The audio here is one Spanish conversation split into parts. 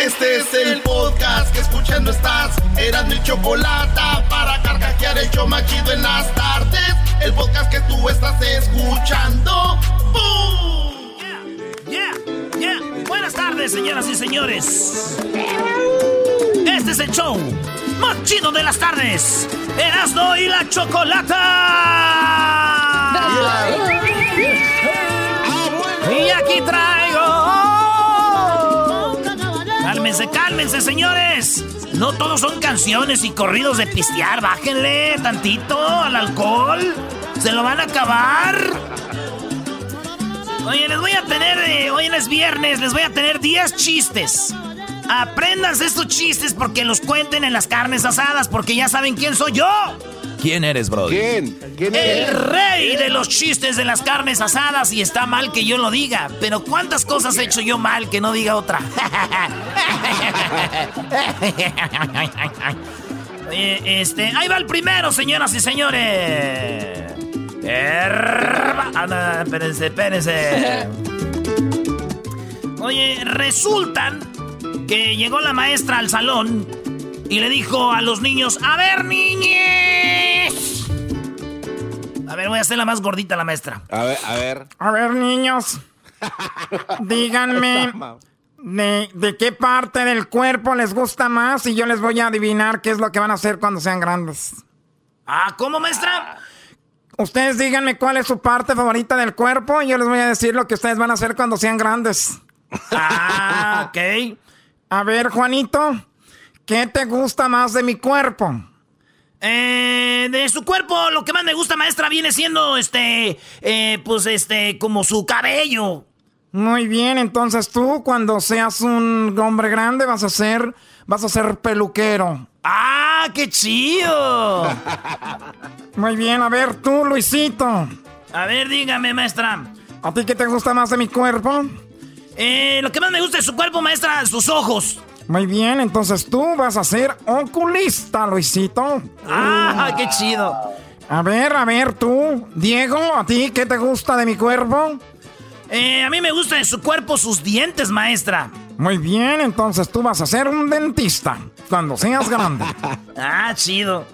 Este es el podcast que escuchando estás. Eran mi chocolate para carcajear el show más chido en las tardes. El podcast que tú estás escuchando. ¡Bum! Yeah, yeah. Buenas tardes, señoras y señores. Este es el show más chido de las tardes. Erasmo y la Chocolata. Y aquí traigo. Cálmense, cálmense, señores. No todos son canciones y corridos de pistear. Bájenle tantito al alcohol. Se lo van a acabar. Oye, les voy a tener, eh, hoy es viernes, les voy a tener 10 chistes. Apréndanse estos chistes porque los cuenten en las carnes asadas, porque ya saben quién soy yo. ¿Quién eres, Brody? ¿Quién? ¿Quién El eres? rey de los chistes de las carnes asadas y está mal que yo lo diga, pero ¿cuántas cosas he hecho yo mal que no diga otra? Oye, este, ahí va el primero, señoras y señores. Ah, no, espérense, espérense. Oye, resultan que llegó la maestra al salón y le dijo a los niños, a ver, niñes. A ver, voy a hacer la más gordita la maestra. A ver, a ver. A ver, niños, díganme de, de qué parte del cuerpo les gusta más y yo les voy a adivinar qué es lo que van a hacer cuando sean grandes. Ah, ¿cómo, maestra? Ustedes díganme cuál es su parte favorita del cuerpo y yo les voy a decir lo que ustedes van a hacer cuando sean grandes. Ah, ok. A ver, Juanito, ¿qué te gusta más de mi cuerpo? Eh, de su cuerpo, lo que más me gusta, maestra, viene siendo, este, eh, pues, este, como su cabello. Muy bien, entonces tú cuando seas un hombre grande vas a ser, vas a ser peluquero. ¡Ah, qué chido! Muy bien, a ver tú, Luisito. A ver, dígame, maestra. ¿A ti qué te gusta más de mi cuerpo? Eh, lo que más me gusta de su cuerpo, maestra, sus ojos. Muy bien, entonces tú vas a ser oculista, Luisito. ¡Ah, qué chido! A ver, a ver tú, Diego, ¿a ti qué te gusta de mi cuerpo? Eh, a mí me gusta de su cuerpo sus dientes, maestra. Muy bien, entonces tú vas a ser un dentista cuando seas grande. Ah, chido.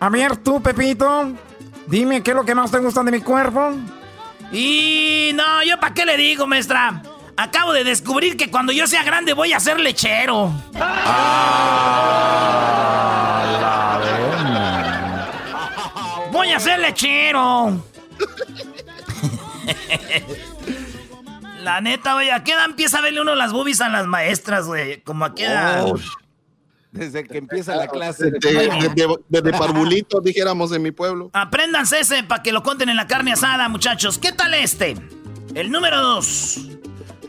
A ver tú, Pepito, dime qué es lo que más te gusta de mi cuerpo. Y no, yo para qué le digo, maestra. Acabo de descubrir que cuando yo sea grande voy a ser lechero. Voy a ser lechero. La neta, güey, ¿a qué edad empieza a verle uno las boobies a las maestras, güey? Como a qué edad. Oh. Desde que empieza la clase. Desde, parvulito, dijéramos en mi pueblo. Apréndanse ese para que lo cuenten en la carne asada, muchachos. ¿Qué tal este? El número dos.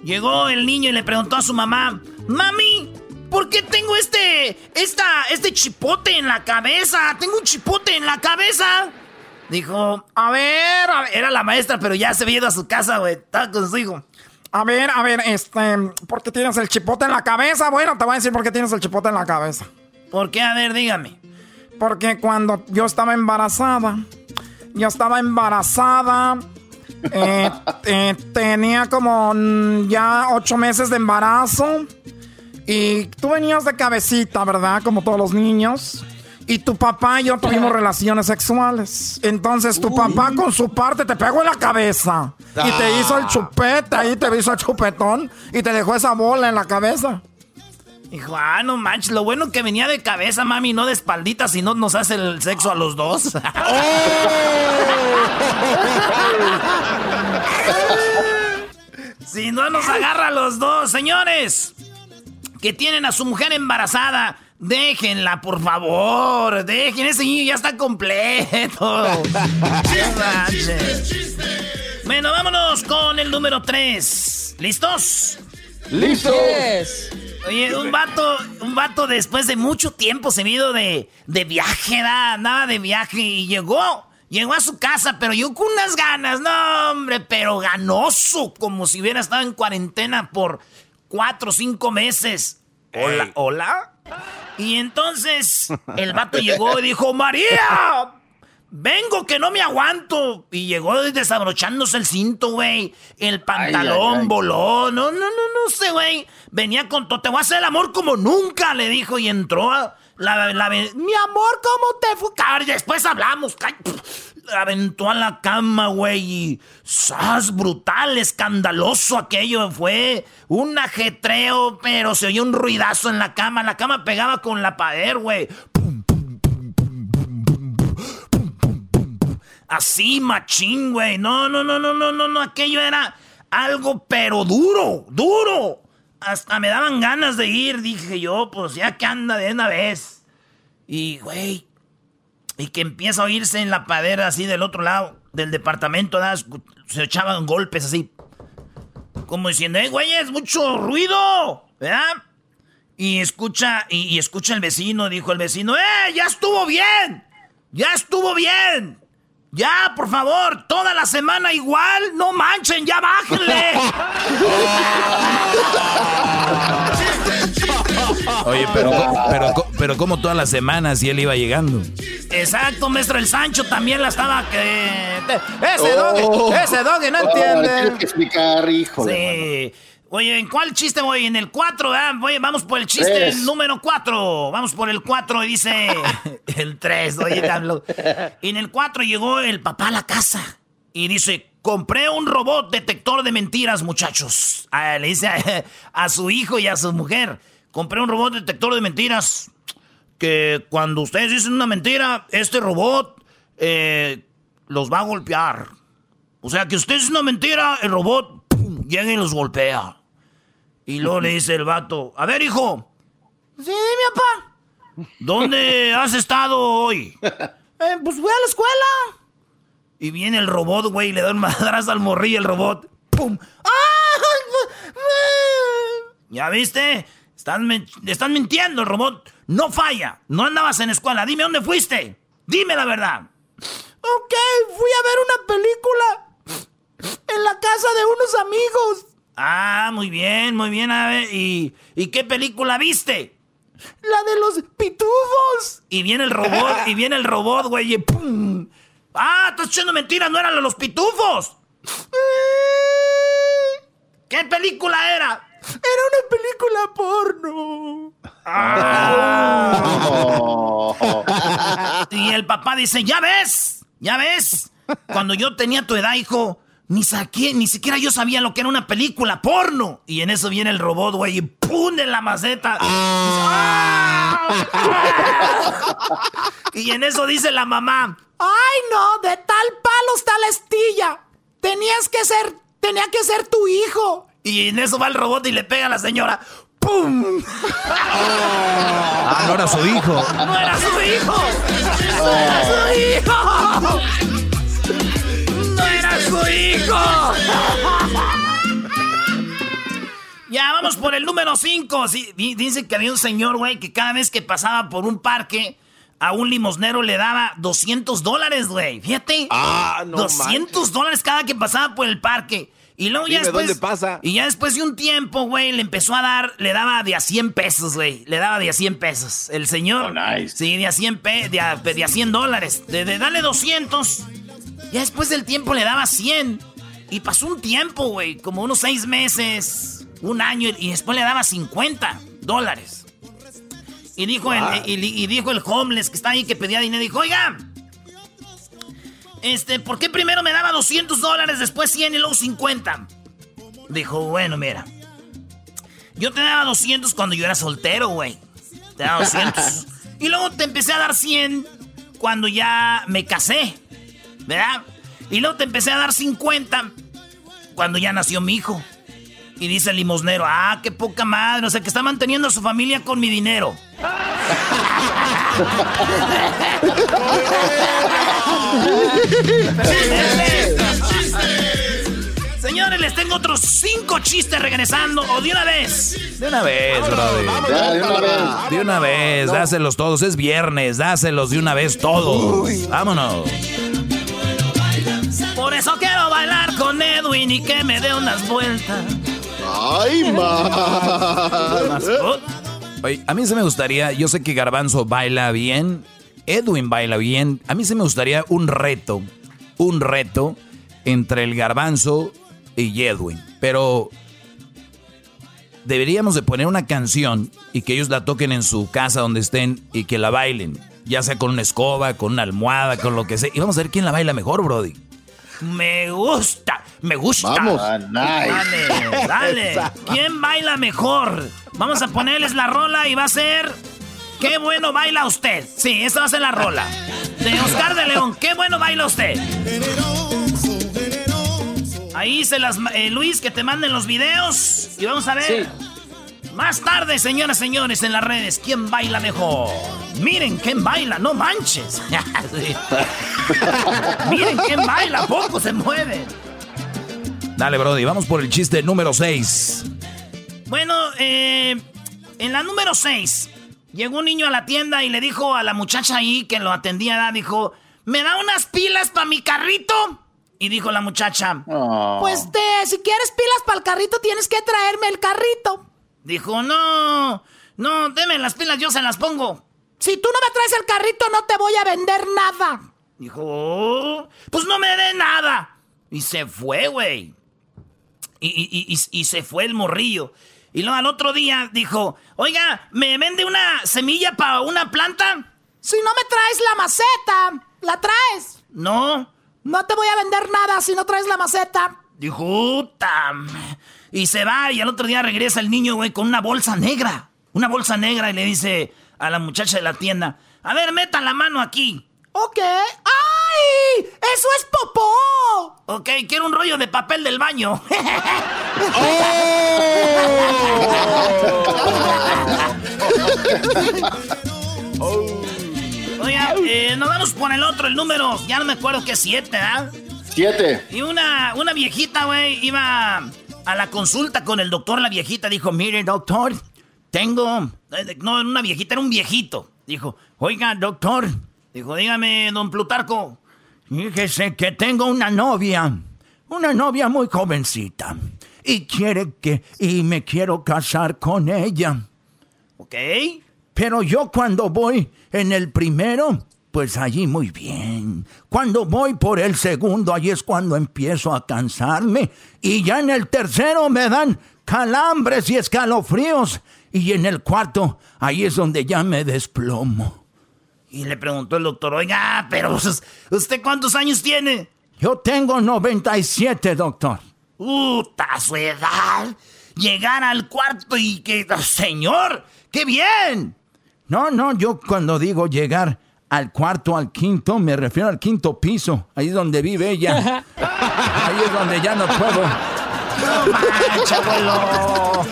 Llegó el niño y le preguntó a su mamá, Mami, ¿por qué tengo este, esta, este chipote en la cabeza? Tengo un chipote en la cabeza. Dijo, a ver, era la maestra, pero ya se había ido a su casa, güey. Estaba con su hijo. A ver, a ver, este, ¿por qué tienes el chipote en la cabeza? Bueno, te voy a decir por qué tienes el chipote en la cabeza. ¿Por qué? A ver, dígame. Porque cuando yo estaba embarazada, yo estaba embarazada, eh, eh, tenía como mm, ya ocho meses de embarazo y tú venías de cabecita, ¿verdad? Como todos los niños. Y tu papá y yo tuvimos relaciones sexuales. Entonces tu papá con su parte te pegó en la cabeza. Y te hizo el chupete, ahí te hizo el chupetón. Y te dejó esa bola en la cabeza. Hijo, ah, no manches, lo bueno que venía de cabeza, mami, no de espaldita, si no nos hace el sexo a los dos. si no nos agarra a los dos, señores, que tienen a su mujer embarazada Déjenla, por favor. Dejen, ese niño ya está completo. bueno, vámonos con el número 3. ¿Listos? ¡Listos! Oye, un vato, un vato después de mucho tiempo se vino de, de viaje, nada de viaje y llegó. Llegó a su casa, pero yo con unas ganas, no, hombre, pero ganoso, como si hubiera estado en cuarentena por cuatro o cinco meses. Hola, hola. Y entonces el vato llegó y dijo, María, vengo que no me aguanto. Y llegó desabrochándose el cinto, güey. El pantalón voló. No, no, no, no sé, güey. Venía con todo. Te voy a hacer el amor como nunca, le dijo. Y entró a la, la, mi amor, ¿cómo te fue? Después hablamos. La aventó a la cama, güey. Y ¡sas! Brutal, escandaloso aquello. Fue un ajetreo, pero se oyó un ruidazo en la cama. La cama pegaba con la pared, güey. Así, machín, güey. No, no, no, no, no, no, no. Aquello era algo, pero duro, duro. Hasta me daban ganas de ir, dije yo, pues ya que anda de una vez. Y, güey, y que empieza a oírse en la padera así del otro lado del departamento, se echaban golpes así. Como diciendo, eh, güey, es mucho ruido, ¿verdad? Y escucha, y, y escucha el vecino, dijo el vecino, ¡eh, ya estuvo bien! ¡Ya estuvo bien! Ya, por favor, toda la semana igual, no manchen, ya bájenle. Oye, pero, pero, pero como todas las semanas y él iba llegando. Exacto, maestro, el Sancho también la estaba que... Ese oh. ese dog no entiende. Tienes que explicar, hijo. Sí. Oye, ¿en cuál chiste voy? En el 4, ¿verdad? Oye, vamos por el chiste número 4. Vamos por el 4 y dice el 3. Oye, Carlos. En el 4 llegó el papá a la casa y dice, compré un robot detector de mentiras, muchachos. Ah, le dice a, su hijo y a su mujer, compré un robot detector de mentiras que cuando ustedes dicen una mentira, este robot eh, los va a golpear. O sea, que ustedes dicen una mentira, el robot llega y los golpea. Y luego le dice el vato, a ver, hijo. Sí, mi papá. ¿Dónde has estado hoy? Eh, pues fui a la escuela. Y viene el robot, güey, y le da un madrazo al morrillo el robot. ¡Pum! ¡Ah! ¿Ya viste? Están, están mintiendo, el robot. No falla. No andabas en escuela. Dime dónde fuiste. Dime la verdad. Ok, fui a ver una película en la casa de unos amigos. Ah, muy bien, muy bien. A ver, ¿y, ¿y qué película viste? La de los pitufos. Y viene el robot, y viene el robot, güey, y ¡pum! ¡Ah, estás echando mentiras! ¡No eran los pitufos! ¿Qué película era? Era una película porno. Ah. y el papá dice, ¿ya ves? ¿Ya ves? Cuando yo tenía tu edad, hijo, ni saqué, ni siquiera yo sabía lo que era una película porno. Y en eso viene el robot, güey, y ¡pum! en la maceta. Ah. y en eso dice la mamá, ¡ay no! De tal palo está la estilla. Tenías que ser, tenía que ser tu hijo. Y en eso va el robot y le pega a la señora. ¡Pum! Ah, no era su hijo. ¡No era su hijo! ¡No era su hijo! ¡No era su hijo! Ya, vamos por el número 5. dice que había un señor, güey, que cada vez que pasaba por un parque, a un limosnero le daba 200 dólares, güey. Fíjate. Ah, no 200 dólares cada que pasaba por el parque. Y luego ya Dime, después. ¿dónde pasa? Y ya después de un tiempo, güey, le empezó a dar, le daba de a 100 pesos, güey. Le daba de a 100 pesos. El señor. Oh, nice. Sí, de a 100, pe de a, de a 100 dólares. De, de darle 200. Ya después del tiempo le daba 100. Y pasó un tiempo, güey, como unos 6 meses, un año, y después le daba 50 dólares. Y dijo, el, y, y dijo el homeless que está ahí que pedía dinero, dijo, oiga, este, ¿por qué primero me daba 200 dólares, después 100 y luego 50? Dijo, bueno, mira. Yo te daba 200 cuando yo era soltero, güey. Te daba 200. y luego te empecé a dar 100 cuando ya me casé. ¿Verdad? Y luego te empecé a dar 50 cuando ya nació mi hijo. Y dice el limosnero, ah, qué poca madre, o sea que está manteniendo a su familia con mi dinero. Señores, les tengo otros cinco chistes regresando. ¿O de una vez? De una vez, brother. de una vez. De una vez, dáselos todos. Es viernes, dáselos de una vez todos. Vámonos. Por eso quiero bailar con Edwin y que me dé unas vueltas. ¡Ay, más! Oye, a mí se me gustaría, yo sé que Garbanzo baila bien, Edwin baila bien, a mí se me gustaría un reto, un reto entre el Garbanzo y Edwin, pero deberíamos de poner una canción y que ellos la toquen en su casa donde estén y que la bailen, ya sea con una escoba, con una almohada, con lo que sea, y vamos a ver quién la baila mejor, Brody. Me gusta, me gusta. Vamos. Ah, Dale, dale. ¿Quién baila mejor? Vamos a ponerles la rola y va a ser. ¡Qué bueno baila usted! Sí, esa va a ser la rola. De Oscar de León. ¡Qué bueno baila usted! Ahí se las. eh, Luis, que te manden los videos. Y vamos a ver. Más tarde, señoras y señores, en las redes, ¿quién baila mejor? Miren quién baila, no manches. Miren quién baila, poco se mueve. Dale, Brody, vamos por el chiste número 6. Bueno, eh, en la número 6, llegó un niño a la tienda y le dijo a la muchacha ahí que lo atendía, dijo, ¿me da unas pilas para mi carrito? Y dijo la muchacha, Pues te, si quieres pilas para el carrito, tienes que traerme el carrito. Dijo, no, no, deme las pilas, yo se las pongo. Si tú no me traes el carrito, no te voy a vender nada. Dijo, "Oh, pues no me dé nada. Y se fue, güey. Y, y- y- se fue el morrillo. Y luego al otro día dijo, oiga, ¿me vende una semilla para una planta? Si no me traes la maceta, ¿la traes? No. No te voy a vender nada si no traes la maceta. Dijo, "Puta". Y se va y al otro día regresa el niño, güey, con una bolsa negra. Una bolsa negra y le dice a la muchacha de la tienda, a ver, meta la mano aquí. Ok. ¡Ay! ¡Eso es popó! Ok, quiero un rollo de papel del baño. Oiga, eh, nos vamos por el otro, el número, ya no me acuerdo qué siete, ¿ah? Siete. Y una, una viejita, güey, iba a la consulta con el doctor. La viejita dijo, mire, doctor, tengo... eh, No, una viejita, era un viejito. Dijo, oiga, doctor. Dijo, dígame, don Plutarco. Fíjese que tengo una novia. Una novia muy jovencita. Y quiere que... Y me quiero casar con ella. ¿Ok? Pero yo cuando voy en el primero, pues allí muy bien. Cuando voy por el segundo, ahí es cuando empiezo a cansarme. Y ya en el tercero me dan calambres y escalofríos. Y en el cuarto, ahí es donde ya me desplomo. Y le preguntó el doctor, oiga, pero ¿usted cuántos años tiene? Yo tengo 97, doctor. ¡Puta, su edad! Llegar al cuarto y que... ¡Señor! ¡Qué bien! No, no, yo cuando digo llegar al cuarto, al quinto, me refiero al quinto piso. Ahí es donde vive ella. Ahí es donde ya no puedo. ¡No manches, abuelo!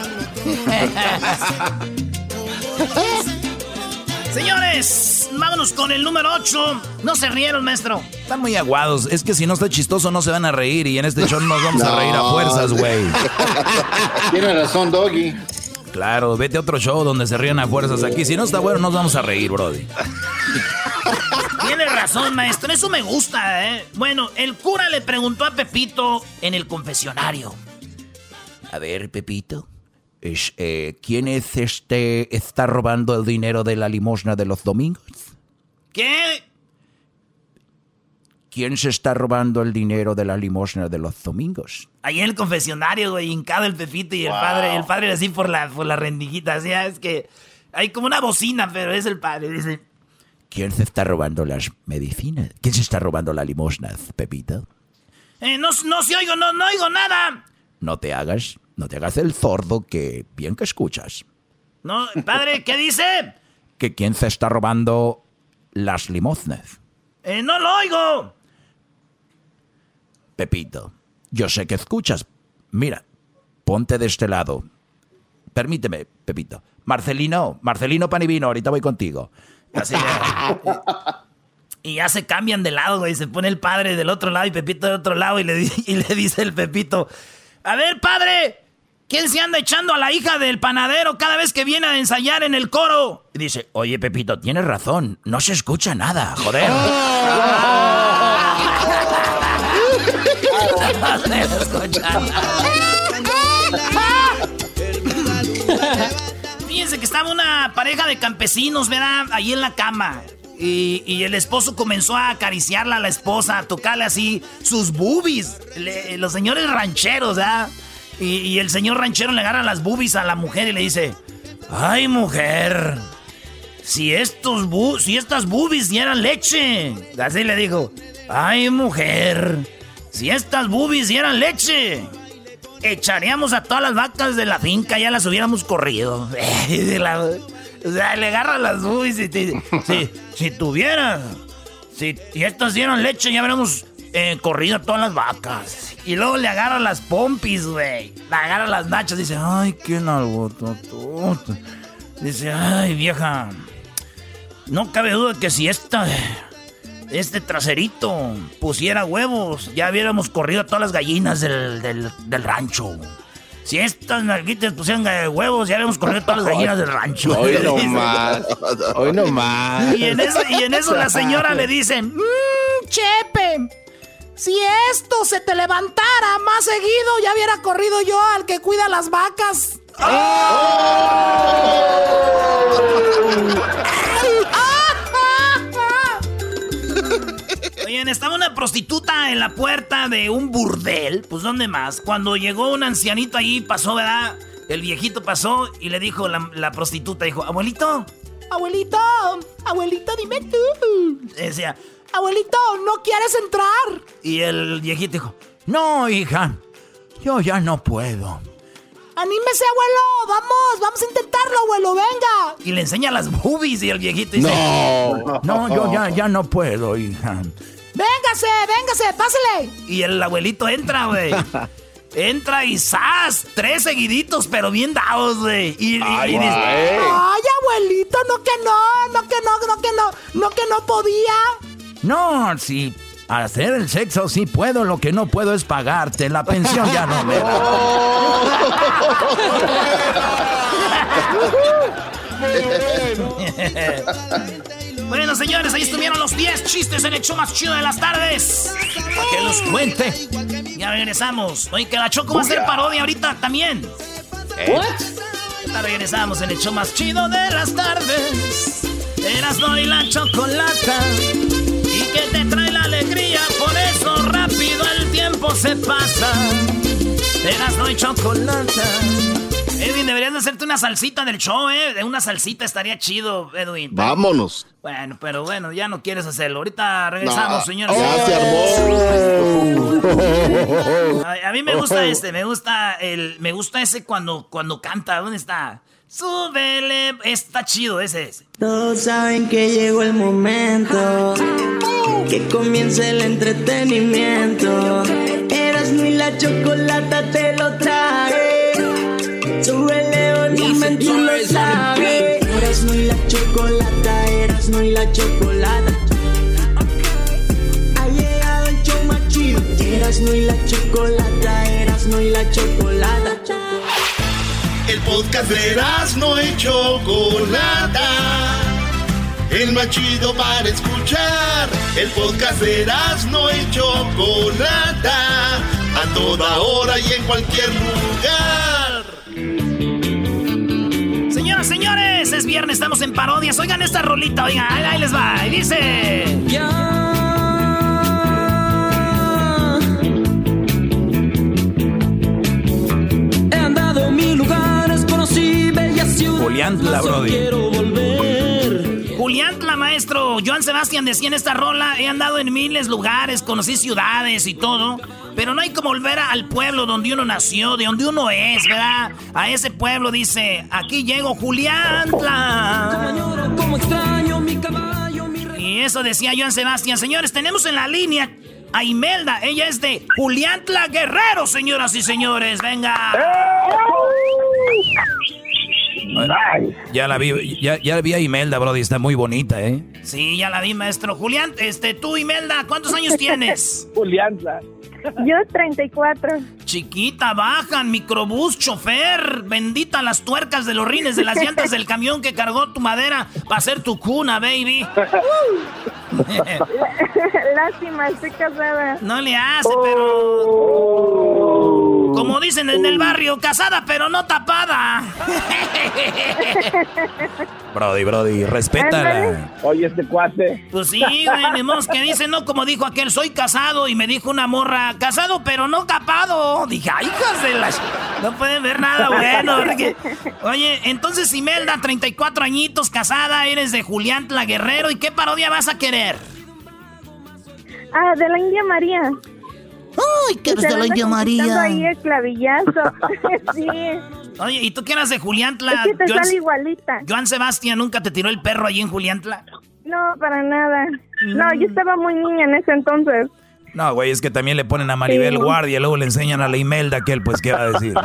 Señores, vámonos con el número 8. No se rieron, maestro. Están muy aguados. Es que si no está chistoso no se van a reír y en este show nos vamos a reír a fuerzas, güey. Tiene razón, Doggy. Claro, vete a otro show donde se rían a fuerzas. Aquí, si no está bueno, nos vamos a reír, Brody. Tiene razón, maestro. Eso me gusta, ¿eh? Bueno, el cura le preguntó a Pepito en el confesionario. A ver, Pepito. Es, eh, ¿Quién es este está robando el dinero de la limosna de los domingos? ¿Qué? ¿Quién se está robando el dinero de la limosna de los domingos? Ahí en el confesionario, güey, hincado el Pepito y el padre, el padre así por la, por la rendijita. Así ah, es que hay como una bocina, pero es el padre. Dice, ¿Quién se está robando las medicinas? ¿Quién se está robando la limosna, Pepito? eh, no, no se oigo, no, no oigo nada. No te hagas, no te hagas el sordo que bien que escuchas. No, padre, ¿qué dice? Que quién se está robando las limosnas. Eh, no lo oigo. Pepito, yo sé que escuchas. Mira, ponte de este lado. Permíteme, Pepito. Marcelino, Marcelino Panivino, ahorita voy contigo. Así, y ya se cambian de lado, güey. Se pone el padre del otro lado y Pepito del otro lado y le, y le dice el Pepito, a ver, padre, ¿quién se anda echando a la hija del panadero cada vez que viene a ensayar en el coro? Y dice, oye, Pepito, tienes razón. No se escucha nada, joder. Fíjense que estaba una pareja de campesinos, ¿verdad? Ahí en la cama. Y, y el esposo comenzó a acariciarla a la esposa, a tocarle así sus boobies. Los señores rancheros, ¿verdad? Y, y el señor ranchero le agarra las boobies a la mujer y le dice: ¡Ay, mujer! Si estos bu si estas boobies dieran leche. Así le dijo. ¡Ay, mujer! Si estas boobies dieran leche echaríamos a todas las vacas de la finca, ya las hubiéramos corrido. La- o sea, le agarra las boobies y te- si, si tuviera, si, estas dieran leche, ya habríamos eh, corrido a todas las vacas. Y luego le agarra las pompis, güey. Le agarra las nachas y dice, ay, qué nalgototota. Dice, ay, vieja, no cabe duda que si esta, este traserito pusiera huevos, ya hubiéramos corrido a todas las gallinas del, del- del rancho. Si estas nalguitas pusieran huevos, ya habíamos corrido a todas las gallinas del rancho. Hoy Le no dice. más. Hoy no más. Y en eso, y en eso la señora le dice, Mmm, Chepe, si esto se te levantara más seguido, ya hubiera corrido yo al que cuida las vacas. Estaba una prostituta en la puerta de un burdel. Pues, ¿dónde más? Cuando llegó un ancianito ahí, pasó, ¿verdad? El viejito pasó y le dijo, la, la prostituta dijo, abuelito. Abuelito, abuelito, dime tú. Decía, Abuelito, ¿no quieres entrar? y el viejito dijo, No, hija, yo ya no puedo. Anímese, abuelo, vamos, vamos a intentarlo, abuelo, venga. y le enseña las boobies y el viejito dice, No. No, yo ya, ya no puedo, hija. Véngase, véngase, pásele. Y el abuelito entra, güey. Entra y ¡zas! Tres seguiditos, pero bien dados, güey. Y, y- Ay, y dice. Ay, abuelito, no que no, no que no, no que no, no que no podía. No, sí, hacer el sexo sí puedo, lo que no puedo es pagarte. La pensión ya no me da. Bueno, señores, ahí estuvieron los 10 chistes en el show más chido de las tardes. Para que los cuente. Ya regresamos. Oye, que la Choco va a hacer parodia ahorita también. Ya regresamos en el show más chido de las tardes. Eras no y la chocolata. Y que te trae la alegría. Por eso rápido el tiempo se pasa. Eras no y chocolata. Edwin, deberías de hacerte una salsita del show, ¿eh? De una salsita estaría chido, Edwin. Pero- Vámonos. bueno, pero bueno, ya no quieres hacerlo. Ahorita regresamos, No, señores. Ya se armó. A, a mí me gusta este, me gusta el, me gusta ese cuando, cuando canta. ¿Dónde está? Súbele, está chido ese. ese. Todos saben que llegó el momento que comience el entretenimiento. Eras ni la chocolata te lo trae. Tú lo sabes. Eras no y la chocolata, eras no y la chocolata. Ha llegado el show más chido. Eras no y la chocolata, eras no y la chocolata. El podcast de no y Chocolata. El más chido para escuchar. El podcast de no y Chocolata. A toda hora y en cualquier lugar. Señoras, señores, es viernes, estamos en parodias. Oigan esta rolita, oigan, ahí les va. Y dice... Ya. He andado mil lugares, conocí bellas ciudades. Brody. Juliantla, maestro. Joan Sebastián decía en esta rola, he andado en miles lugares, conocí ciudades y todo, pero no hay como volver al pueblo donde uno nació, de donde uno es, ¿verdad? A ese pueblo dice, aquí llego Juliantla. Y eso decía Joan Sebastián. Señores, tenemos en la línea a Imelda. Ella es de Juliantla Guerrero, señoras y señores. Venga. Ya la vi, ya, ya vi a Imelda, Brody, está muy bonita, ¿eh? Sí, ya la vi, maestro. Julián, este, tú, Imelda, ¿cuántos años tienes? Juliantla. Yo 34. Chiquita, bajan, microbús, chofer. Bendita las tuercas de los rines de las llantas del camión que cargó tu madera para hacer tu cuna, baby. Lástima, estoy casada. No le hace, pero. Como dicen en el barrio, casada pero no tapada. Brody, Brody, respétala. Oye, este cuate. Pues sí, güey, ni modo que dice, no, como dijo aquel, soy casado y me dijo una morra, casado pero no capado. Dije, ay, hijas de las... No pueden ver nada bueno. porque- Oye, entonces Imelda, 34 añitos, casada, eres de Julián Tla Guerrero, ¿y qué parodia vas a querer? Ah, de la India María. Ay, que eres de la India María. ahí el clavillazo. sí. Oye, ¿y tú qué eras de Julián Tla? Es que te Joan- sale igualita. Joan Sebastián nunca te tiró el perro allí en Julián Tla. No, para nada. No, yo estaba muy niña en ese entonces. No, güey, es que también le ponen a Maribel Sí. Guardia y luego le enseñan a la Imelda que él, pues, ¿qué va a decir?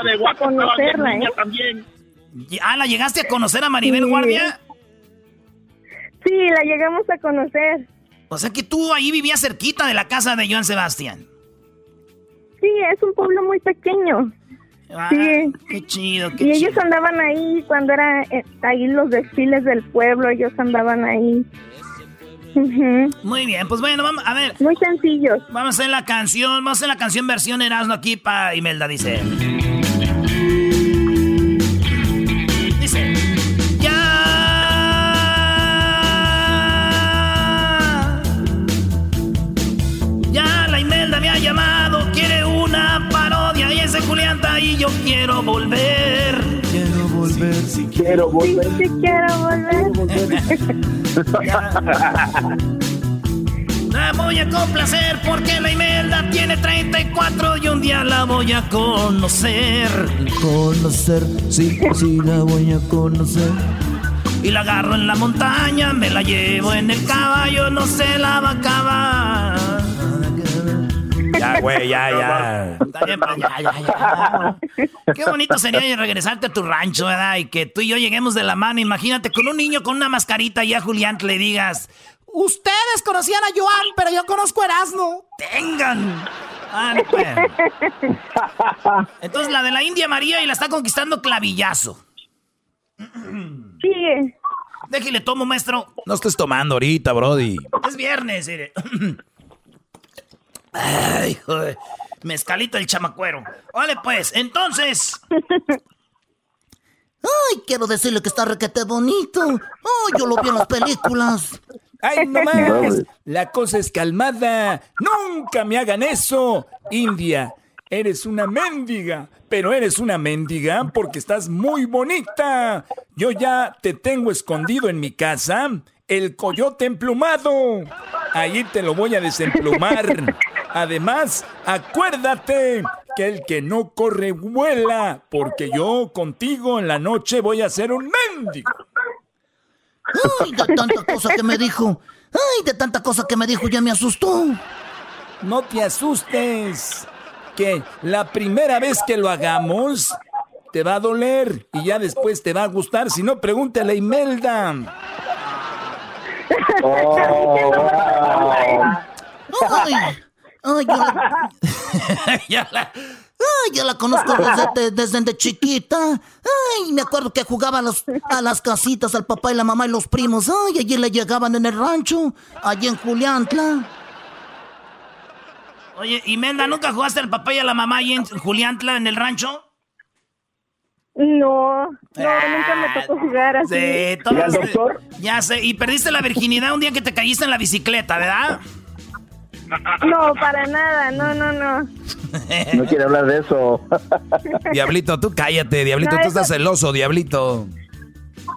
¿eh? también. Ah, ¿la llegaste a conocer a Maribel Sí. Guardia? Sí, la llegamos a conocer. O sea que tú ahí vivías cerquita de la casa de Joan Sebastián. Sí, es un pueblo muy pequeño. Ah, Sí. Qué chido, qué Y chido. ellos andaban ahí cuando era eh, ahí los desfiles del pueblo, ellos andaban ahí. Ujú. Muy bien, pues bueno, vamos a ver. Muy sencillos. Vamos a hacer la canción, vamos a hacer la canción versión Erasmo aquí para Imelda. Dice. Y yo quiero volver. Quiero volver, si quiero volver. Sí, sí quiero volver. La voy a complacer porque la Imelda tiene 34 y un día la voy a conocer. Conocer, sí, sí la voy a conocer. Y la agarro en la montaña, me la llevo en el caballo, no se la va a acabar. Ya, güey, ya, ya. Está bien, ya, ya, ya. Qué bonito sería regresarte a tu rancho, ¿verdad? Y que tú y yo lleguemos de la mano. Imagínate con un niño con una mascarita y a Julián le digas, Ustedes conocían a Joan, pero yo conozco a Erasmo. tengan. Ah, no, pues. Entonces la de la India María y la está conquistando clavillazo. Sí. Déjale tomo, maestro. No estés tomando ahorita, Brody. Es viernes, mire. Ay, joder. Mezcalito el chamacuero. Vale, pues, entonces. Ay, quiero decirle que está requete bonito. Ay, yo lo vi en las películas. ¡Ay, no más! La cosa es calmada. ¡Nunca me hagan eso! India, eres una mendiga. Pero eres una mendiga porque estás muy bonita. Yo ya te tengo escondido en mi casa. El coyote emplumado. Ahí te lo voy a desemplumar. Además, acuérdate que el que no corre vuela. Porque yo contigo en la noche voy a ser un mendigo. Ay, de tanta cosa que me dijo. Ay, de tanta cosa que me dijo, ya me asustó. No te asustes. que la primera vez que lo hagamos te va a doler y ya después te va a gustar. Si no, pregúntale a Imelda. Ay, ay, yo, Ya la- ay, yo la conozco desde, desde de chiquita. Ay, me acuerdo que jugaba a, los- a las casitas al papá y la mamá y los primos. Ay, allí le llegaban en el rancho, allí en Juliantla. Oye, Imelda, ¿nunca jugaste al papá y a la mamá ahí en Juliantla, en el rancho? No, no, nunca me tocó jugar así. Sí, todos- Ya sé, y perdiste la virginidad un día que te caíste en la bicicleta, ¿verdad? No, para nada, no, no, no. No quiere hablar de eso. Diablito, tú cállate, Diablito, No, tú eso- estás celoso, Diablito.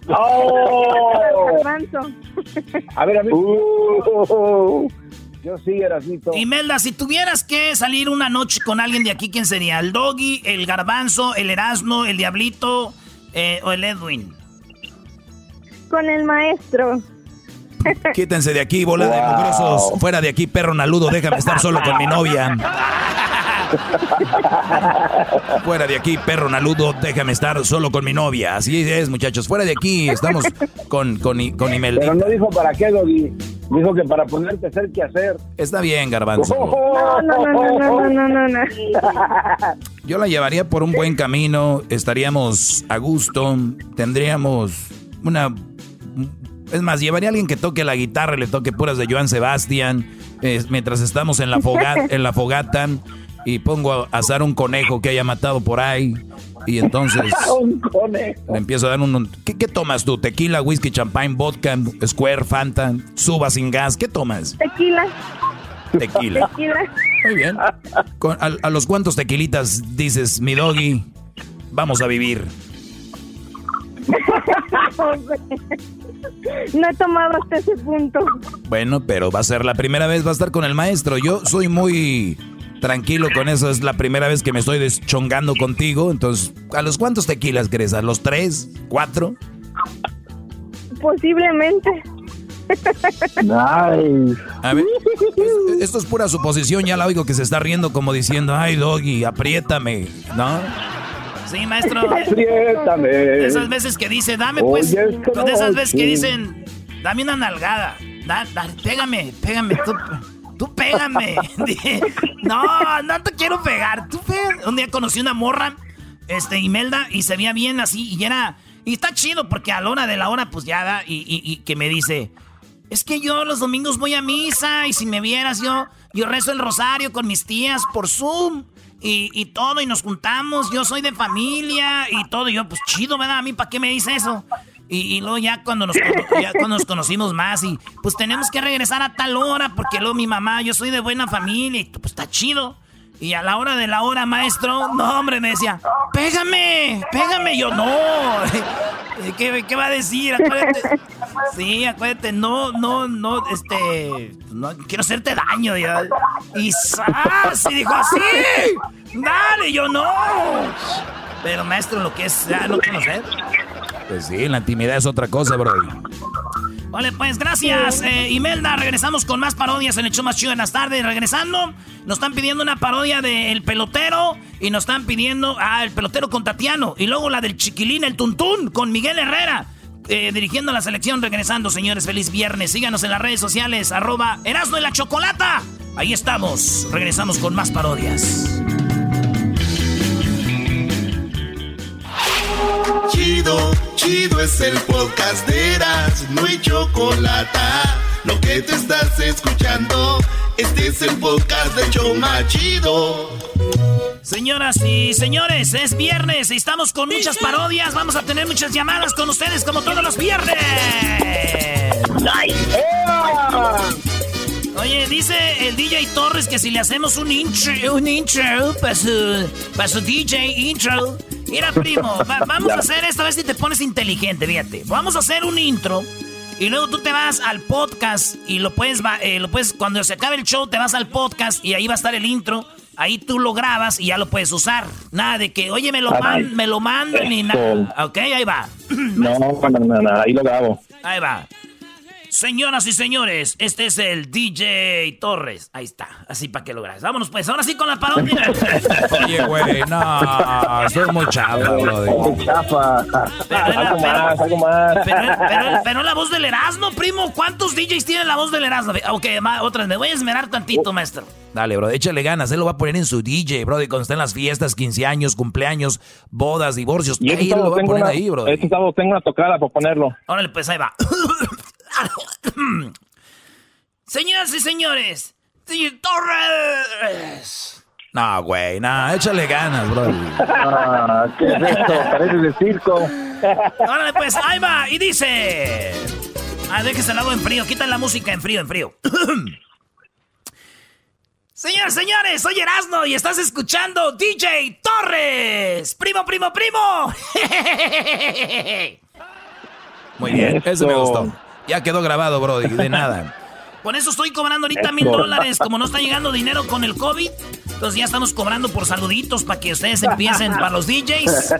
¡Oh! Garbanzo. A ver, a mí. Uh, yo sí, Erasmito. Imelda, si tuvieras que salir una noche con alguien de aquí, ¿quién sería? ¿El Doggy, el Garbanzo, el Erasmo, el Diablito eh, o el Edwin? Con el maestro. Quítense de aquí, bola de mugrosos. Fuera de aquí, perro naludo, déjame estar solo con mi novia. Fuera de aquí, perro naludo, déjame estar solo con mi novia. Así es, muchachos. Fuera de aquí, estamos con, con, con Imelda. Pero no dijo para qué, Doggy. Dijo que para ponerte a hacer qué hacer. Está bien, Garbanzo. No, no, no, no, no, no, no, no. Yo la llevaría por un buen camino, estaríamos a gusto, tendríamos una... Es más, llevaría a alguien que toque la guitarra y le toque puras de Joan Sebastián, eh, mientras estamos en la, foga- en la fogata y pongo a asar un conejo que haya matado por ahí y entonces Un conejo. le empiezo a dar un... un- ¿qué, qué tomas tú? ¿Tequila, whisky, champagne, vodka, square, fanta, suba sin gas? ¿Qué tomas? Tequila, Tequila. tequila. Muy bien. Con- a, a los cuantos tequilitas dices, mi doggy, vamos a vivir. No he tomado hasta ese punto. Bueno, pero va a ser la primera vez, va a estar con el maestro. Yo soy muy tranquilo con eso, es la primera vez que me estoy deschongando contigo. Entonces, ¿a los cuantos tequilas crees? ¿A los tres? ¿Cuatro? Posiblemente. Nice. A ver, es- esto es pura suposición, ya la oigo que se está riendo como diciendo, ay, doggy, apriétame, ¿no? Sí, maestro. Apriétame. De esas veces que dice, dame pues. De esas veces que dicen, dame una nalgada. Da, da- pégame, pégame, tú, tú pégame. No, no te quiero pegar. Tú pégame. Un día conocí una morra, este, Imelda, y se veía bien así, y era. Y está chido porque a la hora de la hora, pues ya da, y, y- y que me dice. Es que yo los domingos voy a misa y si me vieras yo, yo rezo el rosario con mis tías por Zoom y, y todo y nos juntamos, yo soy de familia y todo. Y yo, pues chido, ¿verdad? A mí, ¿para qué me dice eso? Y, luego ya cuando, nos, cuando nos conocimos más y pues tenemos que regresar a tal hora porque luego mi mamá, yo soy de buena familia y pues está chido. Y a la hora de la hora, maestro, no, hombre, me decía, pégame, pégame. Yo, no, ¿qué, qué va a decir? Sí, acuérdate, no, no, no, este, no quiero hacerte daño. ya. Y ¡zas! Y dijo así, dale, y yo no. Pero maestro, lo que es ya no conocer. Pues sí, la intimidad es otra cosa, bro. Vale, pues gracias, eh, Imelda. Regresamos con más parodias en el show más chido de las tardes. Regresando, nos están pidiendo una parodia de El Pelotero y nos están pidiendo, ah, El Pelotero con Tatiano. Y luego la del Chiquilín, El Tuntún con Miguel Herrera. Eh, dirigiendo la selección, regresando, señores. Feliz viernes. Síganos en las redes sociales, arroba Erasmo y la Chocolata. Ahí estamos. Regresamos con más parodias. Chido, chido es el podcast de Eras, no hay chocolate. Lo que te estás escuchando, este es el podcast de Choma Chido. Señoras y señores, es viernes y estamos con muchas parodias. Vamos a tener muchas llamadas con ustedes como todos los viernes. Oye, dice el DJ Torres que si le hacemos un intro, un intro para su, para su DJ intro. Mira, primo, va- vamos a hacer esto a ver si te pones inteligente, fíjate. Vamos a hacer un intro y luego tú te vas al podcast y lo puedes, eh, lo puedes, cuando se acabe el show, te vas al podcast y ahí va a estar el intro. Ahí tú lo grabas y ya lo puedes usar. Nada de que, oye, me lo, man, me lo mandan ni nada. Ok, ahí va. No, no, no, no, ahí lo grabo. Ahí va. Señoras y señores, este es el DJ Torres. Ahí está, así para que lo grabes. Vámonos pues, ahora sí con la parodia. Oye, güey, no, soy muy chafa, brody. Muy chafa. Algo más, algo más. Pero, pero- pero la voz del Erasmo, primo. ¿Cuántos DJs tiene la voz del Erasmo? Ok, ma- otra vez, me voy a esmerar tantito, maestro. Dale, bro, échale ganas. Él lo va a poner en su DJ, bro. Y cuando estén las fiestas, 15 años, cumpleaños, bodas, divorcios, Y ahí él lo va a poner una, ahí, bro. este sábado tengo una tocada para ponerlo. Órale, pues ahí va. Señoras y señores, DJ Torres. No, güey, no, échale ganas, bro. Ah, ¿Qué es esto? Parece de circo. Órale, pues ahí va. Y dice. Ah, déjese el agua en frío. Quita la música en frío, en frío. Señores, señores, soy Erasmo y estás escuchando DJ Torres. Primo, primo, primo. Muy bien, eso me gustó. Ya quedó grabado, bro, de nada. Con eso estoy cobrando ahorita mil dólares. Como no está llegando dinero con el COVID, entonces ya estamos cobrando por saluditos para que ustedes empiecen para los DJs.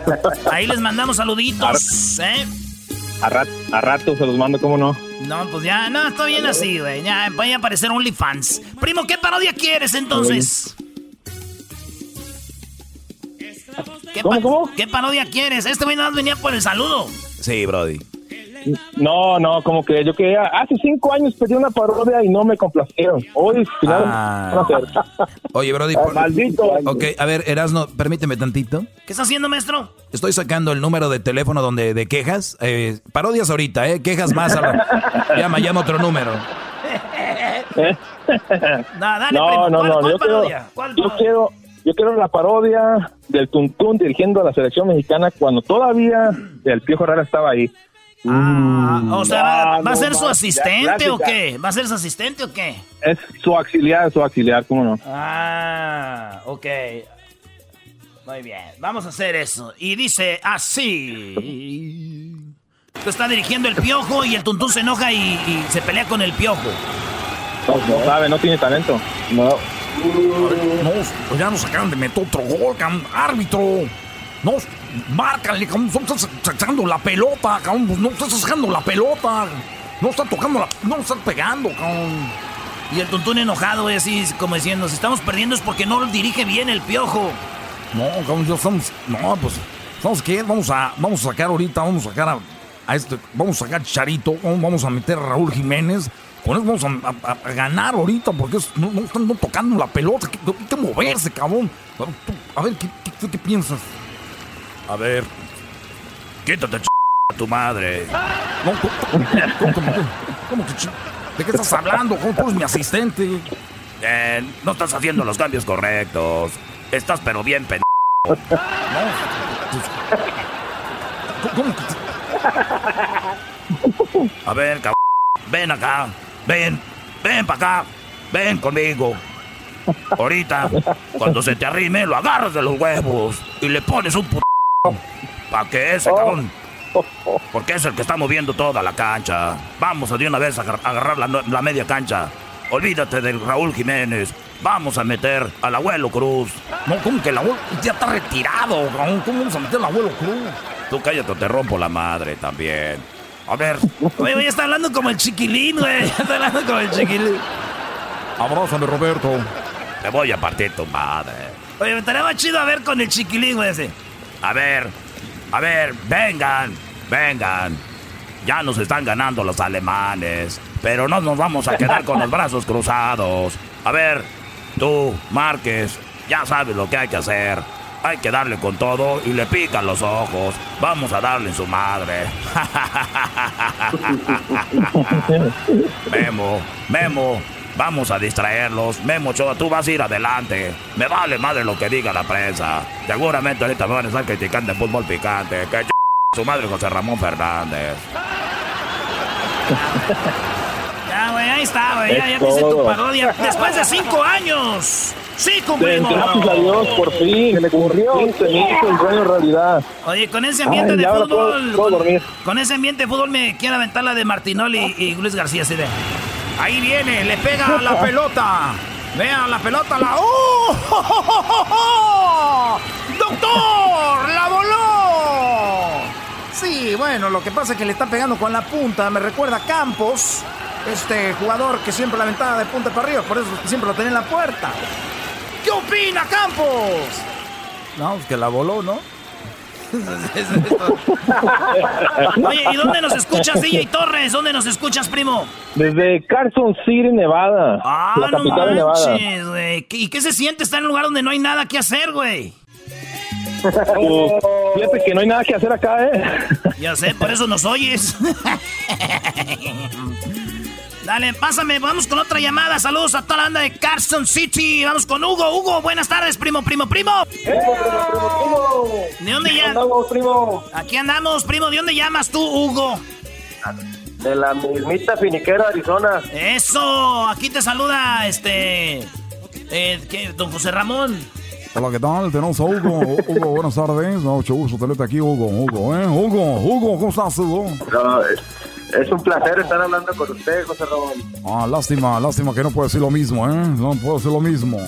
Ahí les mandamos saluditos, ¿eh? A, rat- a rato se los mando, ¿cómo no? No, pues ya, no, está bien así, güey. Ya vaya a aparecer OnlyFans. Primo, ¿qué parodia quieres entonces? ¿Qué, pa- ¿Qué parodia quieres? Este güey nada más venía por el saludo. Sí, brody. No, no, como que yo quería. Hace cinco años pedí una parodia y no me complacieron. Hoy, final, Ah. Oye, brody. Ah, por- maldito. Ok, a ver, Erasno, permíteme tantito. ¿Qué está haciendo, maestro? Estoy sacando el número de teléfono donde de quejas. Eh, parodias ahorita, ¿eh? Quejas más. a la- Llama, llama otro número. No, dale, no, no, ¿Cuál, no, yo quiero, yo quiero la parodia del Tuntún dirigiendo a la selección mexicana cuando todavía el Piojo Herrera estaba ahí. Ah, o sea, ¿va, Ah, va a no ser su asistente o qué? ¿Va a ser su asistente o qué? Es su auxiliar, su auxiliar, ¿cómo no? Ah, ok. Muy bien, vamos a hacer eso. Y dice así. Tú está dirigiendo el piojo y el tuntún se enoja y, y se pelea con el piojo. No, no sabe, no tiene talento. No. No, pues ya nos acaban de meter otro gol, árbitro. No, márcale, cabrón. No estás sacando la pelota, cabrón. Pues No estás sacando la pelota. No está tocando la. No estás pegando, cabrón. Y el tuntún enojado, güey, así como diciendo, si estamos perdiendo es porque no dirige bien el piojo. No, cabrón, ya estamos. No, pues. ¿Sabes qué? Vamos a, vamos a sacar ahorita, vamos a sacar a, a este. Vamos a sacar a Charito, vamos a meter a Raúl Jiménez. Con eso vamos a, a- a ganar ahorita porque es- no, no están no tocando la pelota. Hay que, moverse, cabrón. A ver, tú- A ver, ¿qué, qué- qué- qué piensas? A ver. Quítate, ch... a tu madre. ¿cómo, que ch- ¿De qué estás hablando? ¿Cómo tú eres mi asistente? Eh, no estás haciendo los cambios correctos. Estás pero bien pen... ¿Cómo que A ver, cabrón. Ven acá. Ven. Ven para acá. Ven conmigo. Ahorita, cuando se te arrime, lo agarras de los huevos y le pones un p... para que ese cabrón. Porque es el que está moviendo toda la cancha. Vamos a de una vez a agar- agarrar la, media cancha. Olvídate del Raúl Jiménez. Vamos a meter al abuelo Cruz. No, ¿cómo que el abuelo ya está retirado, cabrón? ¿Cómo vamos a meter al abuelo Cruz? Tú cállate o te rompo la madre también. A ver. Güey, güey, está hablando como el chiquilín, güey. Está hablando como el chiquilín. Abrázame, Roberto. Te voy a partir tu madre. Oye, me estaría más chido a ver con el chiquilín, güey, ese. A ver, a ver, vengan, vengan. Ya nos están ganando los alemanes, pero no nos vamos a quedar con los brazos cruzados. A ver, tú, Márquez, ya sabes lo que hay que hacer. Hay que darle con todo y le pican los ojos. Vamos a darle en su madre. Memo, Memo, vamos a distraerlos. Memo Ochoa, tú vas a ir adelante. Me vale madre lo que diga la prensa. Seguramente ahorita me van a estar criticando en fútbol picante. Que ch- su madre José Ramón Fernández. Ya, güey, ahí está, güey. Ya, ya te hice tu parodia. Después de cinco años. Sí, cumplimos. Gracias a Dios, por fin. Se le cumplió. Se me hizo el sueño realidad. Oye, con ese ambiente Ay, de fútbol. puedo- puedo. Con ese ambiente de fútbol me quiero aventar la de Martinoli y, y Luis García, así de. Ahí viene, le pega la pelota. Vean la pelota, la. ¡Oh! ¡Doctor! ¡La voló! Sí, bueno, lo que pasa es que le está pegando con la punta. Me recuerda a Campos. este jugador que siempre la ventana de punta para arriba, por eso siempre lo tenía en la puerta. ¿Qué opina Campos? No, pues que la voló, ¿no? Oye, ¿y dónde nos escuchas, DJ Torres? ¿Dónde nos escuchas, primo? Desde Carson City, Nevada. Ah, la no capital de Nevada. manches, güey. ¿Y qué se siente estar en un lugar donde no hay nada que hacer, güey? Pues, fíjate que no hay nada que hacer acá, ¿eh? Ya sé, por eso nos oyes. Dale, pásame, vamos con otra llamada. Saludos a toda la banda de Carson City. Vamos con Hugo. Hugo, buenas tardes, primo, primo, primo. ¿De dónde llamas? andamos, primo? Aquí andamos, primo. ¿De dónde llamas tú, Hugo? De la mismita finiquera, Arizona. Eso, aquí te saluda este. Eh, ¿qué? Don José Ramón. Hola, ¿qué tal? Tenemos a Hugo. Hugo, buenas tardes. Mucho gusto tenerte aquí, Hugo. Hugo, ¿eh? Hugo, Hugo, ¿cómo estás, Hugo? No, es, un placer estar hablando con usted, José Ramón. Ah, lástima, lástima que no puedo decir lo mismo, ¿eh? No puedo decir lo mismo.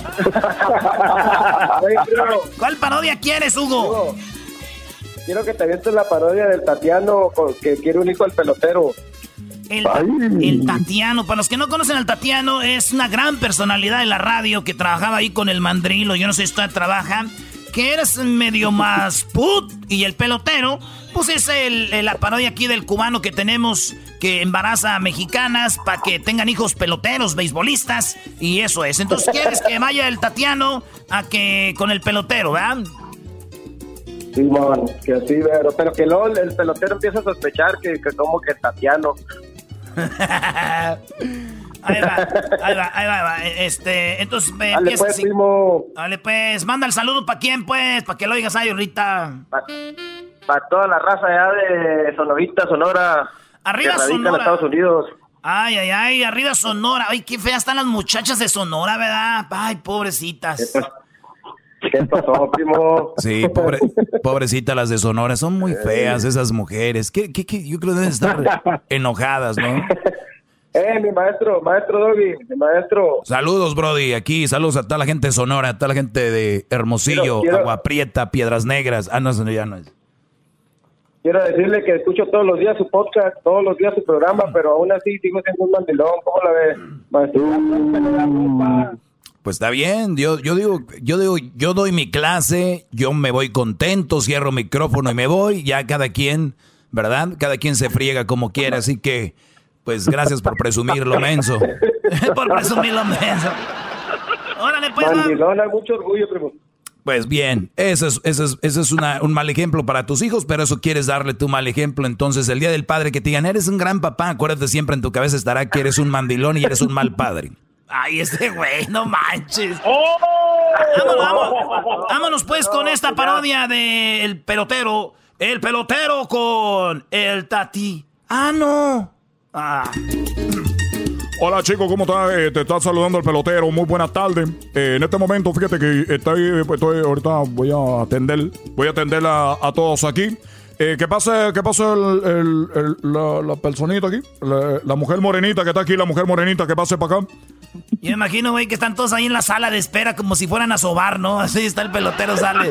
¿Cuál parodia quieres, Hugo? quiero que te avientes la parodia del Tatiano que quiere un hijo al pelotero. El, el Tatiano, para los que no conocen al Tatiano, es una gran personalidad de la radio que trabajaba ahí con el mandrilo, yo no sé si todavía trabaja, que eres medio más put y el pelotero, pues es el, el- la parodia aquí del cubano que tenemos que embaraza a mexicanas para que tengan hijos peloteros, beisbolistas, y eso es. Entonces quieres que vaya el Tatiano a que con el pelotero, ¿verdad? Simón, que así, pero, pero que luego el pelotero empieza a sospechar que, que como que Tatiano. Ahí va, ahí va, ahí va, ahí va. Este, entonces eh, Dale, empieza pues, así. primo. Dale, pues, manda el saludo para quién, pues, para que lo oigas ahí ahorita. Para toda la raza allá de Sonorita, Sonora. Arriba, que radica en Sonora. Estados Unidos. Ay, ay, ay, arriba Sonora. Ay, qué feas están las muchachas de Sonora, ¿verdad? Ay, pobrecitas. ¿Qué pasó, primo? Sí, pobre, pobrecita las de Sonora, son muy feas esas mujeres. ¿Qué, qué, qué? Yo creo que deben estar enojadas, ¿no? Eh, mi maestro, maestro Doggy, mi maestro. Saludos, Brody, aquí, saludos a toda la gente de Sonora, a toda la gente de Hermosillo, Quiero- quiero- Agua Prieta, Piedras Negras. Ah, no, eso ya no es. Quiero decirle que escucho todos los días su podcast, todos los días su programa, pero aún así sigo siendo un mandilón. ¿Cómo la ve, maestro? Pues está bien, yo, yo digo, yo digo, yo doy mi clase, yo me voy contento, cierro micrófono y me voy, ya cada quien, ¿verdad? Cada quien se friega como quiera, así que, pues gracias por presumirlo, menso. por presumirlo, menso. Órale, pues. Mandilón, hay mucho orgullo, primo. Pues bien, eso es, eso es, eso es una- un mal ejemplo para tus hijos, pero eso quieres darle tu mal ejemplo. Entonces, el día del padre que te digan, eres un gran papá, acuérdate siempre en tu cabeza estará que eres un mandilón y eres un mal padre. Ay, ese güey, no manches. Vámonos, vámonos. Vámonos, pues con esta parodia de El Pelotero. El Pelotero con el Tati. Ah, no. Ah. Hola chicos, ¿cómo estás? Eh, te está saludando el pelotero. Muy buenas tardes. Eh, en este momento, fíjate que estoy, ahorita voy a atender, voy a atender a, todos aquí. Eh, ¿Qué pasa, qué pasa el, el- la, personita aquí? La, mujer morenita que está aquí, la mujer morenita que pase para acá. Yo me imagino, güey, que están todos ahí en la sala de espera como si fueran a sobar, ¿no? Así está el pelotero, sale.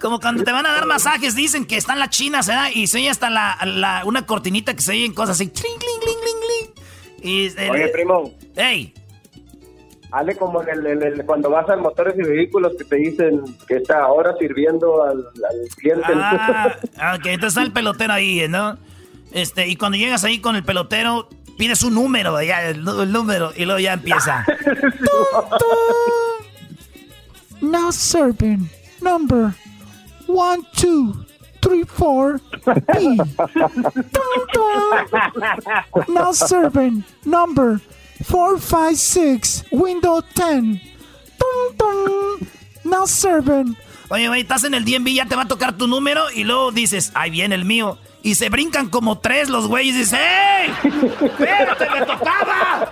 Como cuando te van a dar masajes, dicen que están las chinas, ¿verdad? Y se oye hasta la, una cortinita que se oyen cosas así. Cling, cling, cling, cling, cling. Y, eh, Oye, primo. ¡Ey! Hale como en el, el- el- cuando vas a motores y vehículos que te dicen que está ahora sirviendo al, al cliente. Ah, ok, entonces está el pelotero ahí, ¿no? Este, y cuando llegas ahí con el pelotero, pides un número, ya, el, el número, y luego ya empieza. Now serving number one, two, three, four, B. Now serving number four, five, six, window ten. Dun, dun. Now serving. Oye, güey, estás en el DMV, ya te va a tocar tu número, y luego dices, ahí viene el mío. Y se brincan como tres los güeyes y dicen, ¡Ey! ¡Espérate, me tocaba!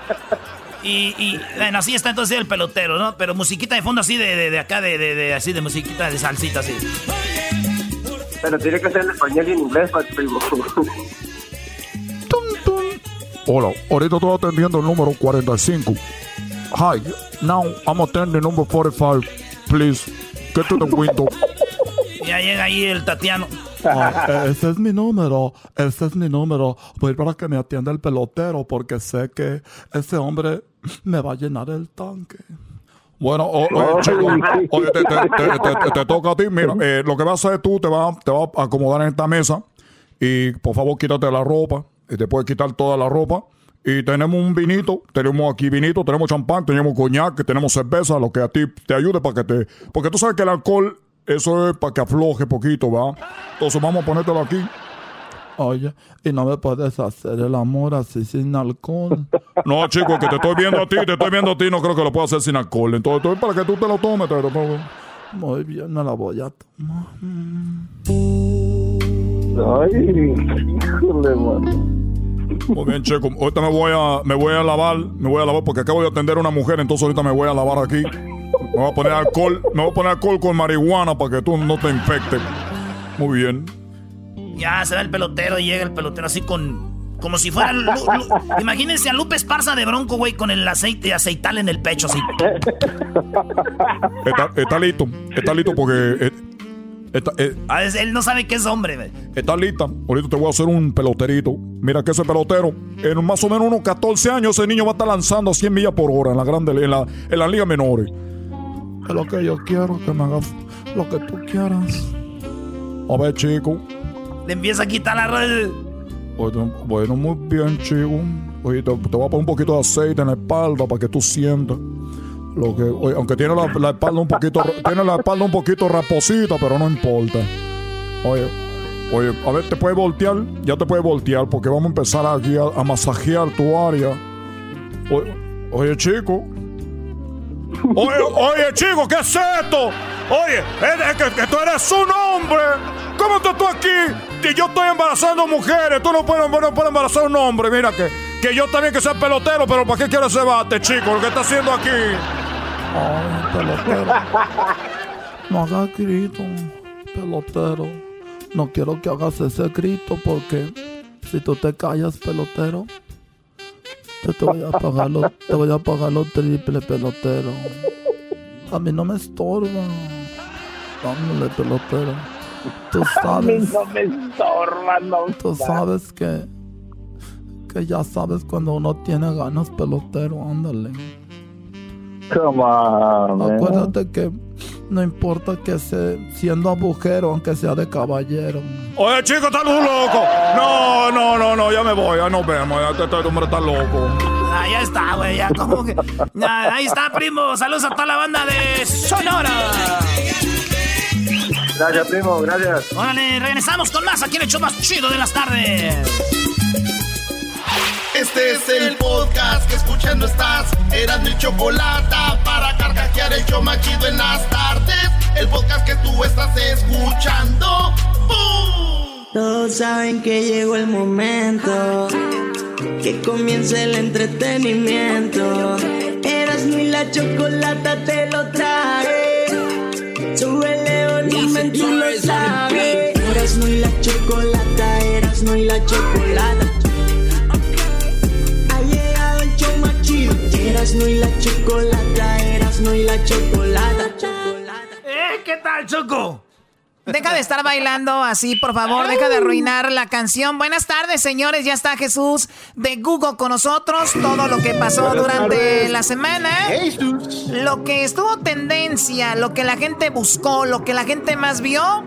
Y, y, bueno, así está entonces el pelotero, ¿no? Pero musiquita de fondo así de, de, de acá, de, de- así de musiquita de salsita así. Pero tiene que ser en español y en inglés, pa- primo. Hola, ahorita estoy atendiendo el número 45. Hi, now I'm attending number 45. Please, get to the window. Ya llega ahí el Tatiano. Ah, ese es mi número, ese es mi número. Voy para que me atienda el pelotero porque sé que ese hombre me va a llenar el tanque. Bueno, o- te toca a ti. Mira, eh, lo que vas a hacer tú, te vas te vas a acomodar en esta mesa y por favor quítate la ropa. Y te puedes quitar toda la ropa. Y tenemos un vinito, tenemos aquí vinito, tenemos champán, tenemos coñac, tenemos cerveza, lo que a ti te ayude para que te... Porque tú sabes que el alcohol, eso es para que afloje poquito, ¿va? Entonces vamos a ponértelo aquí. Oye, y no me puedes hacer el amor así sin alcohol. No, chico, que te estoy viendo a ti, te estoy viendo a ti, no creo que lo pueda hacer sin alcohol. Entonces, entonces, para que tú te lo tomes, te lo tomo. Muy bien, me la voy a tomar. Ay, híjole, mano. Muy bien, chico. Ahorita me voy a, me voy a lavar, me voy a lavar porque acabo de atender a una mujer, entonces ahorita me voy a lavar aquí. Me voy a poner alcohol, me voy a poner alcohol con marihuana para que tú no te infectes. Muy bien. Ya se va el pelotero y llega el pelotero así con. Como si fuera. Lu- Lu- imagínense a Lupe Esparza de Bronco, güey, con el aceite aceital en el pecho, así. Está, está listo, está listo porque eh, está, eh, Ah, es- Él no sabe que es hombre, güey. está lista. Ahorita te voy a hacer un peloterito. Mira que ese pelotero, en más o menos unos 14 años, ese niño va a estar lanzando a 100 millas por hora en la grande, en la, en la liga menores. Es lo que yo quiero, que me hagas lo que tú quieras. A ver, chico. Le empieza a quitar la red. Bueno, muy bien, chico. Oye, te, voy a poner un poquito de aceite en la espalda para que tú sientas. Lo que, oye, aunque tiene la, espalda un poquito, tiene la espalda un poquito raposita, pero no importa. Oye, oye, a ver, te puedes voltear, ya te puedes voltear porque vamos a empezar aquí a, masajear tu área. Oye, oye, chico. Oye, oye, chico, ¿qué es esto? Oye, es, que tú eres un hombre. ¿Cómo estás tú aquí? Que yo estoy embarazando mujeres. Tú no puedes, no puedes embarazar a un hombre. Mira que, que yo también que sea pelotero, pero ¿para qué quieres ese bate, chico? Lo que está haciendo aquí. Ay, pelotero. No hagas grito, pelotero. No quiero que hagas ese grito porque si tú te callas, pelotero, yo te voy a pagar lo, te voy a pagar lo triple, pelotero. A mí no me estorba. Dámele, pelotero. Tú A mí sabes, no me estorba, no. tú sabes que, que ya sabes cuando uno tiene ganas, pelotero, ándale. Come on, man. Acuérdate que no importa que sea siendo agujero, aunque sea de caballero. Oye, chico, estás loco. No, no, no, no, ya me voy, ya nos vemos. Ya este, este hombre está loco. Ah, ya está, güey, ya como que. Ah, ahí está, primo. Saludos a toda la banda de Sonora. Gracias, primo, gracias. Órale, regresamos con más aquí en el show más chido de las tardes. Este es el podcast que escuchando estás. Eran mi chocolate para carcajear el show más chido en las tardes. El podcast que tú estás escuchando. ¡Bum! Todos saben que llegó el momento que comience el entretenimiento. Eras ni la chocolata te lo trae. Súbele volumen, tú lo sabes. Eras no y la chocolata, eras no y la chocolata. Ha llegado el show más chido. Eras no y la chocolata, eras no y la chocolata. ¿Eh? ¿Qué tal, Choco? Deja de estar bailando así, por favor. Deja de arruinar la canción. Buenas tardes, señores. Ya está Jesús de Google con nosotros. Todo lo que pasó Buenas durante tardes. la semana. Lo que estuvo tendencia, lo que la gente buscó, lo que la gente más vio,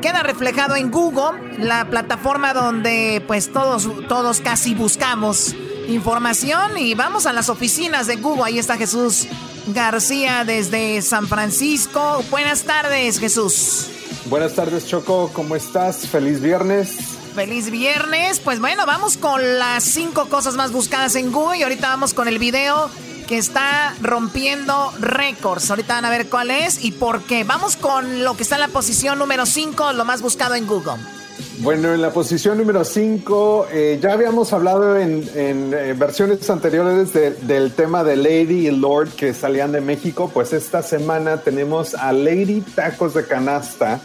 queda reflejado en Google, la plataforma donde pues todos, todos casi buscamos información. Y vamos a las oficinas de Google. Ahí está Jesús García desde San Francisco. Buenas tardes, Jesús. Buenas tardes, Choco. ¿Cómo estás? Feliz viernes. Feliz viernes. Pues bueno, vamos con las cinco cosas más buscadas en Google y ahorita vamos con el video que está rompiendo récords. Ahorita van a ver cuál es y por qué. Vamos con lo que está en la posición número 5, lo más buscado en Google. Bueno, en la posición número 5, ya habíamos hablado en, eh, versiones anteriores de- del tema de Lady y Lord que salían de México. Pues esta semana tenemos a Lady Tacos de Canasta,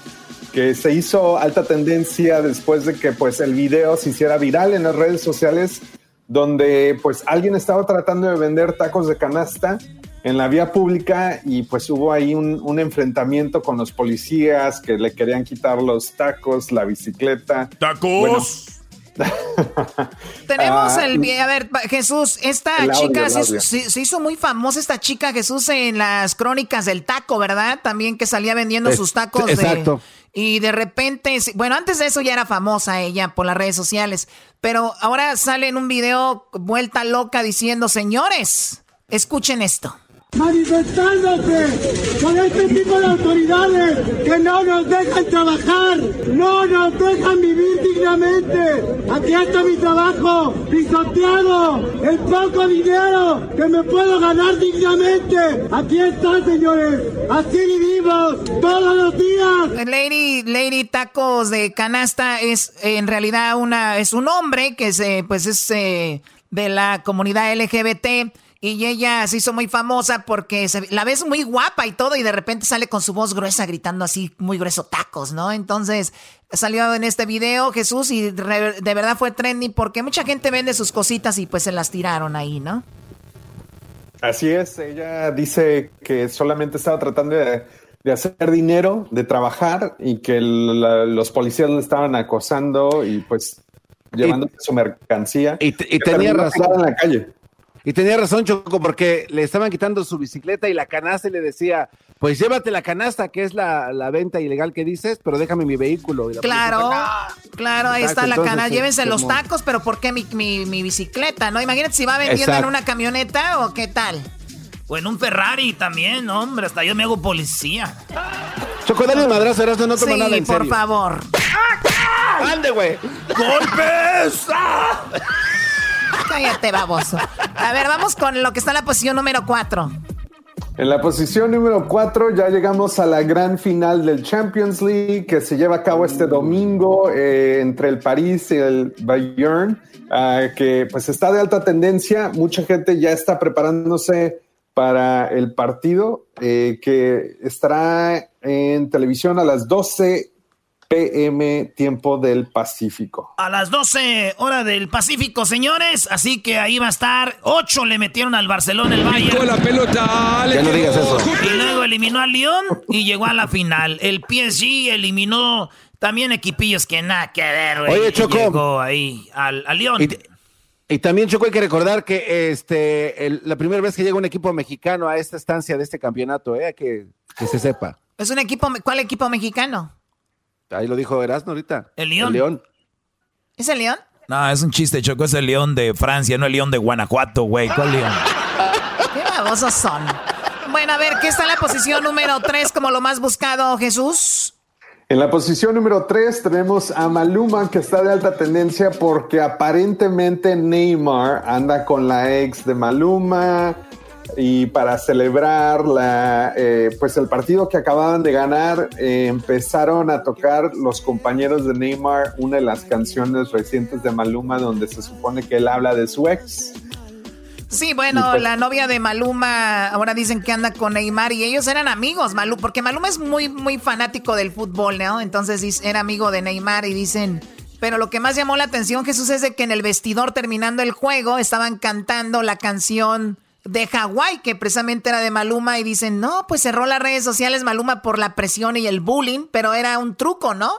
que se hizo alta tendencia después de que pues el video se hiciera viral en las redes sociales, donde pues alguien estaba tratando de vender tacos de canasta en la vía pública y pues hubo ahí un, un enfrentamiento con los policías que le querían quitar los tacos, la bicicleta. ¡Tacos! Tenemos Ah, el a ver, Jesús, esta audio, chica se, hizo muy famosa esta chica Jesús en las crónicas del taco, ¿verdad? También que salía vendiendo Es- sus tacos de- exacto. y de repente, bueno, antes de eso ya era famosa ella por las redes sociales, pero ahora sale en un video vuelta loca diciendo, "Señores, escuchen esto." Manifestándose con este tipo de autoridades que no nos dejan trabajar, no nos dejan vivir dignamente. Aquí está mi trabajo, pisoteado, el poco dinero que me puedo ganar dignamente. Aquí está, señores, así vivimos todos los días. Lady, Lady Tacos de Canasta es en realidad una, es un hombre que se, pues es eh, de la comunidad LGBT y ella se hizo muy famosa porque se- la ves muy guapa y todo y de repente sale con su voz gruesa gritando así muy grueso tacos, ¿no? Entonces salió en este video Jesús y re- de verdad fue trending porque mucha gente vende sus cositas y pues se las tiraron ahí, ¿no? Así es, ella dice que solamente estaba tratando de, de hacer dinero, de trabajar y que la- los policías le estaban acosando y pues llevándose su mercancía. Y, y tenía razón. en la calle. Y tenía razón, Choco, porque le estaban quitando su bicicleta y la canasta y le decía, pues llévate la canasta, que es la, la venta ilegal que dices, pero déjame mi vehículo. Y la Claro, policía, claro, ahí está la entonces, cana. sí, Llévense los tacos, pero ¿por qué mi, mi- mi bicicleta? ¿No? Imagínate si va vendiendo en una camioneta o qué tal. O en un Ferrari también, hombre, hasta yo me hago policía. Choco, dale un madrazo, Erasmo, no toma sí, nada en por serio. favor. ¡Ande, güey! ¡Golpes! A ver, vamos con lo que está en la posición número 4. En la posición número 4 ya llegamos a la gran final del Champions League que se lleva a cabo este domingo eh, entre el París y el Bayern, ah, que pues está de alta tendencia. Mucha gente ya está preparándose para el partido eh, que estará en televisión a las 12 pm tiempo del Pacífico. A las 12 hora del Pacífico, señores. Así que ahí va a estar. 8 le metieron al Barcelona el Bayern. la pelota, le Ya no digas eso. Y luego eliminó al Lyon y llegó a la final. El PSG eliminó también equipillos que nada que ver, güey. Oye, Choco. Llegó ahí al, al Lyon. Y, y también, Choco, hay que recordar que este el- la primera vez que llega un equipo mexicano a esta estancia de este campeonato, eh, que, que se sepa. Es un equipo, ¿cuál equipo mexicano? Ahí lo dijo Erasmo ahorita. El León. El León. ¿Es el León? No, es un chiste, Choco. Es el león de Francia, no el león de Guanajuato, güey. ¿Cuál león? Qué babosos son. Bueno, a ver, ¿qué está en la posición número 3 como lo más buscado, Jesús? En la posición número 3 tenemos a Maluma que está de alta tendencia porque aparentemente Neymar anda con la ex de Maluma y para celebrar la, eh, pues el partido que acababan de ganar eh, empezaron a tocar los compañeros de Neymar una de las canciones recientes de Maluma donde se supone que él habla de su ex. Sí, bueno, pues- la novia de Maluma ahora dicen que anda con Neymar y ellos eran amigos, Maluma, porque Maluma es muy, muy fanático del fútbol, ¿no? Entonces era amigo de Neymar y dicen, pero lo que más llamó la atención, Jesús, es de que en el vestidor terminando el juego estaban cantando la canción de Hawái, que precisamente era de Maluma y dicen, no, pues cerró las redes sociales Maluma por la presión y el bullying, pero era un truco, ¿no?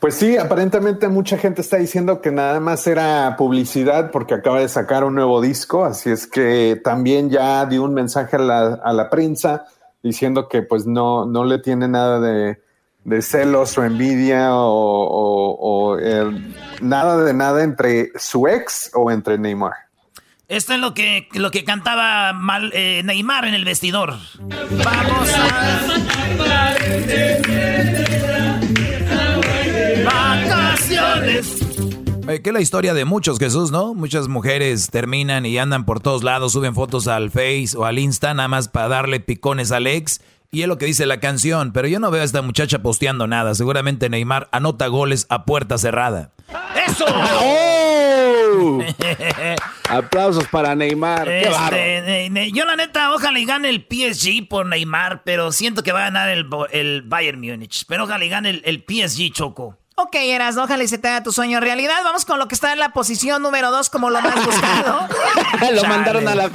Pues sí, aparentemente mucha gente está diciendo que nada más era publicidad porque acaba de sacar un nuevo disco, así es que también ya dio un mensaje a la, a la prensa diciendo que pues no, no le tiene nada de, de celos o envidia o, eh, nada de nada entre su ex o entre Neymar. Esto es lo que, lo que cantaba mal, eh, Neymar en el vestidor. Vamos a vacaciones. Oye, que es la historia de muchos, Jesús, ¿no? Muchas mujeres terminan y andan por todos lados, suben fotos al Face o al Insta, nada más para darle picones al ex. Y es lo que dice la canción, pero yo no veo a esta muchacha posteando nada. Seguramente Neymar anota goles a puerta cerrada. ¡Eso! ¡Oh! Aplausos para Neymar. Este, ne- yo la neta, ojalá y gane el PSG por Neymar, pero siento que va a ganar el, el Bayern Múnich. Pero ojalá y gane el, el PSG, Choco. Ok, Eras, ojalá y se te haga tu sueño realidad. Vamos con lo que está en la posición número dos como lo más buscado. lo mandaron a la...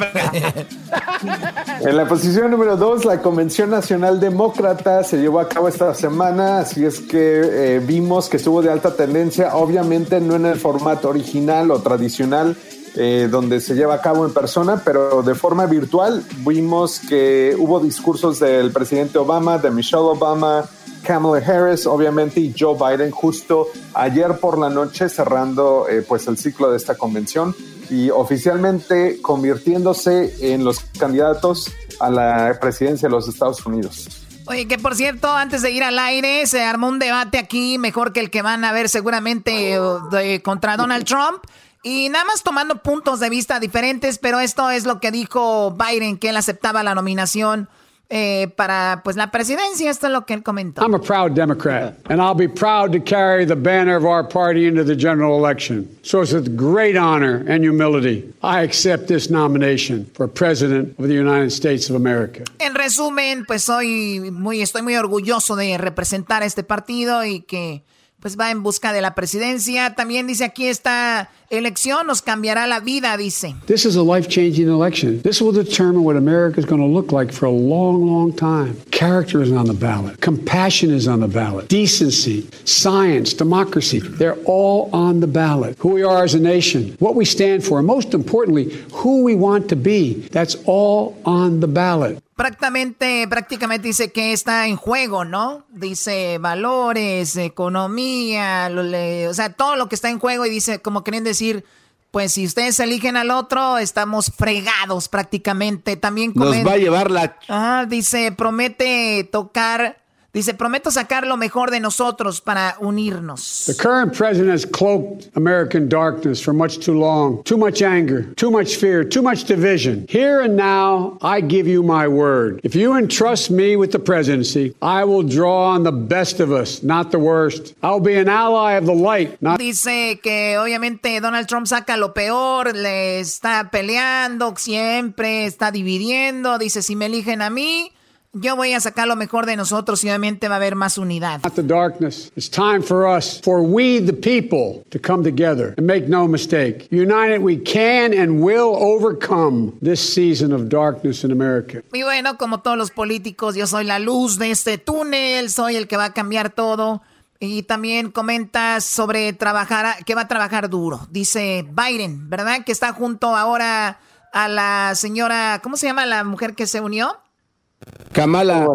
En la posición número dos, la Convención Nacional Demócrata se llevó a cabo esta semana, así es que eh, vimos que estuvo de alta tendencia, obviamente no en el formato original o tradicional, eh, donde se lleva a cabo en persona, pero de forma virtual vimos que hubo discursos del presidente Obama, de Michelle Obama, Kamala Harris, obviamente, y Joe Biden justo ayer por la noche cerrando eh, pues el ciclo de esta convención y oficialmente convirtiéndose en los candidatos a la presidencia de los Estados Unidos. Oye, que por cierto, antes de ir al aire, se armó un debate aquí, mejor que el que van a ver seguramente eh, contra Donald Trump. Y nada más tomando puntos de vista diferentes, pero esto es lo que dijo Biden, que él aceptaba la nominación eh, para pues la presidencia. Esto es lo que él comentó. I'm a proud Democrat, and I'll be proud to carry the banner of our party into the general election. So it's with great honor and humility I accept this nomination for President of the United States of America. En resumen, pues soy muy, estoy muy orgulloso de representar a este partido y que pues va en busca de la presidencia. También dice aquí esta elección nos cambiará la vida, dice. This is a life-changing election. This will determine what America is going to look like for a long, long time. Character is on the ballot. Compassion is on the ballot. Decency, science, democracy, they're all on the ballot. Who we are as a nation, what we stand for, and most importantly, who we want to be. That's all on the ballot. Prácticamente, prácticamente dice que está en juego, ¿no? Dice valores, economía, o sea, todo lo que está en juego y dice, como queriendo decir, pues si ustedes eligen al otro, estamos fregados prácticamente. También Nos va a llevar la... Ah, dice, promete tocar Dice, prometo sacar lo mejor de nosotros para unirnos. The current president has cloaked American darkness for much too long. Too much anger, too much fear, too much division. Here and now, I give you my word. If you entrust me with the presidency, I will draw on the best of us, not the worst. I'll be an ally of the light, not... Dice que obviamente Donald Trump saca lo peor, le está peleando siempre, está dividiendo. Dice, si me eligen a mí... Yo voy a sacar lo mejor de nosotros y obviamente va a haber más unidad. Not the darkness. It's time for us, for we the people, to come together and make no mistake. United we can and will overcome this season of darkness in America. Y bueno, como todos los políticos, yo soy la luz de este túnel, soy el que va a cambiar todo. Y también comenta sobre trabajar, que va a trabajar duro. Dice Biden, ¿verdad? Que está junto ahora a la señora, ¿cómo se llama la mujer que se unió? Kamala.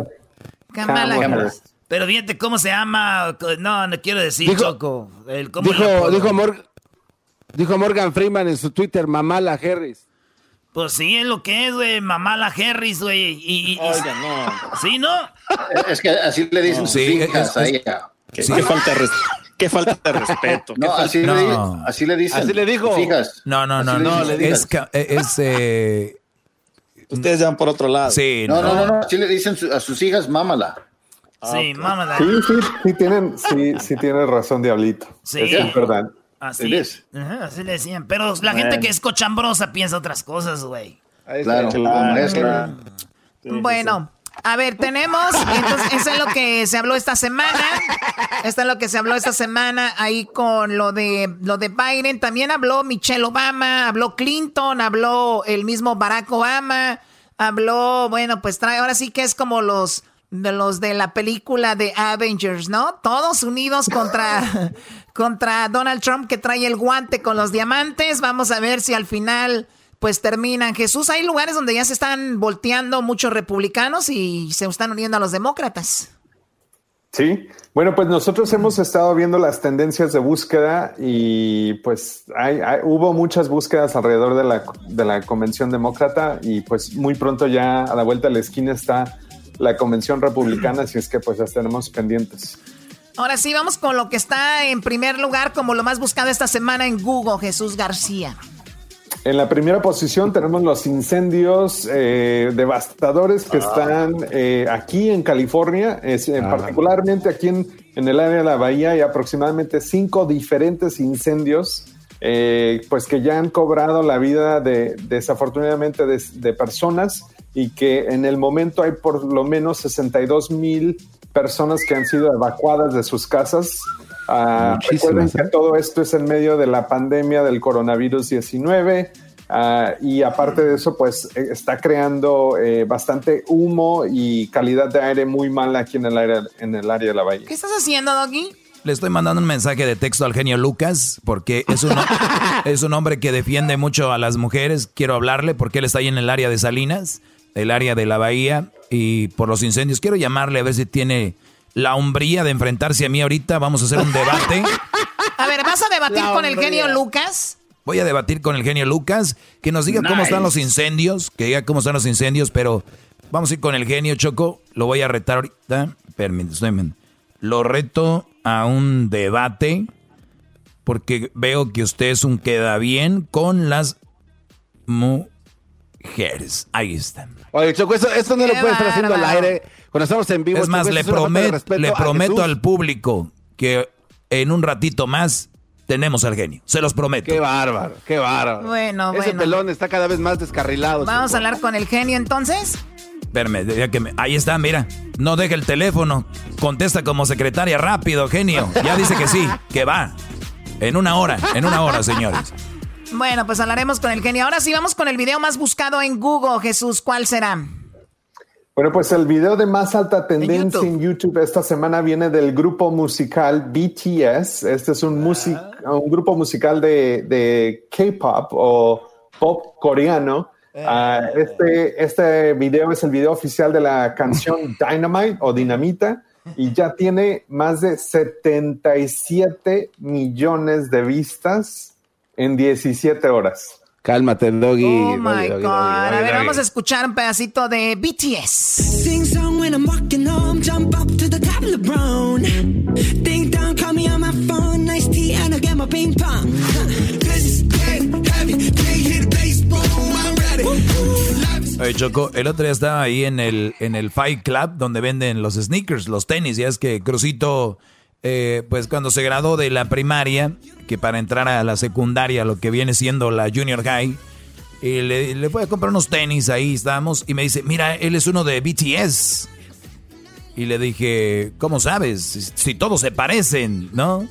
Kamala. Pero fíjate cómo se llama. No, no quiero decir, Dijo- Choco. El, ¿cómo Dijo, dijo, Mor- dijo Morgan Freeman en su Twitter, Mamala Harris. Pues sí, es lo que es, güey. Mamala Harris, güey. Y, y- y- Oiga, no. ¿Sí, no? Es que así le dicen sus Sí, hijas es- a ella. Qué, Sí. qué falta de res- qué falta de respeto. No, así, No. Le, así le dicen. Así le dijo. sus hijas. No, no, no, no. Es, es eh, Ustedes van por otro lado. sí, No, no, no, no. Así le dicen su- a sus hijas, mámala. Sí, mámala. Sí, sí, sí tienen, sí, sí tienen razón, Diablito. Sí. Es verdad. Así. Ajá, así le decían. Pero la gente que es cochambrosa piensa otras cosas, güey. Claro, échale como ganas. maestra. Bueno, a ver, tenemos, entonces, eso es lo que se habló esta semana. Esto es lo que se habló esta semana ahí con lo de lo de Biden. También habló Michelle Obama, habló Clinton, habló el mismo Barack Obama, habló, bueno, pues trae, ahora sí que es como los de los de la película de Avengers, ¿no? Todos unidos contra contra Donald Trump que trae el guante con los diamantes. Vamos a ver si al final pues terminan. Jesús, hay lugares donde ya se están volteando muchos republicanos y se están uniendo a los demócratas. Sí, bueno, pues nosotros hemos estado viendo las tendencias de búsqueda y pues hay, hay- hubo muchas búsquedas alrededor de la, de la convención demócrata y pues muy pronto ya a la vuelta de la esquina está la convención republicana, así es que pues las tenemos pendientes. Ahora sí, vamos con lo que está en primer lugar como lo más buscado esta semana en Google, Jesús García. En la primera posición tenemos los incendios eh, devastadores que están eh, aquí en California, es, eh, particularmente aquí en, en el área de la bahía hay aproximadamente cinco diferentes incendios, eh, pues que ya han cobrado la vida de desafortunadamente de, de personas y que en el momento hay por lo menos 62 mil personas que han sido evacuadas de sus casas Ah, recuerden que todo esto es en medio de la pandemia del coronavirus 19 ah, y aparte de eso, pues eh, está creando eh, bastante humo y calidad de aire muy mala aquí en el, aire, en el área de la bahía. ¿Qué estás haciendo, Doggy? Le estoy mandando un mensaje de texto al genio Lucas porque es un, es un hombre que defiende mucho a las mujeres. Quiero hablarle porque él está ahí en el área de Salinas, el área de la bahía y por los incendios. Quiero llamarle a ver si tiene la hombría de enfrentarse a mí ahorita. Vamos a hacer un debate. A ver, ¿vas a debatir con el genio Lucas? Voy a debatir con el genio Lucas, que nos diga cómo están los incendios, que diga cómo están los incendios, pero vamos a ir con el genio Choco. Lo voy a retar ahorita. Permítanme. Lo reto a un debate porque veo que usted es un queda bien con las mujeres. Ahí están. Oye, Choco, eso, no lo puede estar haciendo al aire cuando estamos en vivo. Es más, le, le prometo al público que en un ratito más tenemos al genio. Se los prometo. Qué bárbaro, qué bárbaro. Bueno, Ese pelón está cada vez más descarrilado. Vamos a hablar con el genio entonces. Espérame, que ahí está, mira. No deje el teléfono. Contesta como secretaria rápido, genio. Ya dice que sí, que va. En una hora, en una hora, señores. Bueno, pues hablaremos con el genio. Ahora sí vamos con el video más buscado en Google, Jesús. ¿Cuál será? Bueno, pues el video de más alta tendencia en YouTube, esta semana viene del grupo musical BTS. Este es un, un grupo musical de, de K-pop o pop coreano Ah, este, este video es el video oficial de la canción Dynamite o Dinamita y ya tiene más de 77 millones de vistas en 17 horas. Cálmate, Doggy. Oh my God. a ver, vamos a escuchar un pedacito de BTS. Sing song when I'm walking home, jump up to the top of the brown. Ding dong, call me on my phone, nice tea, and I get my ping pong. This is heavy, can't hit baseball, I'm Oye, Choco, el otro día estaba ahí en el, en el Fight Club donde venden los sneakers, los tenis. Ya es que Crucito, eh, pues cuando se graduó de la primaria, que para entrar a la secundaria, lo que viene siendo la junior high, y le, le fue a comprar unos tenis, ahí estábamos, y me dice, mira, él es uno de BTS. Y le dije, ¿cómo sabes? Si, todos se parecen, ¿no?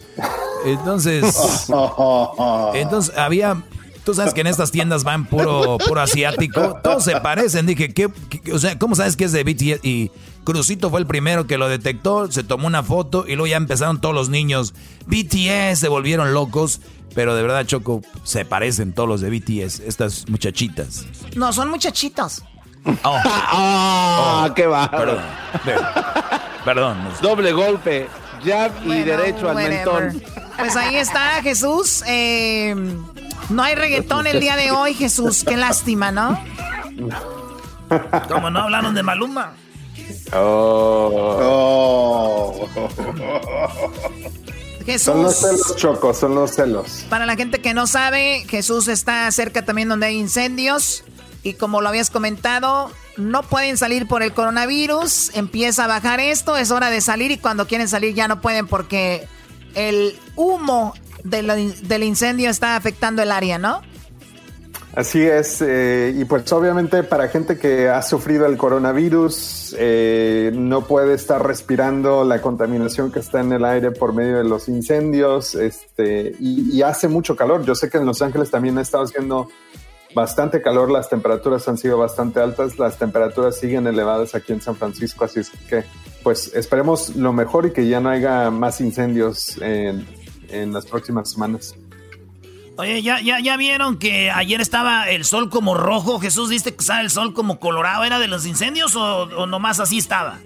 Entonces, entonces había Tú sabes que en estas tiendas van puro, puro asiático. Todos se parecen. Dije, ¿qué, o sea, ¿cómo sabes que es de BTS? Y Crucito fue el primero que lo detectó, se tomó una foto y luego ya empezaron todos los niños. BTS se volvieron locos. Pero de verdad, Choco, se parecen todos los de BTS, estas muchachitas. No, son muchachitos. Oh. oh, qué va. Perdón. Perdón. Doble golpe. Jab y derecho al mentón. Pues ahí está Jesús. Eh, no hay reggaetón el día de hoy, Jesús. Qué lástima, ¿no? Como no hablaron de Maluma. Oh. Jesús. Son los celos, Choco, son los celos. Para la gente que no sabe, Jesús está cerca también donde hay incendios. Y como lo habías comentado, no pueden salir por el coronavirus. Empieza a bajar esto, es hora de salir y cuando quieren salir ya no pueden porque el humo del incendio está afectando el área, ¿no? Así es, eh, y pues obviamente para gente que ha sufrido el coronavirus, eh, no puede estar respirando la contaminación que está en el aire por medio de los incendios, este, y, hace mucho calor. Yo sé que en Los Ángeles también ha estado haciendo bastante calor, las temperaturas han sido bastante altas, las temperaturas siguen elevadas aquí en San Francisco, así es que pues esperemos lo mejor y que ya no haya más incendios en, en las próximas semanas. Oye, ¿ya, ya, ya vieron que ayer estaba el sol como rojo? Jesús dice que estaba el sol como colorado. ¿Era de los incendios o, nomás así estaba?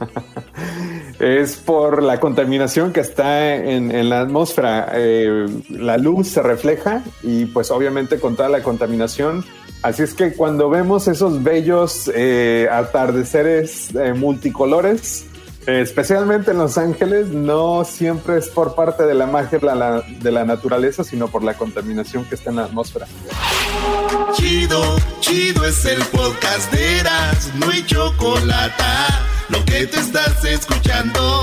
es por la contaminación que está en, la atmósfera. Eh, la luz se refleja y pues obviamente con toda la contaminación. Así es que cuando vemos esos bellos eh, atardeceres eh, multicolores, especialmente en Los Ángeles, no siempre es por parte de la magia de la, naturaleza, sino por la contaminación que está en la atmósfera. Chido, chido es el podcast de Eras, no hay chocolate. Lo que te estás escuchando,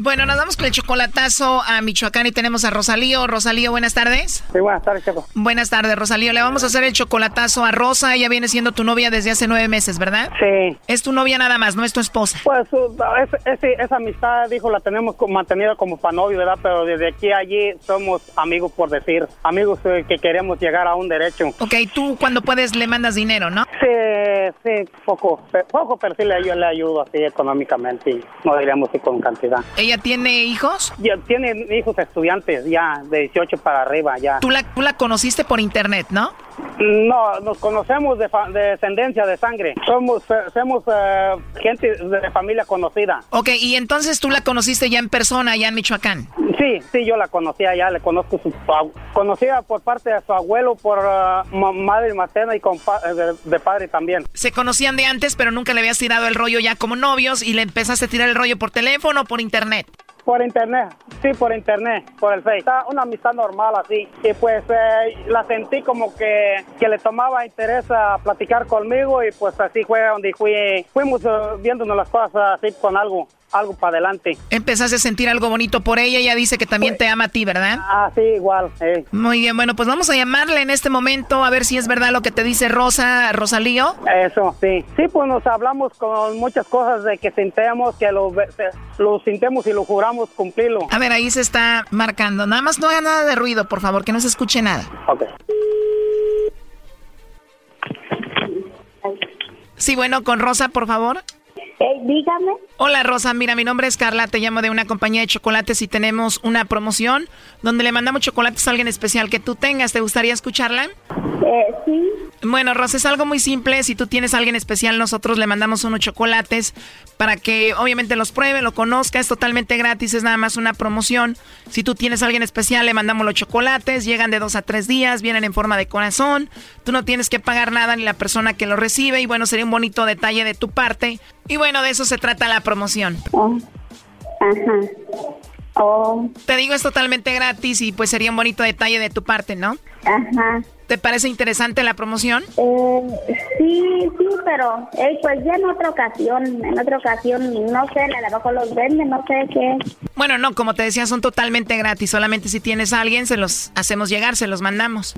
Bueno, nos vamos con el chocolatazo a Michoacán y tenemos a Rosalío. Rosalío, buenas tardes. Sí, buenas tardes, Checo. Buenas tardes, Rosalío. Le vamos a hacer el chocolatazo a Rosa. Ella viene siendo tu novia desde hace nueve meses, ¿verdad? Sí. Es tu novia nada más, no es tu esposa. Pues esa amistad, dijo, la tenemos mantenida como para novio, ¿verdad? Pero desde aquí a allí somos amigos, por decir. Amigos eh, que queremos llegar a un derecho. Ok, tú cuando puedes le mandas dinero, ¿no? Sí, sí, poco. Poco, pero sí le, yo le ayudo así económicamente. No diríamos que con cantidad. ¿Ella tiene hijos? Ya, tiene hijos estudiantes, ya, de 18 para arriba, ya. ¿Tú la, tú la conociste por internet, no? No, nos conocemos de, descendencia de sangre. Somos, eh, somos eh, gente de familia conocida. Ok, y entonces tú la conociste ya en persona, allá en Michoacán. Sí, sí, yo la conocía ya, le conozco su conocida por parte de su abuelo, por uh, madre materna y de, de, padre también. Se conocían de antes, pero nunca le habías tirado el rollo ya como novios y le empezaste a tirar el rollo por teléfono o por internet. Por internet, sí, por internet, por el. Está una amistad normal así. Y pues eh, la sentí como que, que le tomaba interés a platicar conmigo y pues así fue donde fui, fuimos eh, viéndonos las cosas así con algo algo para adelante. Empezaste a sentir algo bonito por ella, ella dice que también te ama a ti, ¿verdad? Ah, sí, igual. Eh. Muy bien, bueno, pues vamos a llamarle en este momento a ver si es verdad lo que te dice Rosa, Rosalío. Eso, sí. Sí, pues nos hablamos con muchas cosas de que sintemos, que lo, lo sintemos y lo juramos cumplirlo. A ver, ahí se está marcando. Nada más no haga nada de ruido, por favor, que no se escuche nada. Ok. Sí, bueno, con Rosa, por favor. Hey, dígame. Hola Rosa, mira, mi nombre es Carla, te llamo de una compañía de chocolates y tenemos una promoción donde le mandamos chocolates a alguien especial que tú tengas. ¿Te gustaría escucharla? Eh, sí. Bueno, Rosa, es algo muy simple. Si tú tienes a alguien especial, nosotros le mandamos unos chocolates para que obviamente los pruebe, lo conozca. Es totalmente gratis, es nada más una promoción. Si tú tienes a alguien especial, le mandamos los chocolates. Llegan de dos a tres días, vienen en forma de corazón. Tú no tienes que pagar nada ni la persona que lo recibe. Y bueno, sería un bonito detalle de tu parte. Y bueno, de eso se trata la promoción. Oh. Ajá. Oh. Te digo, es totalmente gratis y pues sería un bonito detalle de tu parte, ¿no? Ajá. ¿Te parece interesante la promoción? Eh, sí, sí, pero pues ya en otra ocasión, en otra ocasión, no sé, a lo mejor los venden, no sé qué. Bueno, no, como te decía, son totalmente gratis. Solamente si tienes a alguien, se los hacemos llegar, se los mandamos.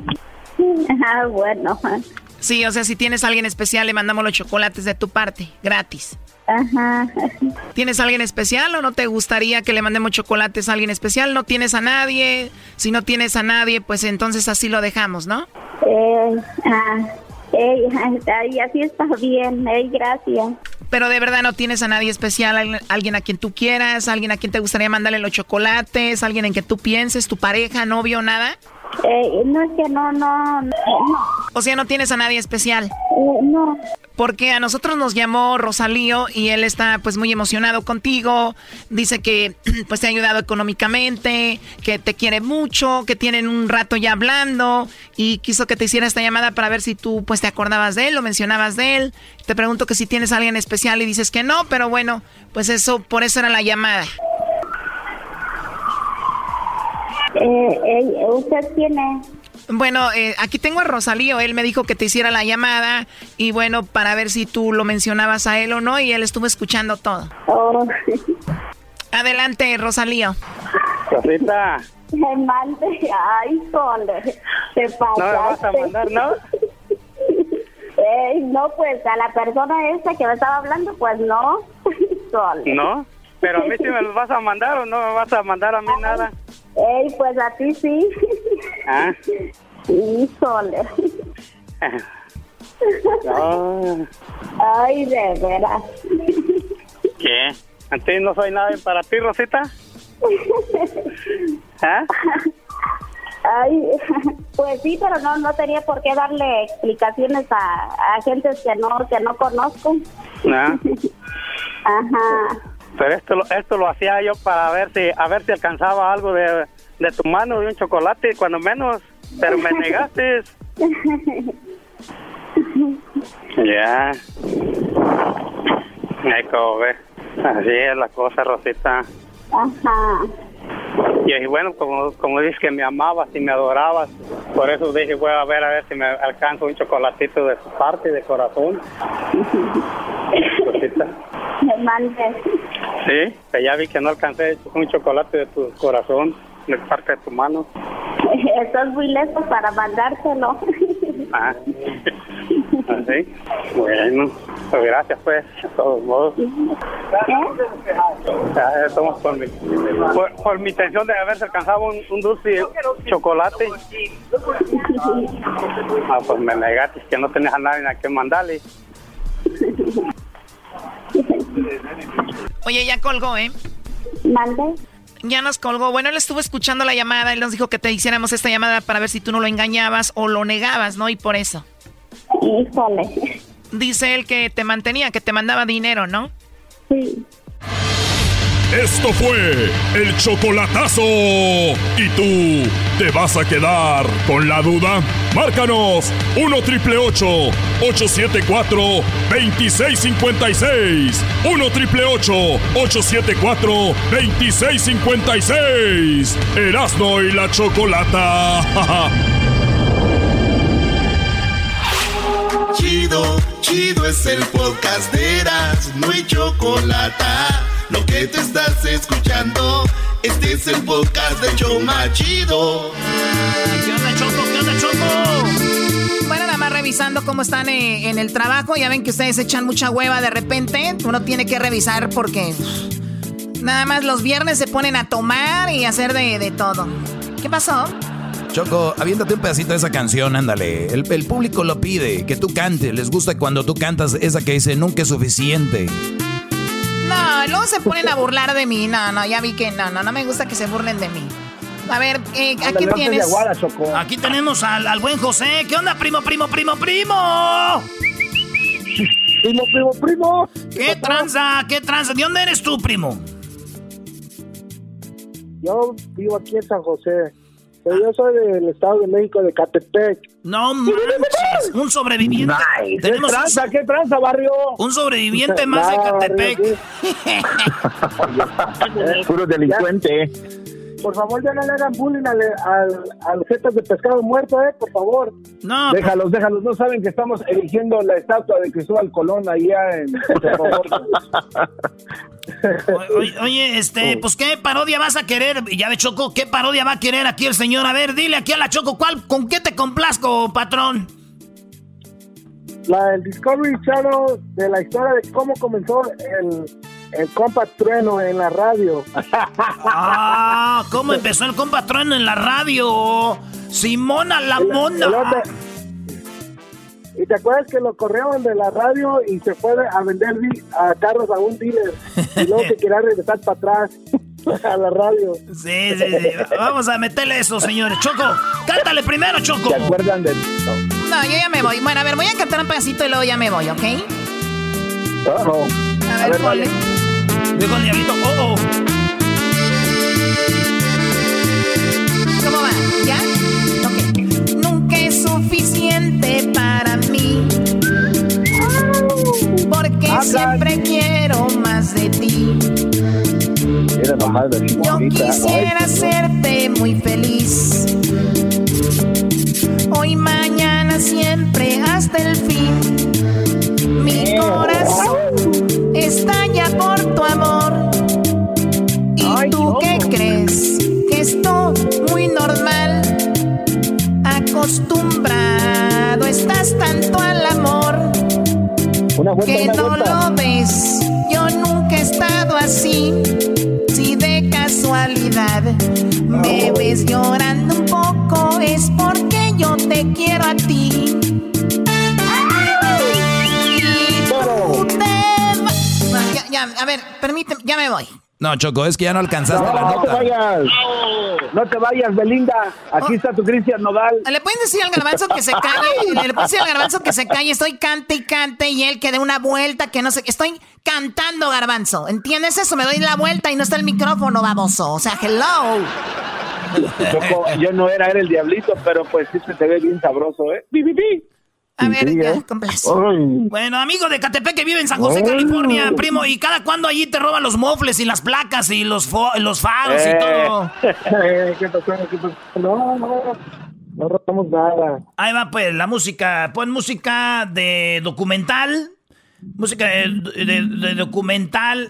Ah, bueno. Sí, o sea, si tienes a alguien especial, le mandamos los chocolates de tu parte, gratis. Ajá. ¿Tienes a alguien especial o no te gustaría que le mandemos chocolates a alguien especial? ¿No tienes a nadie? Si no tienes a nadie, pues entonces así lo dejamos, ¿no? Eh, ah, eh, así está bien, eh, gracias. Pero de verdad no tienes a nadie especial, alguien a quien tú quieras, alguien a quien te gustaría mandarle los chocolates, alguien en que tú pienses, tu pareja, novio, nada. Eh, no es que no, no, no. O sea, no tienes a nadie especial. Eh, no. Porque a nosotros nos llamó Rosalío y él está pues muy emocionado contigo. Dice que pues te ha ayudado económicamente, que te quiere mucho, que tienen un rato ya hablando y quiso que te hiciera esta llamada para ver si tú pues te acordabas de él o mencionabas de él. Te pregunto que si tienes a alguien especial y dices que no, pero bueno, pues eso, por eso era la llamada. Eh, ¿Usted tiene? Bueno, eh, aquí tengo a Rosalío. Él me dijo que te hiciera la llamada y bueno, para ver si tú lo mencionabas a él o no y él estuvo escuchando todo. Oh. Adelante, Rosalío. Rosita. Me mande. Ay, sole. Te No me vas a mandar, ¿no? no, pues a la persona esta que me estaba hablando, pues no. ¿No? Pero a mí sí me los vas a mandar o no me vas a mandar a mí nada. Ey, pues a ti sí. ¿Ah? Sí, Sole. Ay, de veras. ¿Qué? ¿A ti no soy nada para ti, Rosita? ¿Ah? Ay, pues sí, pero no no tenía por qué darle explicaciones a, a gentes que no que no conozco. ¿Ah? Ajá. Pero esto, esto lo hacía yo para ver si, a ver si alcanzaba algo de, de tu mano, de un chocolate, cuando menos, pero me negaste. Ya. Ve. Así es la cosa, Rosita. Ajá. Y, bueno, como, como dices que me amabas y me adorabas, por eso dije, voy a ver a ver si me alcanzo un chocolatito de su parte, de corazón. Rosita. Me mandes. Sí, que ya vi que no alcancé un chocolate de tu corazón, de parte de tu mano. Estás muy lejos para mandártelo. Ah, así. Bueno, pues gracias pues, de todos modos. Ya, estamos por mi, por, por mi intención de haberse alcanzado un, un dulce chocolate. Ah, pues me negaste que no tenías a nadie a que mandarle. Oye, ya colgó, ¿eh? Mande. Ya nos colgó. Bueno, él estuvo escuchando la llamada. Él nos dijo que te hiciéramos esta llamada para ver si tú no lo engañabas o lo negabas, ¿no? Y por eso. Híjole. Dice él que te mantenía, que te mandaba dinero, ¿no? Sí. Esto fue el chocolatazo. ¿Y tú te vas a quedar con la duda? Márcanos 1 triple 874 2656. 1 triple 874 2656. Erasno y la chocolata. Chido, chido es el podcast de Eras, no hay chocolate. Lo que te estás escuchando, este es el podcast de Choma Chido. ¿Qué onda, Choco? ¿Qué onda, Choco? Bueno, nada más revisando cómo están eh, en el trabajo. Ya ven que ustedes echan mucha hueva de repente. Uno tiene que revisar porque nada más los viernes se ponen a tomar y hacer de, de todo. ¿Qué pasó? Choco, aviéntate un pedacito de esa canción, ándale. El, el público lo pide, que tú cantes. Les gusta cuando tú cantas esa que dice nunca es suficiente. No, luego se ponen a burlar de mí. No, no, ya vi que no, no, no me gusta que se burlen de mí. A ver, eh, aquí tienes. Aquí tenemos al, al buen José. ¿Qué onda, primo, primo, primo, primo? Primo, primo, primo. ¿Qué tranza? ¿Qué tranza? ¿De dónde eres tú, primo? Yo vivo aquí en San José. Pero yo soy del Estado de México, de Catepec. No manches, un sobreviviente. ¿Qué tranza? ¿Qué tranza, barrio? Un sobreviviente más de Catepec. Puro delincuente. Por favor, ya no le hagan bullying al, al, al de pescado muerto, ¿eh? Por favor. No. Déjalos, déjalos. No saben que estamos erigiendo la estatua de Cristóbal Colón allá en... Oye, oye, este, pues qué parodia vas a querer, ya de Choco, ¿qué parodia va a querer aquí el señor? A ver, dile aquí a la Choco, ¿cuál, con qué te complazco, patrón? la del Discovery Channel de la historia de cómo comenzó el, el compa trueno en la radio. Ah, ¿cómo empezó el compa trueno en la radio? Simona la mona. El y te acuerdas que lo corrieron de la radio y se fue a vender a carros a un dealer y luego que quería regresar para atrás a la radio. Sí, sí, sí. Vamos a meterle eso, señores. Choco, cántale primero, Choco. ¿Se acuerdan de No, yo ya me voy. Bueno, a ver, voy a cantar un pedacito y luego ya me voy, ¿ok? Oh, A ver, ponle. Dijo el diablito, oh, oh. ¿Cómo va? ¿Ya? Ok. Nunca es suficiente para mí. Porque siempre quiero más de ti. Era nomás de Yo quisiera hacerte muy feliz. Hoy, mañana, siempre, hasta el fin. Mi corazón por tu amor. ¿Y tú qué crees? Que esto muy normal. Acostumbrado estás tanto al amor Una vuelta, que una no vuelta. lo ves. Yo nunca he estado así. Si de casualidad me ves llorando un poco, es porque yo te quiero a ti. Ya, a ver, permíteme, ya me voy. No, Choco, es que ya no alcanzaste la No, no te nota. vayas. No te vayas, Belinda. Aquí está tu Cristian Nodal. ¿Le pueden decir al garbanzo que se calle? ¿Le pueden decir al garbanzo que se calle? Estoy cante y cante y él que dé una vuelta, que no sé. Estoy cantando, garbanzo. ¿Entiendes eso? Me doy la vuelta y no está el micrófono, baboso. O sea, hello. Choco, yo no era, era el diablito, pero pues sí se te ve bien sabroso, ¿eh? ¡Pi, pi, pi! A ver, ya, ¿eh? Bueno, amigo de Catepec que vive en San José, California, primo, ¿y cada cuándo allí te roban los mofles y las placas y los, los faros y Eh. todo? ¿Qué pasó? ¿Qué pasó? No, no, no robamos nada. Ahí va, pues, la música. Pon música de documental. Música de, de- de documental.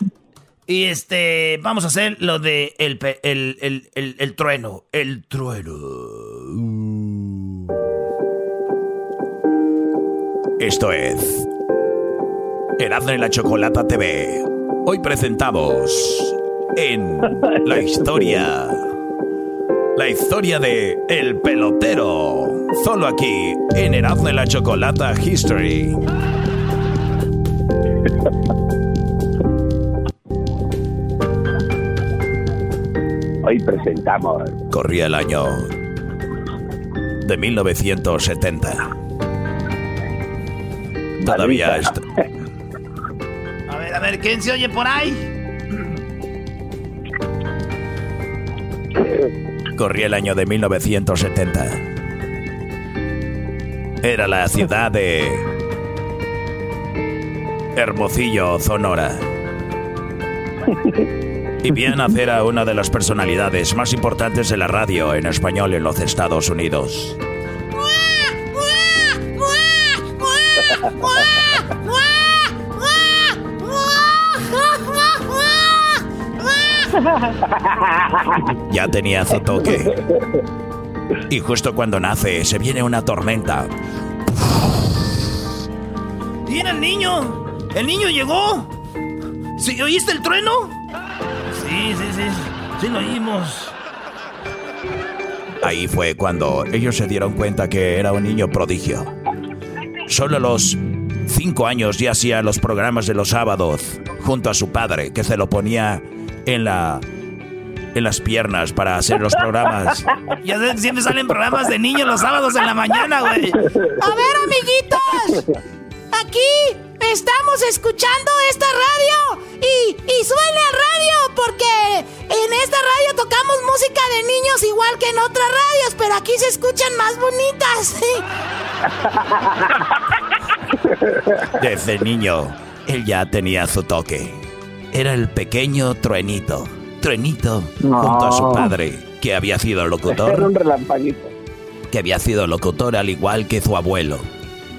Y este, vamos a hacer lo de el, el, el, el trueno. El trueno. Esto es Erasmo y la Chocolata TV. Hoy presentamos en la historia, la historia de El Pelotero. Solo aquí en Erasmo y la Chocolata History. Hoy presentamos. Corría el año de 1970. Todavía est- A ver, a ver, ¿quién se oye por ahí? corría el año de 1970. Era la ciudad de Hermosillo, Sonora. Y vi nacer a una de las personalidades más importantes de la radio en español en los Estados Unidos. Ya tenía su toque. Y justo cuando nace, se viene una tormenta. ¡Mira el niño! ¡El niño llegó! ¿Sí, ¿Oíste el trueno? Sí, sí, sí. Sí lo oímos. Ahí fue cuando ellos se dieron cuenta que era un niño prodigio. Solo a los cinco años ya hacía los programas de los sábados junto a su padre, que se lo ponía en la en las piernas para hacer los programas. Ya siempre salen programas de niños los sábados en la mañana, güey. A ver, amiguitos. Aquí estamos escuchando esta radio y, y suele a radio porque en esta radio tocamos música de niños igual que en otras radios, pero aquí se escuchan más bonitas. Desde niño, él ya tenía su toque. Era el pequeño truenito. Truenito junto a su padre, que había sido Era locutor, un relampaguito. que había sido locutor al igual que su abuelo.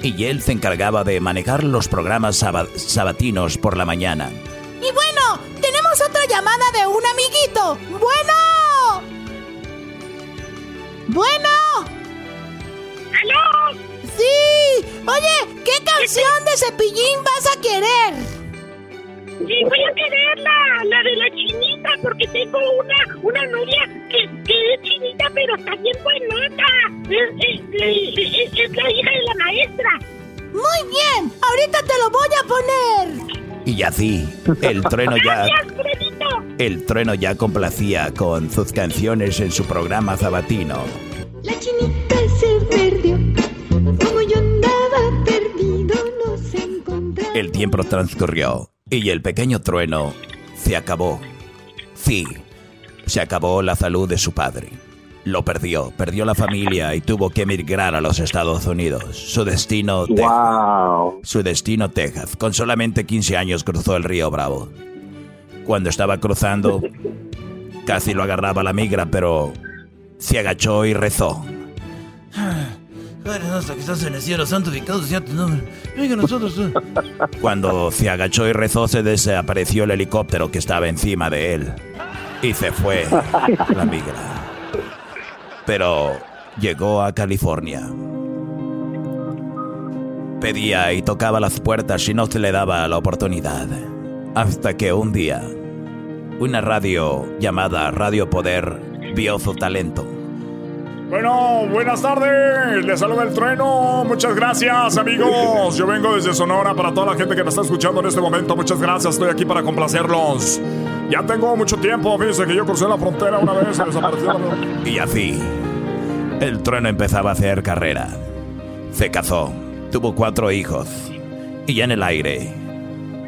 Y él se encargaba de manejar los programas saba- sabatinos por la mañana. Y bueno, tenemos otra llamada de un amiguito. Bueno. Bueno. ¿Aló? Sí. Oye, ¿qué canción de cepillín vas a querer? Sí, voy a querer la, la de la chinita, porque tengo una, una novia que, que es chinita, pero está bien buenota. Es, es- es- es- es la hija de la maestra. Muy bien, ahorita te lo voy a poner. Y así, el trueno ya, Gracias, Fredito. el trueno ya complacía con sus canciones en su programa sabatino. La chinita se perdió, como yo andaba perdido, nos encontramos. El tiempo transcurrió y el pequeño trueno se acabó. Sí, se acabó la salud de su padre. Lo perdió, perdió la familia y tuvo que emigrar a los Estados Unidos. Su destino, Texas. Su destino, Texas. Con solamente 15 años cruzó el río Bravo. Cuando estaba cruzando, casi lo agarraba la migra, pero se agachó y rezó. Padre nuestro que estás en el cielo, santificado sea tu nombre. Venga nosotros. tú. Cuando se agachó y rezó, se desapareció el helicóptero que estaba encima de él. Y se fue la migra. Pero llegó a California. Pedía y tocaba las puertas y no se le daba la oportunidad. Hasta que un día, una radio llamada Radio Poder vio su talento. Bueno, buenas tardes. Les saluda el trueno. Muchas gracias, amigos. Yo vengo desde Sonora para toda la gente que nos está escuchando en este momento. Muchas gracias. Estoy aquí para complacerlos. Ya tengo mucho tiempo. Fíjense que yo crucé la frontera una vez y desapareció. Y así, el trueno empezaba a hacer carrera. Se casó, tuvo cuatro hijos. Y ya en el aire,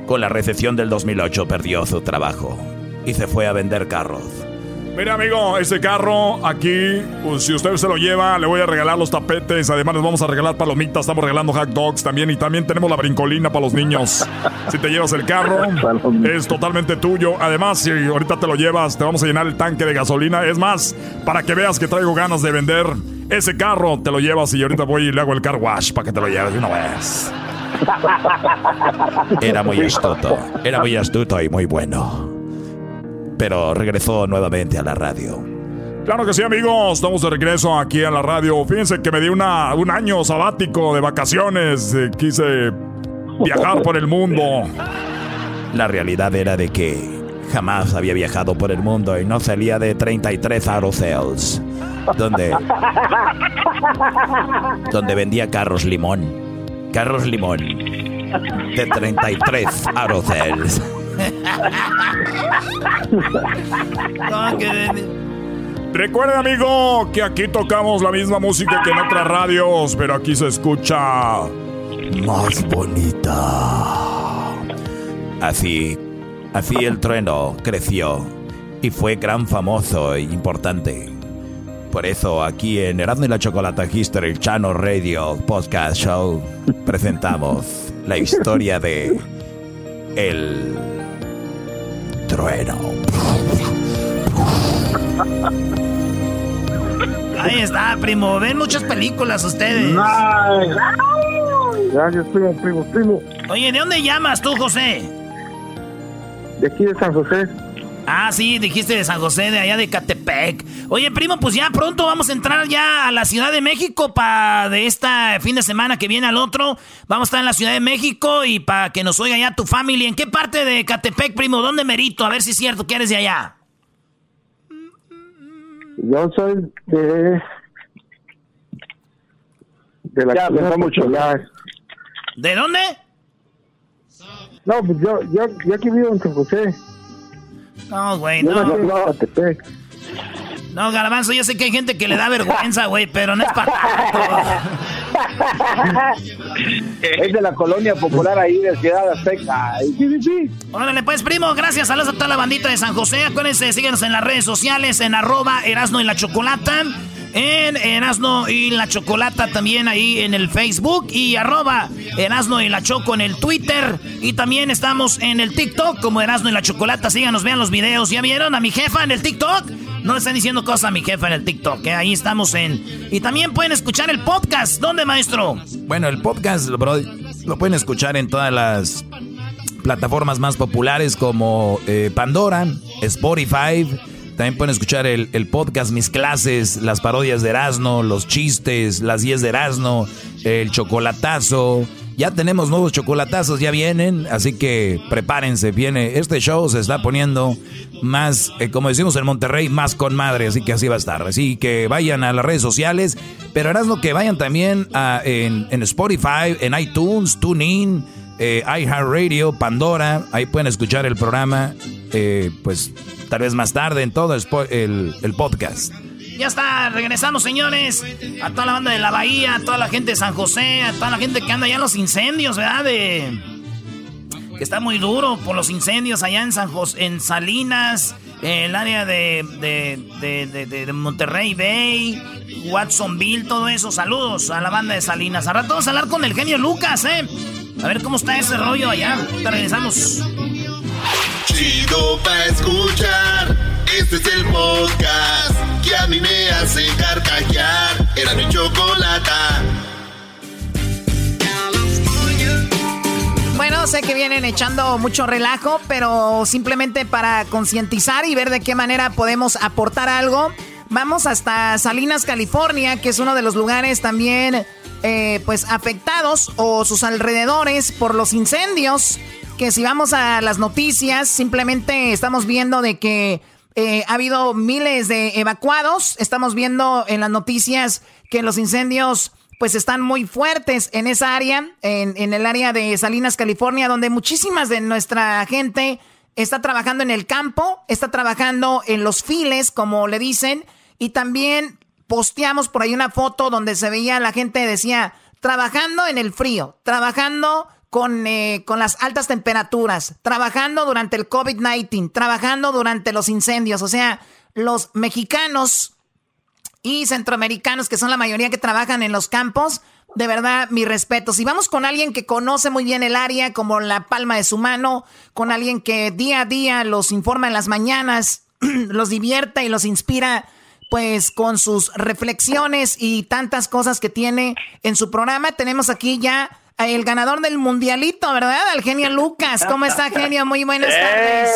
con la recesión del 2008, perdió su trabajo y se fue a vender carros. Mira, amigo, ese carro aquí, pues, si usted se lo lleva, le voy a regalar los tapetes. Además, les vamos a regalar palomitas. Estamos regalando hot dogs también. Y también tenemos la brincolina para los niños. Si te llevas el carro, es totalmente tuyo. Además, si ahorita te lo llevas, te vamos a llenar el tanque de gasolina. Es más, para que veas que traigo ganas de vender ese carro, te lo llevas y ahorita voy y le hago el car wash para que te lo lleves de una vez. Era muy astuto. Era muy astuto y muy bueno pero regresó nuevamente a la radio. Claro que sí, amigos. Estamos de regreso aquí a la radio. Fíjense que me di una, un año sabático de vacaciones. Eh, quise viajar por el mundo. La realidad era de que jamás había viajado por el mundo y no salía de 33 aerocells. Donde, donde vendía carros limón. Carros limón. De 33 aerocells. Recuerda, amigo, que aquí tocamos la misma música que en otras radios, pero aquí se escucha más bonita. Así, así el trueno creció y fue gran famoso e importante. Por eso aquí en Erasmo y la Chocolata History Channel Radio Podcast Show presentamos la historia de el trueno. Ahí está, primo. Ven muchas películas ustedes. Gracias, primo, primo, primo. Oye, ¿de dónde llamas tú, José? De aquí de San José. Ah, sí, dijiste de San José, de allá de Catepec. Oye, primo, pues ya pronto vamos a entrar ya a la Ciudad de México para de este fin de semana que viene al otro. Vamos a estar en la Ciudad de México y para que nos oiga ya tu familia. ¿En qué parte de Catepec, primo? ¿Dónde merito? A ver si es cierto que eres de allá. Yo soy de... De la ya, mucho. ¿De dónde? No, pues yo, yo, yo aquí vivo en San José. No, güey, no. No, Garbanzo, yo sé que hay gente que le da vergüenza, güey, pero no es para Es de la colonia popular ahí de Ciudad Azteca. Sí, sí, sí. Órale, pues, primo, gracias. Saludos a toda la bandita de San José. Acuérdense, síguenos en las redes sociales, en arroba Erasno y la Chocolata en Erasno y la Chocolata también ahí en el Facebook y arroba Erasno y la Choco en el Twitter y también estamos en el TikTok como Erasno y la Chocolata. Síganos, vean los videos. ¿Ya vieron a mi jefa en el TikTok? No le están diciendo cosas a mi jefa en el TikTok, ¿eh? ahí estamos en... Y también pueden escuchar el podcast. ¿Dónde, maestro? Bueno, el podcast, bro, lo pueden escuchar en todas las plataformas más populares como eh, Pandora, Spotify, también pueden escuchar el, podcast, mis clases, las parodias de Erasmo, los chistes, las 10 de Erasmo, el chocolatazo. Ya tenemos nuevos chocolatazos, ya vienen, así que prepárense, viene. Este show se está poniendo más, eh, como decimos en Monterrey, más con madre, así que así va a estar. Así que vayan a las redes sociales, pero Erasmo que vayan también a, en, Spotify, en iTunes, TuneIn, eh, iHeartRadio, Pandora, ahí pueden escuchar el programa, eh, pues tal vez más tarde en todo el, podcast. Ya está, regresamos señores. A toda la banda de la Bahía, a toda la gente de San José, a toda la gente que anda allá en los incendios, ¿verdad? De... Que está muy duro por los incendios allá en San José, en Salinas, en el área de, de, de, Monterrey Bay, Watsonville, todo eso. Saludos a la banda de Salinas. Ahora vamos a hablar con el genio Lucas, ¿eh? A ver cómo está ese rollo allá. Te regresamos. Chido pa' escuchar. Este es el podcast que a mí me hace carcajear. Era mi chocolata. Bueno, sé que vienen echando mucho relajo, pero simplemente para concientizar y ver de qué manera podemos aportar algo. Vamos hasta Salinas, California, que es uno de los lugares también eh, pues afectados o sus alrededores por los incendios que si vamos a las noticias, simplemente estamos viendo de que eh, ha habido miles de evacuados. Estamos viendo en las noticias que los incendios pues están muy fuertes en esa área, en, en el área de Salinas, California, donde muchísimas de nuestra gente está trabajando en el campo, está trabajando en los files, como le dicen, y también posteamos por ahí una foto donde se veía la gente decía, trabajando en el frío, trabajando con, eh, con las altas temperaturas, trabajando durante el COVID-19, trabajando durante los incendios. O sea, los mexicanos y centroamericanos, que son la mayoría que trabajan en los campos, de verdad, mi respeto. Si vamos con alguien que conoce muy bien el área, como la palma de su mano, con alguien que día a día los informa en las mañanas, los divierta y los inspira, pues con sus reflexiones y tantas cosas que tiene en su programa, tenemos aquí ya el ganador del mundialito, ¿verdad? Al genio Lucas. ¿Cómo está, genio? Muy buenas tardes.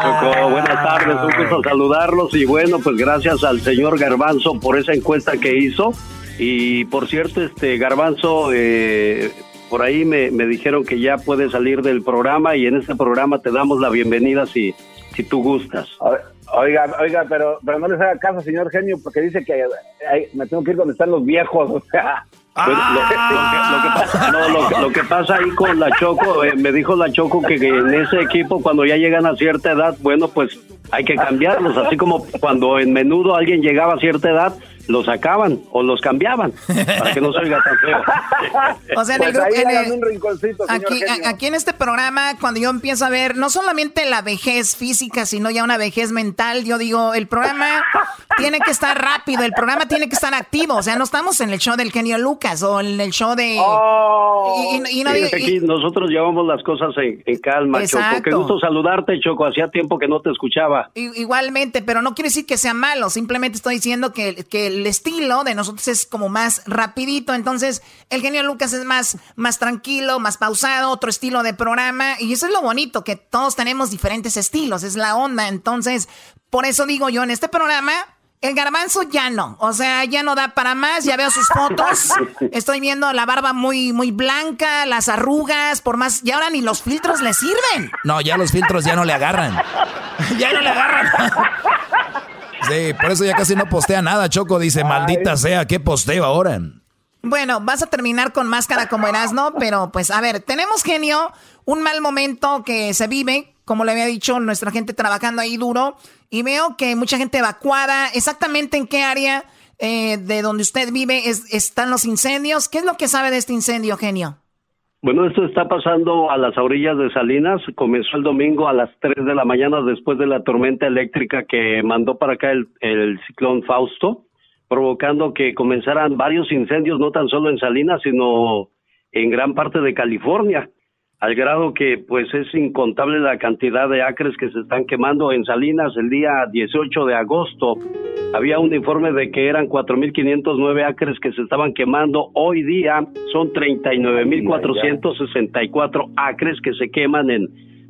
Choco, buenas tardes, un gusto saludarlos y bueno, pues gracias al señor Garbanzo por esa encuesta que hizo y por cierto, este Garbanzo, eh, por ahí me, dijeron que ya puedes salir del programa y en este programa te damos la bienvenida si, si tú gustas. Oiga, oiga, pero, pero no les haga caso, señor genio, porque dice que me tengo que ir donde están los viejos. O sea. lo, que, pasa ahí con la Choco, eh, me dijo la Choco que, en ese equipo cuando ya llegan a cierta edad, bueno, pues hay que cambiarlos, así como cuando en menudo alguien llegaba a cierta edad, los sacaban o los cambiaban para que no se oiga tan feo. O sea, pues aquí, aquí, en este programa, cuando yo empiezo a ver no solamente la vejez física, sino ya una vejez mental, yo digo, el programa tiene que estar rápido, el programa tiene que estar activo. O sea, no estamos en el show del genio Lucas o en el show de. nosotros llevamos las cosas en, calma, Choco. Qué gusto saludarte, Choco. Hacía tiempo que no te escuchaba. Igualmente, pero no quiere decir que sea malo, simplemente estoy diciendo que, que el estilo de nosotros es como más rapidito, entonces el genio Lucas es más, más tranquilo, más pausado, otro estilo de programa, y eso es lo bonito, que todos tenemos diferentes estilos, es la onda, entonces, por eso digo yo, en este programa... El garbanzo ya no, o sea, ya no da para más, ya veo sus fotos, estoy viendo la barba muy, muy blanca, las arrugas, por más, y ahora ni los filtros le sirven. No, ya los filtros ya no le agarran. ya no le agarran. Sí, por eso ya casi no postea nada, Choco. Dice, maldita sea, ¿qué posteo ahora? Bueno, vas a terminar con máscara como eras, ¿no? Pero pues, a ver, tenemos genio, un mal momento que se vive, como le había dicho, nuestra gente trabajando ahí duro, y veo que mucha gente evacuada. ¿Exactamente en qué área eh, de donde usted vive están los incendios? ¿Qué es lo que sabe de este incendio, genio? Bueno, esto está pasando a las orillas de Salinas. Comenzó el domingo a las 3 de la mañana después de la tormenta eléctrica que mandó para acá el, el ciclón Fausto, provocando que comenzaran varios incendios, no tan solo en Salinas, sino en gran parte de California al grado que pues es incontable la cantidad de acres que se están quemando en Salinas el día 18 de agosto. Había un informe de que eran 4.509 acres que se estaban quemando. Hoy día son 39.464 acres que se queman en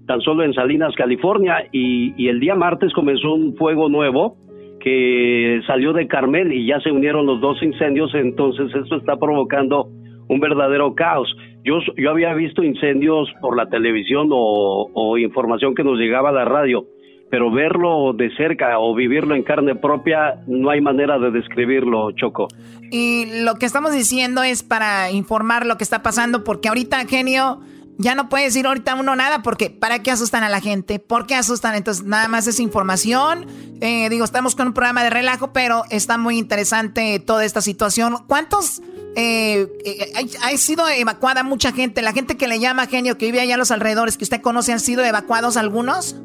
tan solo en Salinas, California. Y, y el día martes comenzó un fuego nuevo que salió de Carmel y ya se unieron los dos incendios. Entonces esto está provocando un verdadero caos. Yo, yo había visto incendios por la televisión o, información que nos llegaba a la radio, pero verlo de cerca o vivirlo en carne propia, no hay manera de describirlo, Choco. Y lo que estamos diciendo es para informar lo que está pasando, porque ahorita, genio, ya no puede decir ahorita uno nada, porque ¿para qué asustan a la gente? ¿Por qué asustan? Entonces, nada más es información. Eh, digo, estamos con un programa de relajo, pero está muy interesante toda esta situación. ¿Cuántos eh, eh ha, sido evacuada mucha gente. La gente que le llama genio, que vive allá a los alrededores, que usted conoce, ¿han sido evacuados algunos?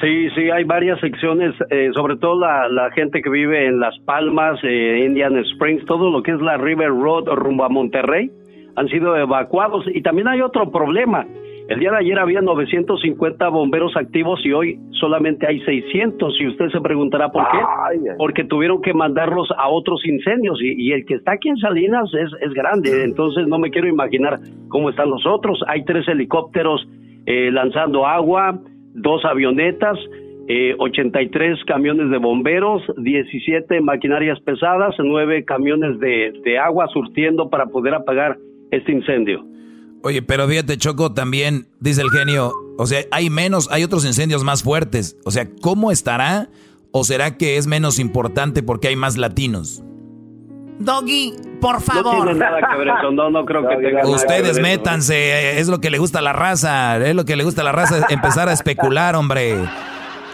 Sí, sí, hay varias secciones, eh, sobre todo la, la, gente que vive en Las Palmas, eh, Indian Springs, todo lo que es la River Road rumbo a Monterrey, han sido evacuados. Y también hay otro problema. El día de ayer había 950 bomberos activos y hoy solamente hay 600. Y usted se preguntará por qué. Porque tuvieron que mandarlos a otros incendios y, el que está aquí en Salinas es, es, grande. Entonces no me quiero imaginar cómo están los otros. Hay tres helicópteros eh, lanzando agua, dos avionetas. Eh, 83 camiones de bomberos, 17 maquinarias pesadas, 9 camiones de, de agua surtiendo para poder apagar este incendio. Oye, pero fíjate, Choco, también dice el genio, o sea, hay menos, hay otros incendios más fuertes. O sea, ¿cómo estará? ¿O será que es menos importante porque hay más latinos? Doggy, por favor. No tiene nada que ver eso, no, no creo que tenga Ustedes métanse, es lo que le gusta a la raza, es lo que le gusta a la raza, empezar a especular, hombre.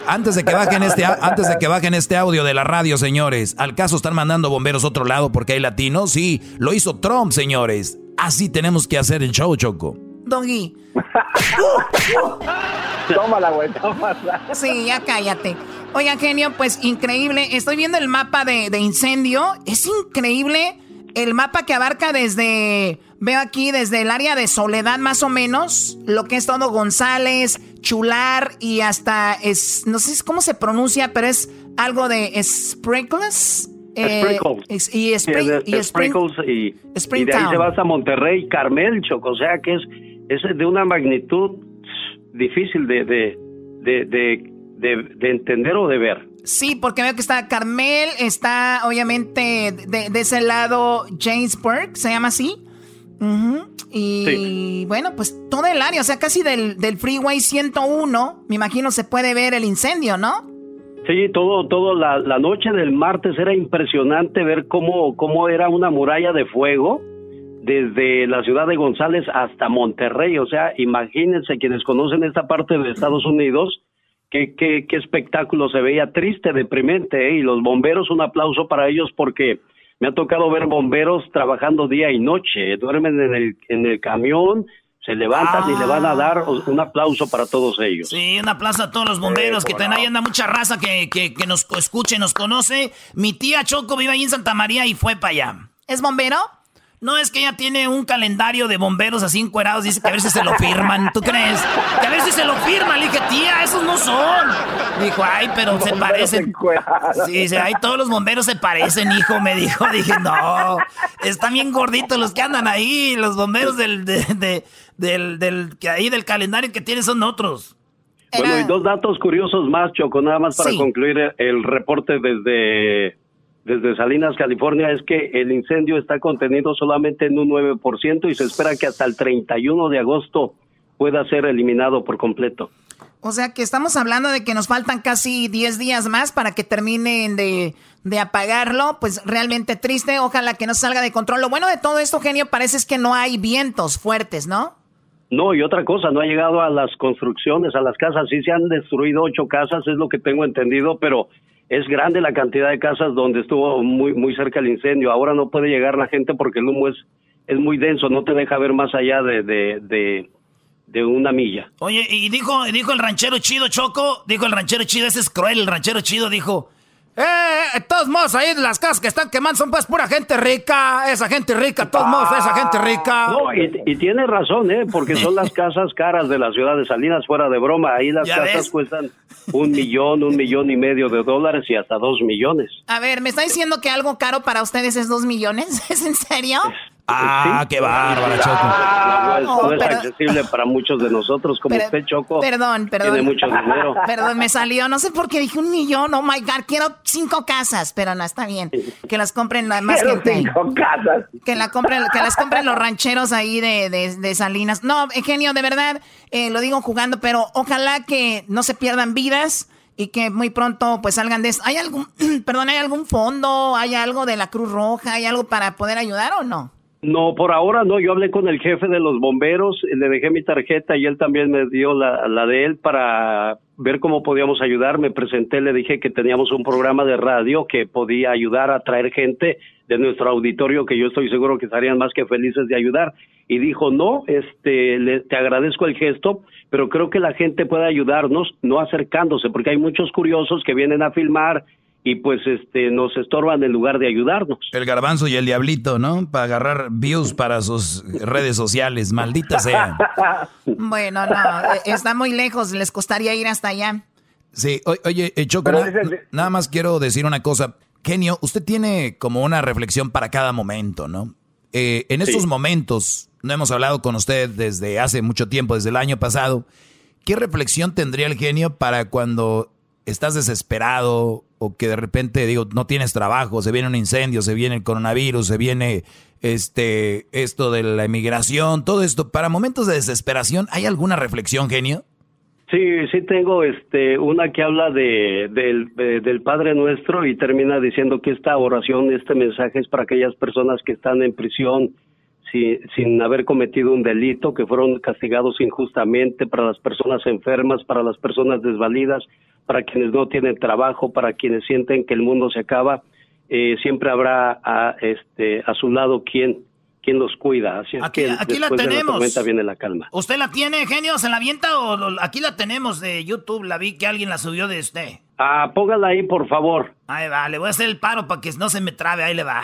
Antes de que bajen este antes de que bajen este audio de la radio, señores, ¿al caso están mandando bomberos a otro lado porque hay latinos? Sí, lo hizo Trump, señores. Así tenemos que hacer el show, Choco. Doggy. tómala, güey, tómala. Sí, ya cállate. Oiga, genio, pues increíble. Estoy viendo el mapa de, de incendio. Es increíble el mapa que abarca desde, veo aquí, desde el área de Soledad más o menos, lo que es todo González, Chular y hasta, es, no sé cómo se pronuncia, pero es algo de Sprinkles. Eh, y, y, Sprinkles y, y, de ahí se va hasta Monterrey, Carmel, Choco, o sea que es, es de una magnitud difícil de, de, de, de entender o de ver. Sí, porque veo que está Carmel, está obviamente de, ese lado Jamesburg, se llama así. Y bueno, pues todo el área, o sea, casi del, del Freeway 101, me imagino se puede ver el incendio, ¿no? Sí, todo, todo la, la noche del martes era impresionante ver cómo, cómo era una muralla de fuego desde la ciudad de González hasta Monterrey. O sea, imagínense quienes conocen esta parte de Estados Unidos, qué, qué, espectáculo se veía triste, deprimente, ¿eh? y los bomberos, un aplauso para ellos porque me ha tocado ver bomberos trabajando día y noche, duermen en el, en el camión, se levantan y le van a dar un aplauso para todos ellos. Sí, un aplauso a todos los bomberos, que ahí anda mucha raza que, que, que nos escuche, nos conoce. Mi tía Choco vive ahí en Santa María y fue para allá. ¿Es bombero? No, es que ella tiene un calendario de bomberos así encuerados. Dice que a ver si se lo firman. ¿Tú crees? Que a ver si se lo firman. Le dije, tía, esos no son. Dijo, ay, pero se parecen. Sí, dice, ay, todos los bomberos se parecen, hijo. Me dijo, dije, no. Están bien gorditos los que andan ahí. Los bomberos del, de, del, del, que ahí del calendario que tiene son otros. Bueno, y dos datos curiosos más, Choco, nada más para concluir el reporte desde desde Salinas, California, es que el incendio está contenido solamente en un 9% y se espera que hasta el 31 de agosto pueda ser eliminado por completo. O sea que estamos hablando de que nos faltan casi 10 días más para que terminen de, de, apagarlo. Pues realmente triste, ojalá que no salga de control. Lo bueno de todo esto, genio, parece es que no hay vientos fuertes, ¿no? No, y otra cosa, no ha llegado a las construcciones, a las casas. Sí se han destruido ocho casas, es lo que tengo entendido, pero es grande la cantidad de casas donde estuvo muy muy cerca el incendio. Ahora no puede llegar la gente porque el humo es es muy denso, no te deja ver más allá de, de, de, una milla. Oye, y dijo dijo el ranchero chido Choco, dijo el ranchero chido, ese es cruel, el ranchero chido dijo, eh, todos modos, ahí las casas que están quemando son pues pura gente rica. Esa gente rica, todos modos, esa gente rica. No, y, tiene razón, ¿eh? Porque son las casas caras de la ciudad de Salinas, fuera de broma. Ahí las casas cuestan un millón, un millón y medio de dólares y hasta dos millones. A ver, ¿me está diciendo que algo caro para ustedes es dos millones? ¿Es en serio? Ah, qué bárbara, Choco. Ah, no, es, accesible para muchos de nosotros, como usted, Choco. Perdón, perdón. Tiene mucho dinero. Perdón, me salió, no sé por qué dije un millón, oh my God, quiero cinco casas, pero no, está bien. Que las compren más gente. cinco casas. Que, la compren, que las compren los rancheros ahí de, de, Salinas. No, genio, de verdad, eh, lo digo jugando, pero ojalá que no se pierdan vidas y que muy pronto pues salgan de esto. ¿Hay algún, perdón, hay algún fondo, hay algo de la Cruz Roja, hay algo para poder ayudar o no? No, por ahora no. Yo hablé con el jefe de los bomberos, le dejé mi tarjeta y él también me dio la, la de él para ver cómo podíamos ayudar. Me presenté, le dije que teníamos un programa de radio que podía ayudar a traer gente de nuestro auditorio que yo estoy seguro que estarían más que felices de ayudar. Y dijo, no, este, le, te agradezco el gesto, pero creo que la gente puede ayudarnos no acercándose, porque hay muchos curiosos que vienen a filmar y pues este nos estorban en lugar de ayudarnos. El garbanzo y el diablito, ¿no? Para agarrar views para sus redes sociales, maldita sea. bueno, no, está muy lejos, les costaría ir hasta allá. Sí, oye, eh, Choco, nada más quiero decir una cosa. Genio, usted tiene como una reflexión para cada momento, ¿no? Eh, en estos momentos, no hemos hablado con usted desde hace mucho tiempo, desde el año pasado. ¿Qué reflexión tendría el genio para cuando estás desesperado o que de repente digo no tienes trabajo, se viene un incendio, se viene el coronavirus, se viene este esto de la emigración, todo esto para momentos de desesperación, ¿hay alguna reflexión, genio? Sí, sí tengo este una que habla de, del Padre Nuestro y termina diciendo que esta oración, este mensaje es para aquellas personas que están en prisión sin, sin haber cometido un delito, que fueron castigados injustamente, para las personas enfermas, para las personas desvalidas, para quienes no tienen trabajo, para quienes sienten que el mundo se acaba, eh, siempre habrá a, este, a su lado quien, quien los cuida. Así es Aquí- que aquí la de tenemos. viene la calma. ¿Usted la tiene, genio? ¿Se la avienta o lo- aquí la tenemos de YouTube? La vi que alguien la subió de usted. Ah, póngala ahí, por favor. Ahí va, le voy a hacer el paro para que no se me trabe. Ahí le va.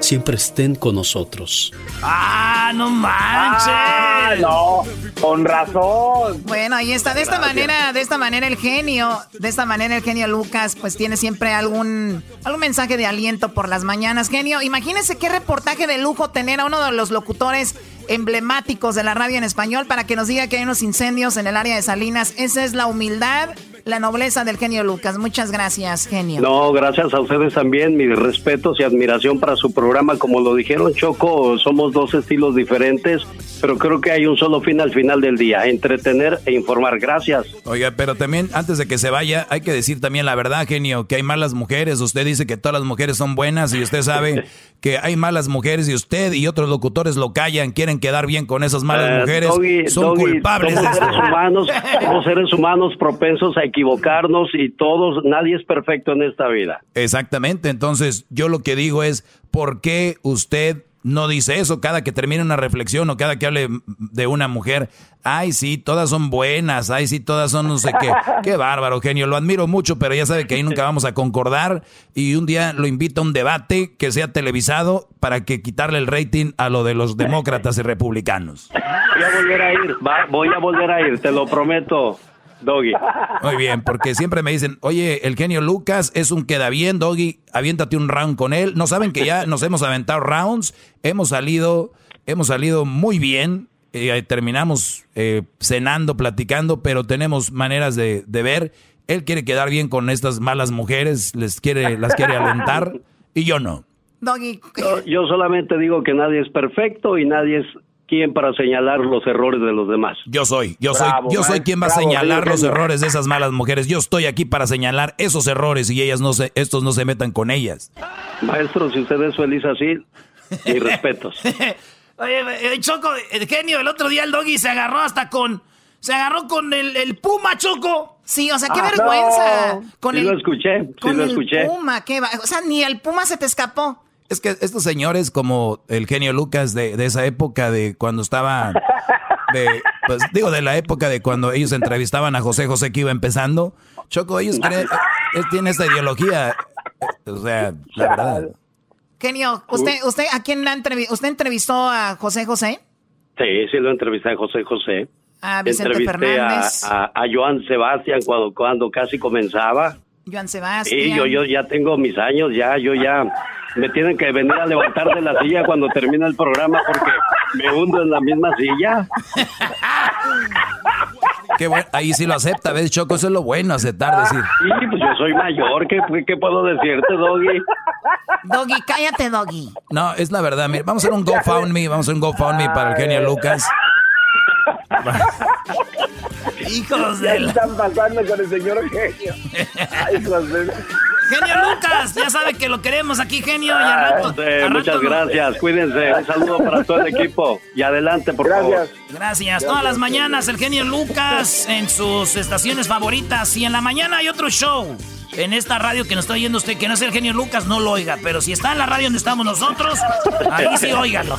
siempre estén con nosotros. ¡Ah, no manches! Ah, no, con razón. Bueno, ahí está. De esta manera, de esta manera el genio, de esta manera el genio Lucas, pues tiene siempre algún, algún mensaje de aliento por las mañanas. Genio, imagínese qué reportaje de lujo tener a uno de los locutores emblemáticos de la radio en español para que nos diga que hay unos incendios en el área de Salinas. Esa es la humildad, la nobleza del genio Lucas. Muchas gracias, genio. No, gracias a ustedes también, mis respetos y admiración para su programa. Como lo dijeron Choco, somos dos estilos diferentes, pero creo que hay un solo fin al final del día, entretener e informar. Gracias. Oiga, pero también antes de que se vaya, hay que decir también la verdad, genio, que hay malas mujeres. Usted dice que todas las mujeres son buenas y usted sabe que hay malas mujeres y usted y otros locutores lo callan, quieren quedar bien con esas malas Eh, mujeres. Doggy, son Doggy, culpables de Somos esto. seres humanos, somos seres humanos propensos a equivocarnos y todos, nadie es perfecto en esta vida. Exactamente, entonces yo lo que digo es, ¿por qué usted no dice eso cada que termine una reflexión o cada que hable de una mujer? Ay, sí, todas son buenas, ay, sí, todas son no sé qué. Qué bárbaro, genio, lo admiro mucho, pero ya sabe que ahí nunca vamos a concordar y un día lo invito a un debate que sea televisado para que quitarle el rating a lo de los demócratas y republicanos. Voy a volver a ir, va- voy a volver a ir, te lo prometo, Doggy. Muy bien, porque siempre me dicen, oye, el genio Lucas es un queda bien, Doggy, aviéntate un round con él. No saben que ya nos hemos aventado rounds, hemos salido, hemos salido muy bien, eh, terminamos eh, cenando, platicando, pero tenemos maneras de, de ver. Él quiere quedar bien con estas malas mujeres, les quiere, las quiere alentar, y yo no. Doggy, Yo, yo solamente digo que nadie es perfecto y nadie es quien para señalar los errores de los demás. Yo soy, yo soy, yo soy quien va a señalar los genio. errores de esas malas mujeres. Yo estoy aquí para señalar esos errores y ellas no se, estos no se metan con ellas. Maestro, si usted es feliz así, mis respetos. Oye, Choco, el genio, el otro día el doggy se agarró hasta con. Se agarró con el, el puma, Choco. Sí, o sea, qué Ah, vergüenza. no. Con Sí el, lo escuché, sí con lo el escuché. puma, qué va- O sea, ni el puma se te escapó. Es que estos señores como el genio Lucas de, de esa época de cuando estaba, de, pues digo de la época de cuando ellos entrevistaban a José José que iba empezando, Choco, ellos creen, tienen esta ideología, eh, o sea, la verdad. Genio, ¿usted, usted a quién la entrevi- ¿Usted entrevistó a José José? Sí, sí lo entrevisté a José José. A Vicente Entrevisté Fernández. A, a, a Joan Sebastián cuando, cuando casi comenzaba. Joan Sebastián. Sí, yo, yo ya tengo mis años, ya, yo ya me tienen que venir a levantar de la silla cuando termina el programa porque me hundo en la misma silla. Qué bueno, ahí sí lo acepta, ¿ves, Choco? Eso es lo bueno, aceptar, decir. Sí, pues yo soy mayor, ¿qué, qué puedo decirte, Doggy? Doggy, cállate, Doggy. No, es la verdad, mira, vamos a hacer un GoFundMe, vamos a hacer un GoFundMe para el genio Lucas. Hijos de la- están pasando con el señor genio. Ay, hijos de- Genio Lucas, ya sabe que lo queremos aquí, genio. Y ah, muchas gracias, cuídense. Un saludo para todo el equipo. Y adelante, por favor. Gracias. Todas las mañanas el genio Lucas en sus estaciones favoritas. Y en la mañana hay otro show. En esta radio que nos está oyendo usted, que no es el genio Lucas, no lo oiga. Pero si está en la radio donde estamos nosotros, ahí sí óigalo.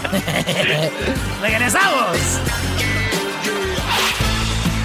Regresamos.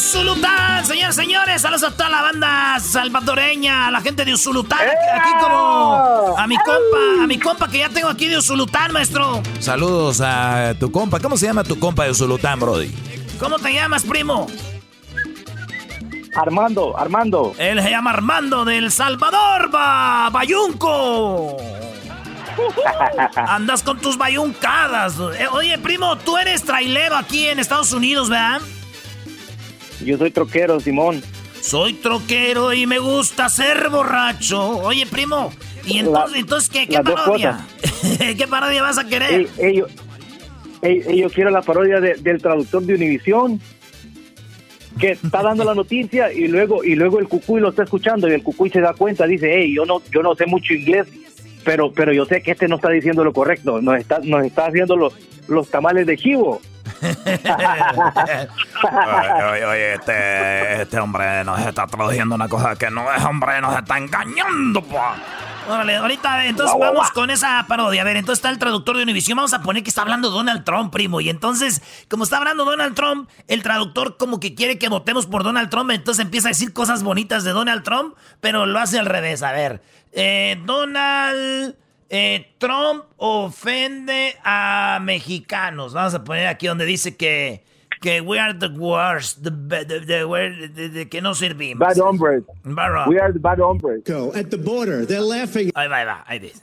señores, señores, saludos a toda la banda salvadoreña, a la gente de Usulután, aquí como a mi compa, a mi compa que ya tengo aquí de Usulután, maestro. Saludos a tu compa, ¿cómo se llama tu compa de Usulután, Brody? ¿Cómo te llamas, primo? Armando, Armando. Él se llama Armando del Salvador, ba, Bayunco. Andas con tus bayuncadas. Eh, oye, primo, tú eres trailero aquí en Estados Unidos, ¿verdad? Yo soy troquero, Simón. Soy troquero y me gusta ser borracho. Oye, primo, ¿y entonces, qué, qué parodia? ¿Qué parodia vas a querer? yo quiero la parodia del traductor de Univisión que está dando la noticia y luego y luego el cucuy lo está escuchando y el cucuy se da cuenta dice hey yo no yo no sé mucho inglés pero pero yo sé que este no está diciendo lo correcto, nos está nos está haciendo los los tamales de chivo. Oye, oye, este, este hombre nos está traduciendo una cosa que no es, hombre, nos está engañando, pa. Órale, ahorita, entonces vamos con esa parodia. A ver, entonces está el traductor de Univision. Vamos a poner que está hablando Donald Trump, primo. Y entonces, como está hablando Donald Trump, el traductor como que quiere que votemos por Donald Trump. Entonces empieza a decir cosas bonitas de Donald Trump, pero lo hace al revés. A ver, eh, Donald eh, Trump ofende a mexicanos. Vamos a poner aquí donde dice que, que we are the worst, the, the, the, que no servimos. Bad hombres. We are the bad hombres. Go at the border. They're laughing. Ahí va, ahí va, ahí dice.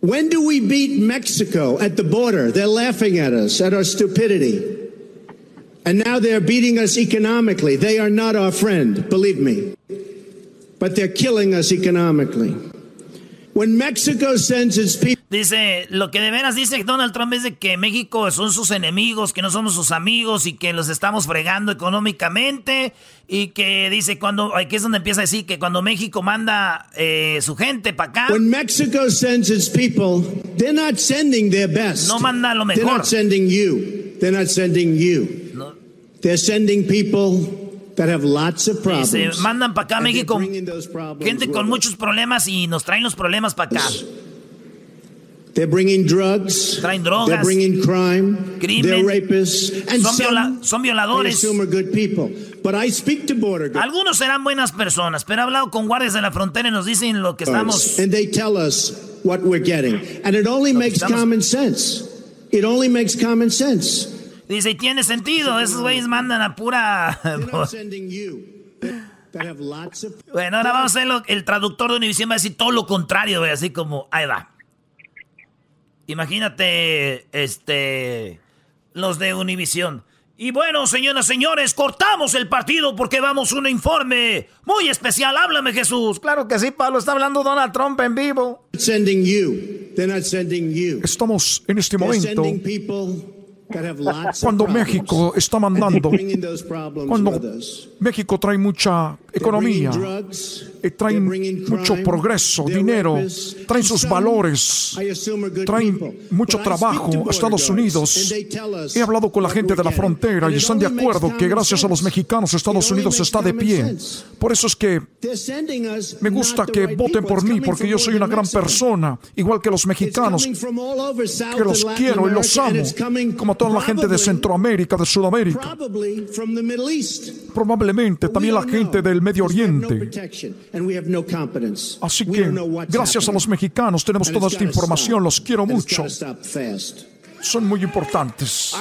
When do we beat Mexico at the border? They're laughing at us, at our stupidity. And now they're beating us economically. They are not our friend, believe me. Dice, lo que de veras dice Donald Trump es de que México son sus enemigos, que no somos sus amigos y que los estamos fregando económicamente y que dice cuando, aquí es donde empieza a decir que cuando México manda eh, su gente para acá. When Mexico sends its people, they're not sending their best. No manda lo mejor. They're not sending you. They're not sending you. No. They're sending people that have lots of problems. Dice, mandan para acá México gente con muchos problemas y nos traen los problemas para acá. They're bringing drugs. Traen drogas. They're bringing crime. Crimen. They're rapists. And son, viola son violadores. are good people. But I speak to border guards. Algunos serán buenas personas, pero he hablado con guardias de la frontera y nos dicen lo que estamos. And they tell us what we're getting. And it only makes estamos... common sense. It only makes common sense. Dice, y tiene sentido. Esos güeyes mandan a pura. bueno, ahora vamos a ver el traductor de Univision va a decir todo lo contrario, así como, ahí va. Imagínate, este, los de Univisión. Y bueno, señoras y señores, cortamos el partido porque vamos a un informe muy especial. Háblame, Jesús. Claro que sí, Pablo. Está hablando Donald Trump en vivo. Estamos en este momento cuando México está mandando, cuando México trae mucha economía, traen mucho progreso, dinero, traen sus valores, traen mucho trabajo a Estados Unidos. He hablado con la gente de la frontera y están de acuerdo que gracias a los mexicanos Estados Unidos está de pie. Por eso es que me gusta que voten por mí porque yo soy una gran persona, igual que los mexicanos, que los quiero y los amo, como toda la gente de Centroamérica, de Sudamérica. Probablemente también la gente del Medio Oriente. Así que, gracias a los mexicanos, tenemos toda esta información. Los quiero mucho. Son muy importantes.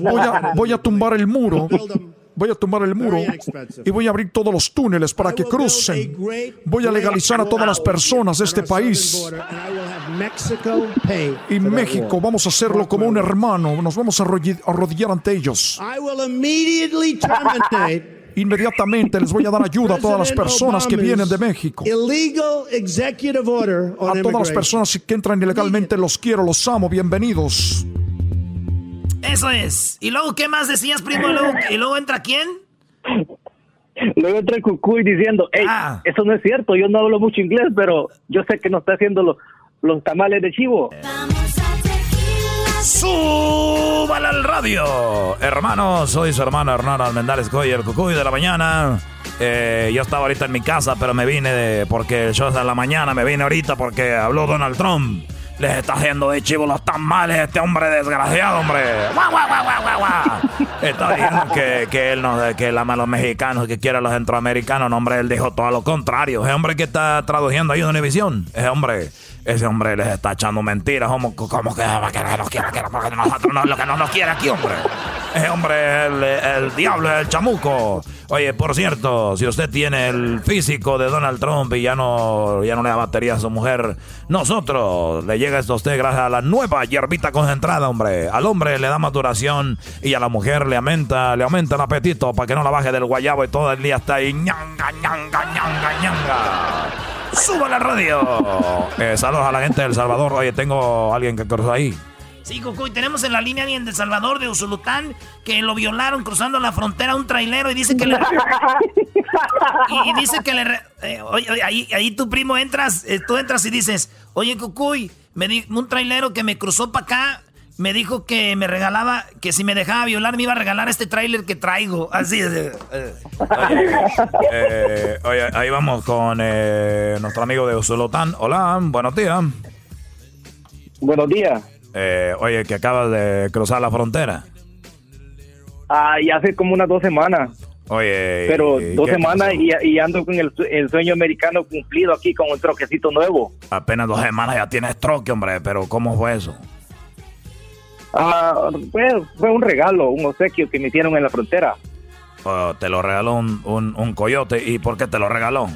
Voy a, voy a tumbar el muro voy a tumbar el muro y voy a abrir todos los túneles para que crucen. Voy a legalizar a todas las personas de este país Y México, vamos a hacerlo como un hermano. Nos vamos a arrodillar ante ellos. Inmediatamente les voy a dar ayuda a todas las personas que vienen de México. A todas las personas que entran ilegalmente los quiero, los amo, bienvenidos. Eso es. ¿Y luego qué más decías, primo? ¿Y luego entra quién? Luego entra el cucuy diciendo, hey, ah. eso no es cierto, yo no hablo mucho inglés, pero yo sé que no está haciendo los, los tamales de chivo. ¡Súbala al radio! Hermano, soy su hermano Hernán Almendares Coy, el cucuy de la mañana. Eh, yo estaba ahorita en mi casa, pero me vine de, porque yo de la mañana me vine ahorita porque habló Donald Trump. Les está haciendo de chivo los tamales este hombre desgraciado, hombre. Está diciendo que, que él no, que él ama a los mexicanos, que quiere a los centroamericanos. No, hombre, él dijo todo lo contrario. Ese hombre que está traduciendo ahí en Univisión, ese hombre ese hombre les está echando mentiras. Como, como que, que nos quiere, que nosotros no, lo que no nos quiere aquí, hombre. Ese hombre es el, el diablo, el chamuco. Oye, por cierto, si usted tiene el físico de Donald Trump y ya no, ya no le da batería a su mujer, nosotros le llega esto a usted gracias a la nueva hierbita concentrada, hombre. Al hombre le da más duración y a la mujer le aumenta, le aumenta el apetito para que no la baje del guayabo y todo el día está ahí ñanga, ñanga, ñanga, ñanga. ¡Suba la radio! Eh, saludos a la gente del Salvador. Oye, tengo a alguien que cruzó ahí. Sí, Cucuy, tenemos en la línea alguien de Salvador, de Usulután, que lo violaron cruzando la frontera un trailero y dice que le... y, dice que le... Eh, oye, ahí, ahí tu primo entras, eh, tú entras y dices, oye, Cucuy, me di un trailero que me cruzó para acá me dijo que me regalaba, que si me dejaba violar me iba a regalar este tráiler que traigo. Así es. Eh. Oye, ahí vamos con eh, nuestro amigo de Usulután. Hola, buenos días. Buenos días. Eh, oye, que acabas de cruzar la frontera. Ah, y hace como unas dos semanas. Oye. Pero dos semanas y, ando con el, sueño americano cumplido aquí con un troquecito nuevo. Apenas dos semanas ya tienes troque, hombre, pero ¿cómo fue eso? Ah, fue, un regalo, un obsequio que me hicieron en la frontera. Oh, te lo regaló un, un, coyote. ¿Y por qué te lo regaló?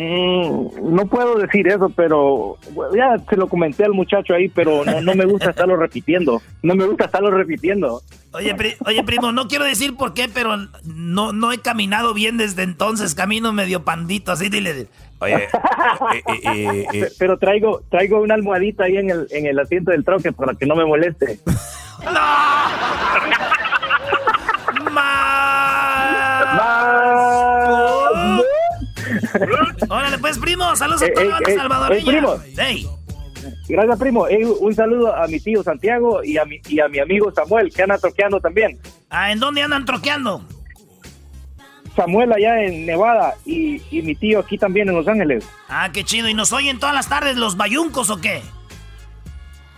Mm, no puedo decir eso, pero ya se lo comenté al muchacho ahí, pero no, no me gusta estarlo repitiendo. No me gusta estarlo repitiendo. Oye, oye, primo, no quiero decir por qué, pero no, no he caminado bien desde entonces. Camino medio pandito, así dile. Oye, pero traigo traigo una almohadita ahí en el, en el asiento del troque para que no me moleste. ¡No! Órale, pues, primo, saludos a eh, todos los eh, salvadoreños. Eh, primo. Hey. Gracias, primo. un saludo a mi tío Santiago y a mi, y a mi amigo Samuel, que andan troqueando también. Ah, ¿en dónde andan troqueando? Samuel allá en Nevada y, mi tío aquí también en Los Ángeles. Ah, qué chido. ¿Y nos oyen todas las tardes los bayuncos o qué?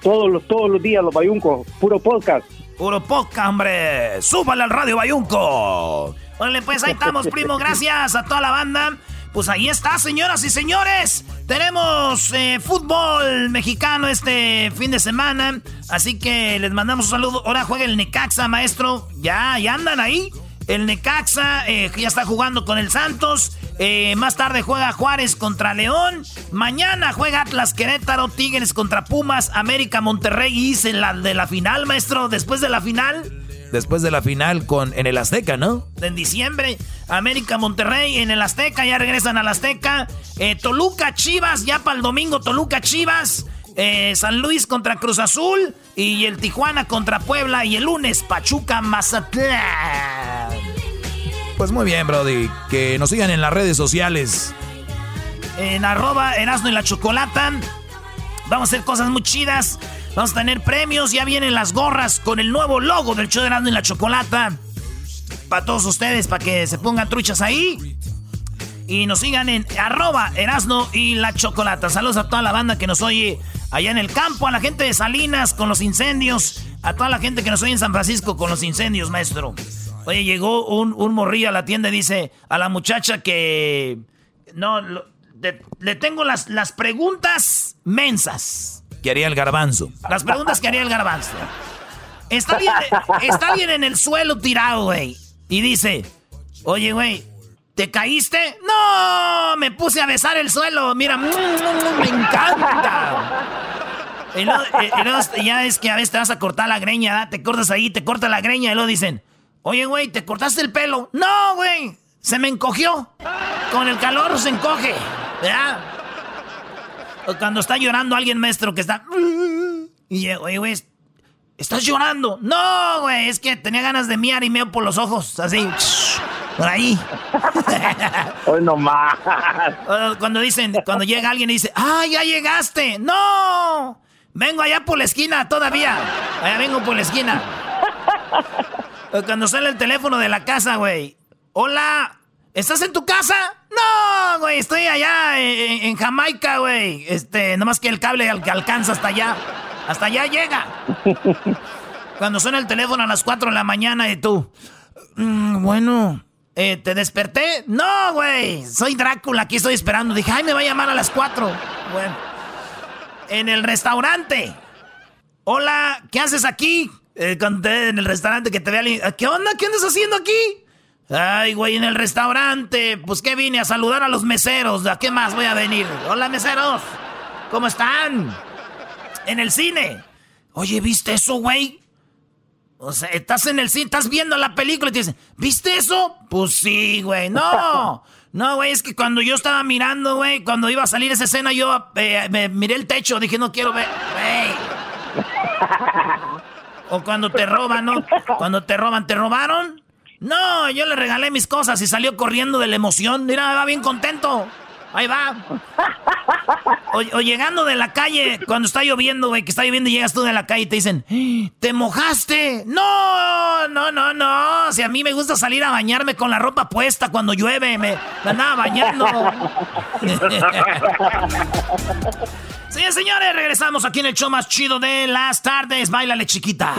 Todos los, todos los días los bayuncos. Puro podcast. Puro podcast, hombre. Súbale al radio bayunco. Órale, pues ahí estamos, primo. Gracias a toda la banda. Pues ahí está, señoras y señores. Tenemos eh, fútbol mexicano este fin de semana. Así que les mandamos un saludo. Ahora juega el Necaxa, maestro. Ya, ya andan ahí. El Necaxa eh, ya está jugando con el Santos. Eh, más tarde juega Juárez contra León. Mañana juega Atlas Querétaro, Tigres contra Pumas, América Monterrey y la de la final, maestro. Después de la final después de la final con en el Azteca, ¿no? En diciembre, América Monterrey en el Azteca, ya regresan al Azteca. Eh, Toluca Chivas, ya para el domingo Toluca Chivas. Eh, San Luis contra Cruz Azul y el Tijuana contra Puebla y el lunes Pachuca Mazatlán. Pues muy bien, Brody. Que nos sigan en las redes sociales. En arroba Erasmo y la Chocolata. Vamos a hacer cosas muy chidas. Vamos a tener premios. Ya vienen las gorras con el nuevo logo del show de Erasmo y la Chocolata. Para todos ustedes, para que se pongan truchas ahí. Y nos sigan en arroba Erasno y la Chocolata. Saludos a toda la banda que nos oye allá en el campo, a la gente de Salinas con los incendios, a toda la gente que nos oye en San Francisco con los incendios, maestro. Oye, llegó un, un morrillo a la tienda y dice a la muchacha que... No, le tengo las, las preguntas mensas que haría el garbanzo. Las preguntas que haría el garbanzo. Está bien, está bien en el suelo tirado, güey. Y dice, oye, güey, ¿Te caíste? No, me puse a besar el suelo. Mira, mm, me encanta. Y luego, ya es que a veces te vas a cortar la greña, te cortas ahí, te corta la greña y luego dicen, oye, güey, ¿te cortaste el pelo? No, güey, se me encogió. Con el calor se encoge, ¿verdad? Cuando está llorando alguien maestro que está... Y, oye, güey, ¿estás llorando? No, güey, es que tenía ganas de miar y meo por los ojos, así, por ahí. Hoy no más. Cuando dicen, cuando llega alguien y dice, ¡ah, ya llegaste! ¡No! Vengo allá por la esquina todavía. Allá vengo por la esquina. Cuando sale el teléfono de la casa, güey. Hola, ¿estás en tu casa? No, güey, estoy allá en, Jamaica, güey. Este, nomás que el cable alcanza hasta allá. Hasta allá llega. Cuando suena el teléfono a las 4 de la mañana y tú. Mm, bueno, eh, ¿te desperté? No, güey. Soy Drácula, aquí estoy esperando. Dije, ay, me va a llamar a las 4. Bueno en el restaurante. Hola, ¿qué haces aquí? Eh, en el restaurante que te vea ¿Qué onda? ¿Qué andas haciendo aquí? Ay, güey, en el restaurante. Pues que vine a saludar a los meseros. ¿A qué más voy a venir? Hola, meseros. ¿Cómo están? En el cine. Oye, ¿viste eso, güey? O sea, estás en el cine, estás viendo la película y te dicen, ¿viste eso? Pues sí, güey. No. No, güey, es que cuando yo estaba mirando, güey, cuando iba a salir esa escena, yo eh, me miré el techo, dije, no quiero ver, güey. O cuando te roban, ¿no? Cuando te roban, ¿te robaron? No, yo le regalé mis cosas y salió corriendo de la emoción. Mira, va bien contento. Ahí va. O, llegando de la calle, cuando está lloviendo, güey, que está lloviendo y llegas tú de la calle y te dicen, ¿te mojaste? No, no, no, no. Si a mí me gusta salir a bañarme con la ropa puesta cuando llueve, me, andaba bañando. Sí, señores, regresamos aquí en el show más chido de las tardes. Bailale, chiquita.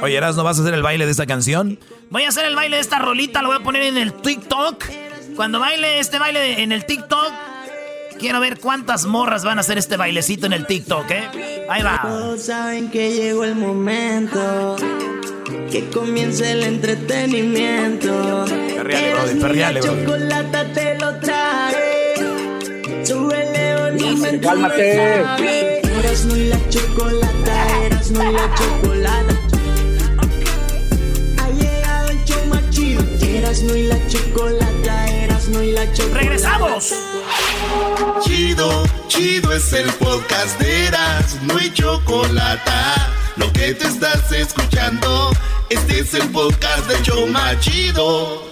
Oye, Eras, ¿no vas a hacer el baile de esta canción? Voy a hacer el baile de esta rolita, lo voy a poner en el TikTok. Cuando baile este baile en el TikTok, quiero ver cuántas morras van a hacer este bailecito en el TikTok, ¿eh? Ahí va. Todos saben que llegó el momento. Que comience el entretenimiento. Perriale, brother, perriale, chocolate te lo trae. Súbele, Cálmate. Eras muy la chocolata, eras muy la chocolata. Ha llegado el show más chido. Eras muy la chocolata ¡Regresamos! Chido, chido es el podcast de Eras, no hay chocolate. Lo que te estás escuchando, este es el podcast de Choma Chido.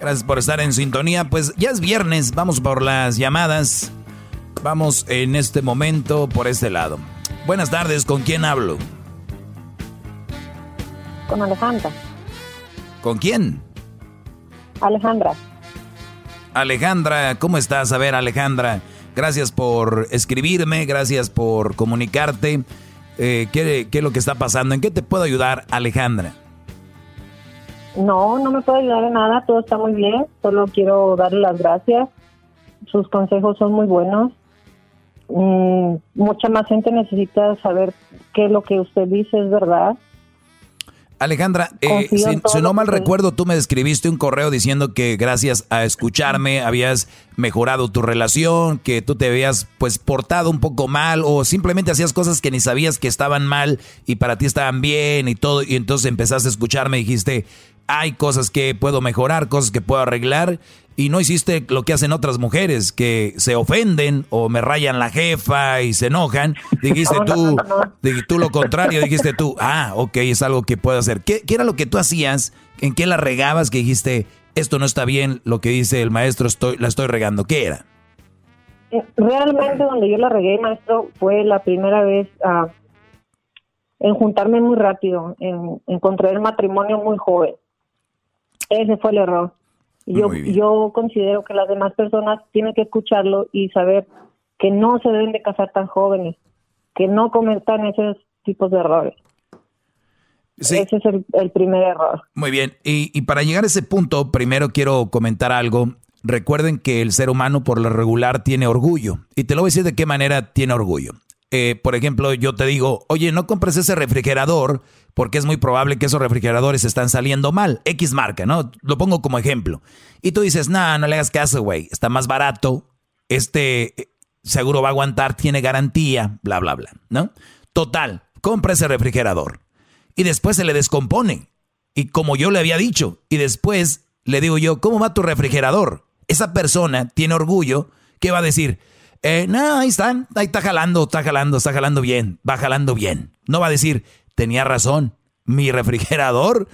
Gracias por estar en sintonía. Pues ya es viernes. Vamos por las llamadas. Vamos en este momento por este lado. Buenas tardes. ¿Con quién hablo? Con Alejandra. ¿Con quién? Alejandra. Alejandra, ¿cómo estás? A ver, Alejandra, gracias por escribirme, gracias por comunicarte. Eh, ¿qué, es lo que está pasando? ¿En qué te puedo ayudar, Alejandra? No, no me puedo ayudar en nada, todo está muy bien, solo quiero darle las gracias. Sus consejos son muy buenos. Mm, mucha más gente necesita saber qué lo que usted dice es verdad Alejandra, eh, si, no mal recuerdo, tú me escribiste un correo diciendo que gracias a escucharme habías mejorado tu relación, que tú te habías pues portado un poco mal o simplemente hacías cosas que ni sabías que estaban mal y para ti estaban bien y todo y entonces empezaste a escucharme y dijiste, hay cosas que puedo mejorar, cosas que puedo arreglar y no hiciste lo que hacen otras mujeres que se ofenden o me rayan la jefa y se enojan. Dijiste tú, tú lo contrario, dijiste tú, ah, ok, es algo que puedo hacer. ¿Qué, era lo que tú hacías? ¿En qué la regabas que dijiste, esto no está bien, lo que dice el maestro, estoy, la estoy regando? ¿Qué era? Eh, realmente donde yo la regué, maestro, fue la primera vez ah, en juntarme muy rápido, en encontrar el matrimonio muy joven. Ese fue el error. Yo, yo considero que las demás personas tienen que escucharlo y saber que no se deben de casar tan jóvenes, que no cometan esos tipos de errores. Ese es el, primer error. Muy bien, y, y para llegar a ese punto, primero quiero comentar algo. Recuerden que el ser humano por lo regular tiene orgullo. Y te lo voy a decir de qué manera tiene orgullo. Eh, por ejemplo, yo te digo, oye, no compres ese refrigerador porque es muy probable que esos refrigeradores están saliendo mal. X marca, ¿no? Lo pongo como ejemplo. Y tú dices, no, no le hagas caso, güey. Está más barato. Este eh, seguro va a aguantar, tiene garantía, bla, bla, bla, ¿no? Total, compra ese refrigerador. Y después se le descompone. Y como yo le había dicho, y después le digo yo, ¿cómo va tu refrigerador? Esa persona tiene orgullo, ¿qué va a decir? Eh, no, ahí están, ahí está jalando, está jalando, está jalando bien, va jalando bien. No va a decir, tenía razón, mi refrigerador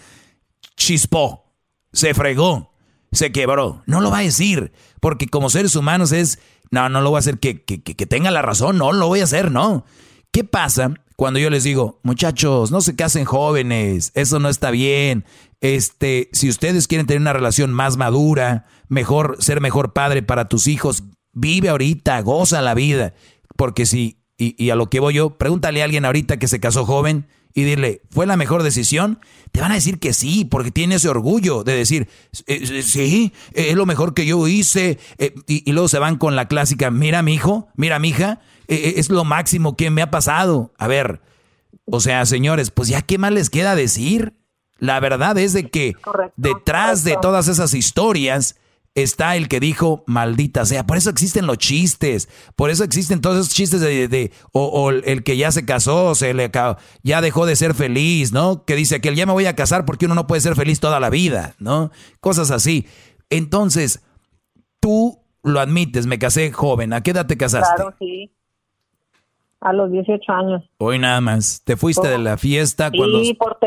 chispó, se fregó, se quebró. No lo va a decir, porque como seres humanos es, no, no lo voy a hacer que, que, que tenga la razón, no lo voy a hacer, no. ¿Qué pasa cuando yo les digo, muchachos, no se casen jóvenes, eso no está bien. Este, si ustedes quieren tener una relación más madura, mejor, ser mejor padre para tus hijos, Vive ahorita, goza la vida. Porque si, y, a lo que voy yo, pregúntale a alguien ahorita que se casó joven y dile, ¿fue la mejor decisión? Te van a decir que sí, porque tiene ese orgullo de decir, eh, eh, sí, eh, es lo mejor que yo hice. y, luego se van con la clásica, mira mi hijo, mira mi hija, es lo máximo que me ha pasado. A ver, o sea, señores, pues ya qué más les queda decir. La verdad es de que detrás de todas esas historias está el que dijo, maldita sea. Por eso existen los chistes, por eso existen todos esos chistes de, o, el que ya se casó, se le ya dejó de ser feliz, ¿no? Que dice que ya me voy a casar porque uno no puede ser feliz toda la vida, ¿no? Cosas así. Entonces, tú lo admites, me casé joven. ¿A qué edad te casaste? Claro, sí. A los 18 años. Hoy nada más. ¿Te fuiste de la fiesta cuando... Sí, por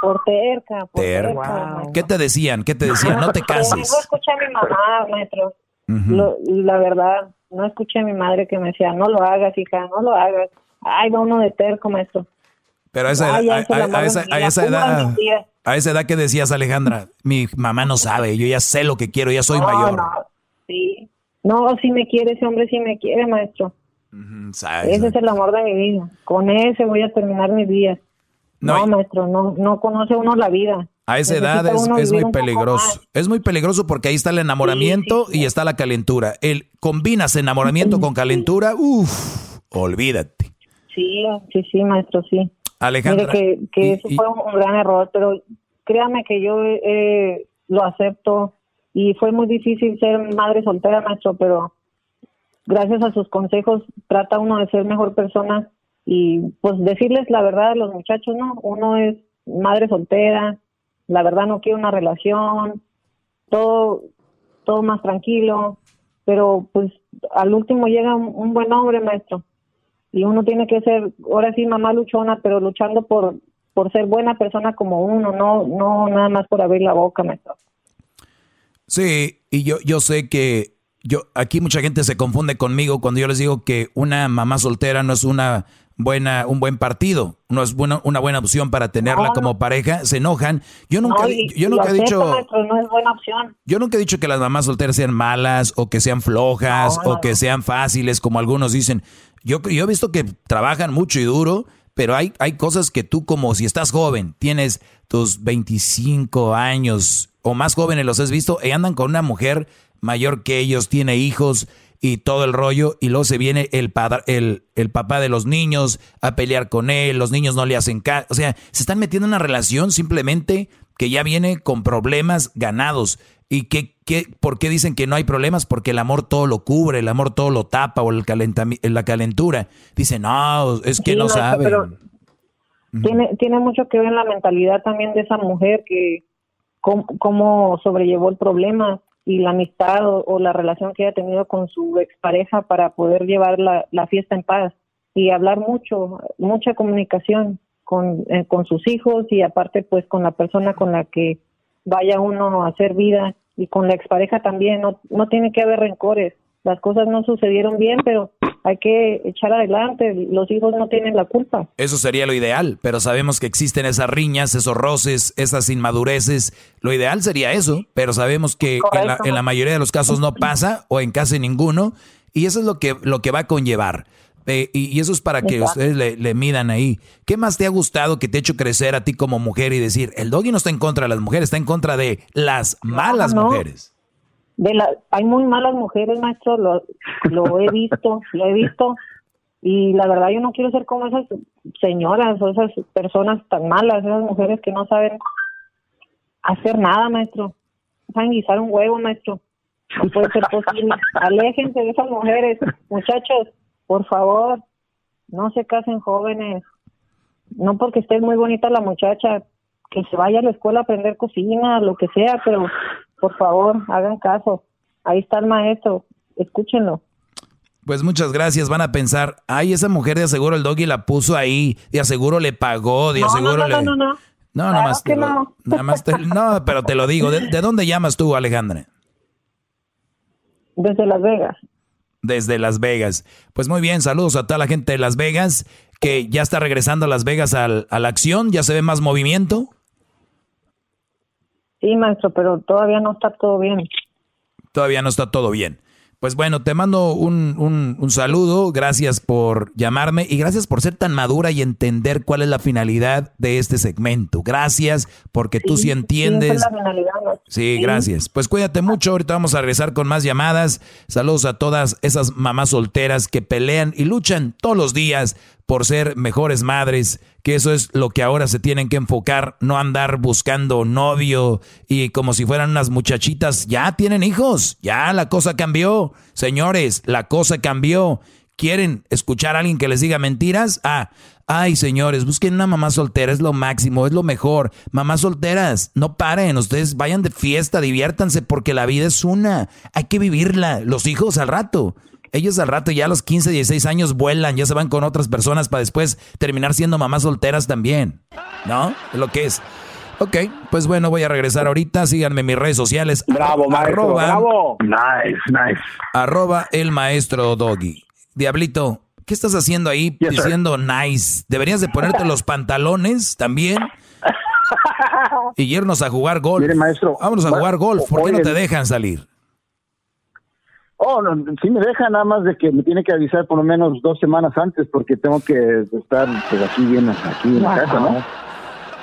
por terca, por terca. ¿Qué te decían? ¿Qué te decían? No te cases. No escuché a mi mamá, maestro. la verdad, no escuché a mi madre que me decía, no lo hagas, hija, no lo hagas. Ay, va uno de terco, maestro. Pero a esa, edad, a, esa, edad, a esa edad que decías, Alejandra, mi mamá no sabe, yo ya sé lo que quiero, ya soy mayor. No, sí. No, si me quiere, ese hombre sí me quiere, maestro. ese es el amor de mi vida. Con ese voy a terminar mis días. No, maestro, no, no conoce uno la vida. A esa edad es, muy peligroso. Es muy peligroso porque ahí está el enamoramiento y está la calentura. El combinas enamoramiento con calentura, uff, olvídate. Sí, sí, sí, maestro, sí. Alejandra. que, que eso fue un gran error, pero créame que yo eh, lo acepto y fue muy difícil ser madre soltera, maestro, pero gracias a sus consejos trata uno de ser mejor persona y pues decirles la verdad a los muchachos, ¿no? Uno es madre soltera, la verdad no quiere una relación, todo, todo más tranquilo, pero pues al último llega un, buen hombre, maestro, y uno tiene que ser, ahora sí, mamá luchona, pero luchando por, por ser buena persona como uno, no, no nada más por abrir la boca, maestro. Sí, y yo, yo sé que yo aquí mucha gente se confunde conmigo cuando yo les digo que una mamá soltera no es una buena, un buen partido, no es buena, una buena opción para tenerla como pareja, se enojan. Yo nunca, yo nunca he dicho, no es buena opción. yo nunca he dicho que las mamás solteras sean malas o que sean flojas o que sean fáciles, como algunos dicen. Yo, yo he visto que trabajan mucho y duro, pero hay, hay cosas que tú como si estás joven, tienes tus 25 años o más jóvenes los has visto y andan con una mujer mayor que ellos, tiene hijos y todo el rollo, y luego se viene el, el, el papá de los niños a pelear con él, los niños no le hacen caso, o sea, se están metiendo en una relación simplemente que ya viene con problemas ganados. ¿Y qué, qué, por qué dicen que no hay problemas? Porque el amor todo lo cubre, el amor todo lo tapa o el la calentura. Dicen, no, es que no, saben. tiene, tiene mucho que ver en la mentalidad también de esa mujer que cómo, cómo sobrellevó el problema y la amistad o, la relación que haya tenido con su expareja para poder llevar la, fiesta en paz y hablar mucho, mucha comunicación con, eh, con sus hijos y aparte pues con la persona con la que vaya uno a hacer vida y con la expareja también, no, no tiene que haber rencores, las cosas no sucedieron bien, pero hay que echar adelante, los hijos no tienen la culpa. Eso sería lo ideal, pero sabemos que existen esas riñas, esos roces, esas inmadureces. Lo ideal sería eso, pero sabemos que en la, en la, mayoría de los casos no pasa o en casi ninguno, y eso es lo que, lo que va a conllevar. Eh, y, eso es para que ustedes le, le, midan ahí. ¿Qué más te ha gustado que te ha hecho crecer a ti como mujer y decir, el doggy no está en contra de las mujeres, está en contra de las malas mujeres? De la, hay muy malas mujeres, maestro, lo, he visto, lo he visto. Y la verdad yo no quiero ser como esas señoras o esas personas tan malas, esas mujeres que no saben hacer nada, maestro. No saben guisar un huevo, maestro. No puede ser posible. Aléjense de esas mujeres, muchachos por favor, no se casen jóvenes. No porque esté muy bonita la muchacha, que se vaya a la escuela a aprender cocina, lo que sea, pero por favor, hagan caso. Ahí está el maestro, escúchenlo. Pues muchas gracias. Van a pensar, ay, esa mujer de aseguro el doggy la puso ahí, de aseguro le pagó, de aseguro no, no, le. No, no, no. No, nada más. no. Nada más no, pero te lo digo. ¿De, ¿De dónde llamas tú, Alejandra? Desde Las Vegas desde Las Vegas. Pues muy bien, saludos a toda la gente de Las Vegas que ya está regresando a Las Vegas al, a la acción, ya se ve más movimiento. Sí, maestro, pero todavía no está todo bien. Todavía no está todo bien. Pues bueno, te mando un, un, saludo, gracias por llamarme y gracias por ser tan madura y entender cuál es la finalidad de este segmento. Gracias porque tú sí entiendes. Sí, sí, gracias. Pues cuídate mucho, ahorita vamos a regresar con más llamadas. Saludos a todas esas mamás solteras que pelean y luchan todos los días por ser mejores madres, que eso es lo que ahora se tienen que enfocar, no andar buscando novio y como si fueran unas muchachitas, ya tienen hijos, ya la cosa cambió, señores, la cosa cambió. ¿Quieren escuchar a alguien que les diga mentiras? Ah, ay señores, busquen una mamá soltera, es lo máximo, es lo mejor. Mamás solteras, no paren, ustedes vayan de fiesta, diviértanse porque la vida es una, hay que vivirla, los hijos al rato. Ellos al rato ya a los 15, 16 años vuelan, ya se van con otras personas para después terminar siendo mamás solteras también. ¿No? Es lo que es. Ok, pues bueno, voy a regresar ahorita. Síganme en mis redes sociales. Bravo, maestro, bravo. Nice, nice. Arroba el maestro Doggy. Diablito, ¿qué estás haciendo ahí diciendo nice? ¿Deberías de ponerte los pantalones también? y irnos a jugar golf. Mire, maestro. Vámonos a jugar golf. ¿Por qué no te dejan salir? Oh, no, sí me deja, nada más de que me tiene que avisar por lo menos dos semanas antes porque tengo que estar pues, aquí bien, aquí en la casa, ¿no?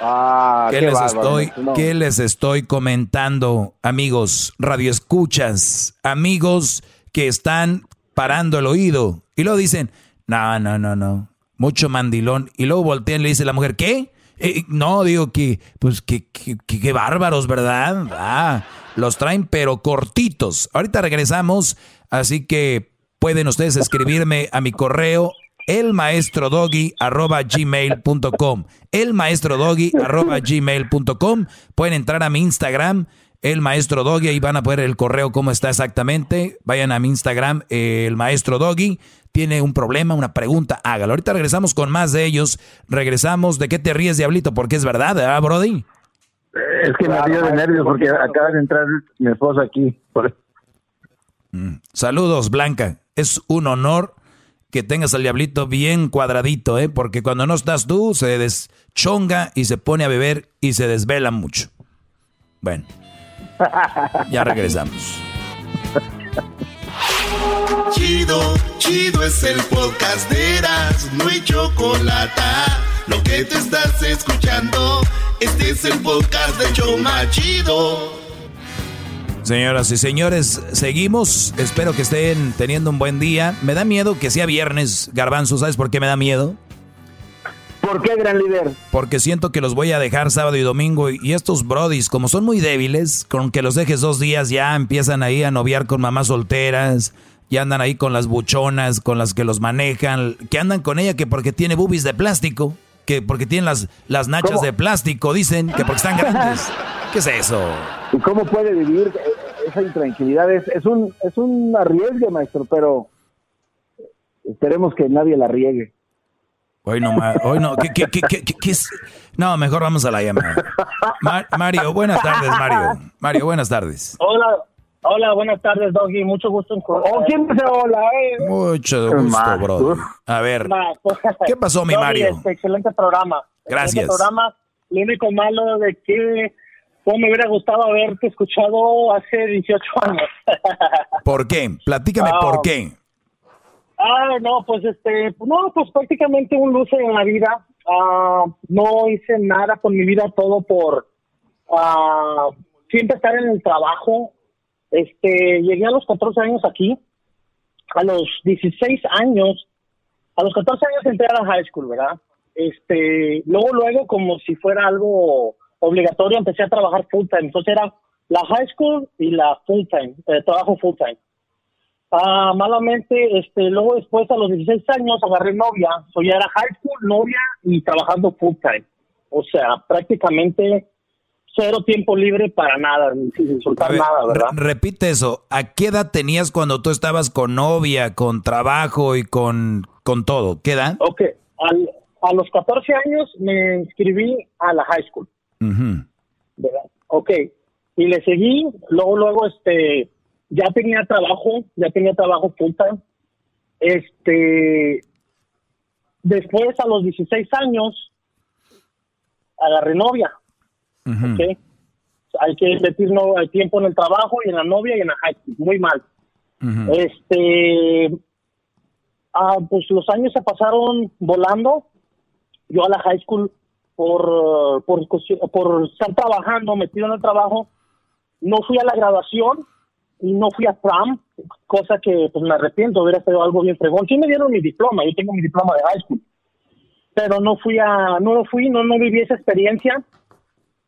Ah, ¿Qué, les estoy, ¿Qué les estoy comentando, amigos radioescuchas, amigos que están parando el oído y luego dicen, no, no, no, no, mucho mandilón y luego voltean y le dice la mujer, ¿qué? Eh, no, digo que, pues que, que, bárbaros, ¿verdad? Ah, los traen pero cortitos. Ahorita regresamos, así que pueden ustedes escribirme a mi correo elmaestrodoggy.gmail.com elmaestrodoggy.gmail.com Pueden entrar a mi Instagram, el maestro Doggy, ahí van a poner el correo cómo está exactamente. Vayan a mi Instagram, el maestro Doggy. Tiene un problema, una pregunta, hágalo. Ahorita regresamos con más de ellos. Regresamos. ¿De qué te ríes, Diablito? Porque es verdad, ¿verdad, Brody? Es que me río de nervios porque acaba de entrar mi esposa aquí. Mm. Saludos, Blanca. Es un honor que tengas al diablito bien cuadradito, ¿eh? Porque cuando no estás tú, se deschonga y se pone a beber y se desvela mucho. Bueno, ya regresamos. Chido, chido es el podcast de Eras, no hay chocolate. Lo que te estás escuchando, este es el podcast de Choma Chido. Señoras y señores, seguimos. Espero que estén teniendo un buen día. Me da miedo que sea viernes, Garbanzo. ¿Sabes por qué me da miedo? ¿Por qué, gran líder? Porque siento que los voy a dejar sábado y domingo y estos brodis, como son muy débiles, con que los dejes dos días ya empiezan ahí a noviar con mamás solteras, ya andan ahí con las buchonas, con las que los manejan, que andan con ella que porque tiene boobies de plástico, que porque tienen las, las nachas de plástico, dicen, que porque están grandes. ¿Qué es eso? ¿Y cómo puede vivir esa intranquilidad? Es, es un es un arriesgue, maestro, pero esperemos que nadie la riegue. Hoy no, hoy no, ¿qué, qué, qué, qué es? No, mejor vamos a la llamada. Mario, buenas tardes, Mario. Mario, buenas tardes. Hola, Hola, buenas tardes, Doggy. Mucho gusto en Oh, ¿quién dice hola? Eh? Mucho gusto, bro. A ver, ¿qué pasó, mi Doggy, Mario? este, excelente programa. Gracias. Excelente programa. Lo único malo de que cómo me hubiera gustado haberte escuchado hace 18 años. ¿Por qué? Platícame Ah. por qué. Ah, no, pues este, no, pues prácticamente un luce en la vida. Ah, no hice nada con mi vida, todo por ah, siempre estar en el trabajo. Este, llegué a los 14 años aquí, a los 16 años, a los 14 años entré a la high school, ¿verdad? Este, luego, luego, como si fuera algo obligatorio, empecé a trabajar full time. Entonces era la high school y la full time, eh, trabajo full time. Ah, malamente, este, luego después a los 16 años agarré novia, so ya era high school, novia y trabajando full time. O sea, prácticamente cero tiempo libre para nada, sin ver, nada, ¿verdad? re- repite eso. ¿A qué edad tenías cuando tú estabas con novia, con trabajo y con, con todo? ¿Qué edad? Ok, al- a los 14 años me inscribí a la high school, Ujú. ¿verdad? Ok, y le seguí, luego, luego, este, ya tenía trabajo, ya tenía trabajo full time. Este, después a los 16 años, agarré novia, ¿ok? Hay que invertir no, el tiempo en el trabajo y en la novia y en la high school, muy mal. Este, ah, pues los años se pasaron volando. Yo a la high school por, por, por estar trabajando, metido en el trabajo, no fui a la graduación y no fui a prom, cosa que pues me arrepiento, hubiera sido algo bien fregón. Sí me dieron mi diploma, yo tengo mi diploma de high school, pero no fui a, no lo fui, no, no viví esa experiencia.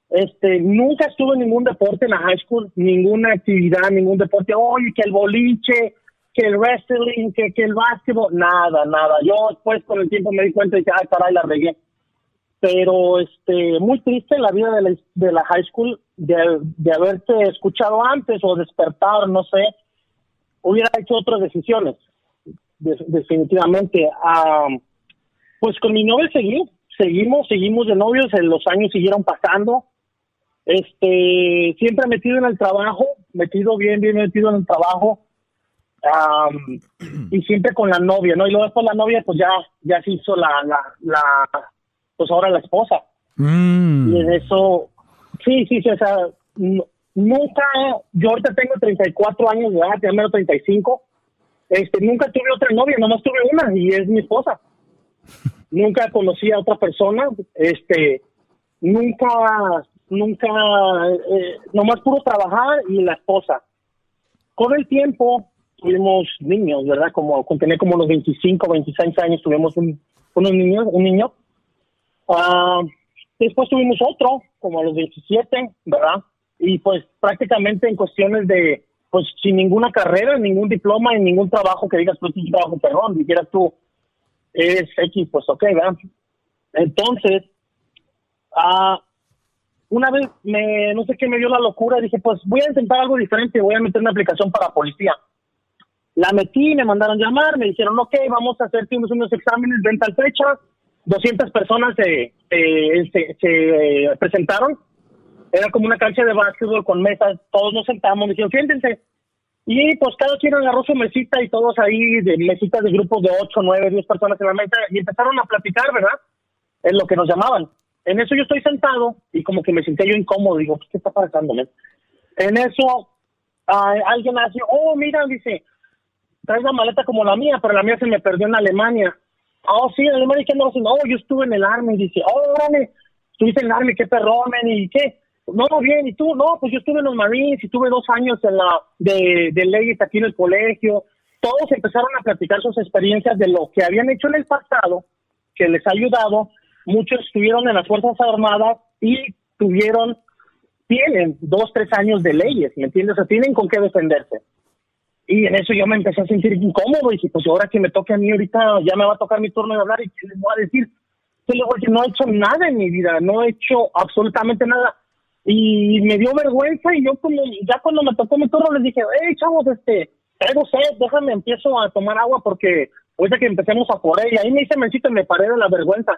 Este, nunca estuve en ningún deporte en la high school, ninguna actividad, ningún deporte. Oye, que el boliche, que el wrestling, que, que el básquetbol, nada, nada. Yo después con el tiempo me di cuenta y dije, ay, caray, la regué. Pero, este, muy triste la vida de la, de la high school, de, de haberte escuchado antes o despertar, no sé, hubiera hecho otras decisiones, de- definitivamente. Ah, pues con mi novia seguí, seguimos, seguimos de novios, en los años siguieron pasando. Este, siempre metido en el trabajo, metido bien, bien metido en el trabajo. Am, y siempre con la novia, ¿no? Y luego después la novia, pues ya, ya se hizo la, la, la, pues ahora la esposa. Mm. Y en eso, sí, sí, sí, o sea, nunca, yo ahorita tengo 34 años de edad, ya menos 35, este, nunca tuve otra novia, nomás tuve una y es mi esposa. nunca conocí a otra persona, este, nunca, nunca, eh, nomás puro trabajar y la esposa. Con el tiempo tuvimos niños, ¿verdad? Como, tener como unos 25, 26 años tuvimos un, unos niños, un niño. Ah, después tuvimos otro, como a los 17, ¿verdad? Y pues prácticamente en cuestiones de, pues sin ninguna carrera, ningún diploma, en ningún trabajo que digas, pues es un trabajo, perdón, dijeras tú, es X, pues ok, ¿verdad? Entonces, ah, una vez, me, no sé qué me dio la locura, dije, pues voy a intentar algo diferente, voy a meter una aplicación para policía. La metí, me mandaron llamar, me dijeron, ok, vamos a hacer unos, unos exámenes, ven tal fecha. 200 personas se, se, se- se, eh, presentaron. Era como una cancha de básquetbol con mesas, todos nos sentamos, me dijeron, siéntense. Y pues cada quien agarró su mesita y todos ahí, de mesitas de grupos de 8, 9, 10 personas en la mesa, y empezaron a platicar, ¿verdad? En lo que nos llamaban. En eso yo estoy sentado y como que me sentía yo incómodo, digo, ¿qué está pasando? En eso alguien hace, oh, mira, dice, traes una maleta como la mía, pero la mía se me perdió en Alemania. Oh, sí, en Alemania, ¿qué andas haciendo? Oh, yo estuve en el Army, dice, oh, órale, estuviste en el Army, qué perrón, men, ¿y qué? No, bien, ¿y tú? No, pues yo estuve en los Marines y tuve dos años en la de, de leyes aquí en el colegio. Todos empezaron a platicar sus experiencias de lo que habían hecho en el pasado, que les ha ayudado. Muchos estuvieron en las Fuerzas Armadas y tuvieron, tienen dos, tres años de leyes, ¿me entiendes? O sea, tienen con qué defenderse. Y en eso yo me empecé a sentir incómodo y dije, pues ahora que me toque a mí ahorita, ya me va a tocar mi turno de hablar y ¿qué les voy a decir? Yo le no he hecho nada en mi vida, no he hecho absolutamente nada. Y me dio vergüenza y yo como, ya cuando me tocó mi turno les dije, hey chavos, este, traigo sed, déjame, empiezo a tomar agua porque ahorita que empecemos a correr y ahí me hice mencito y me paré de la vergüenza.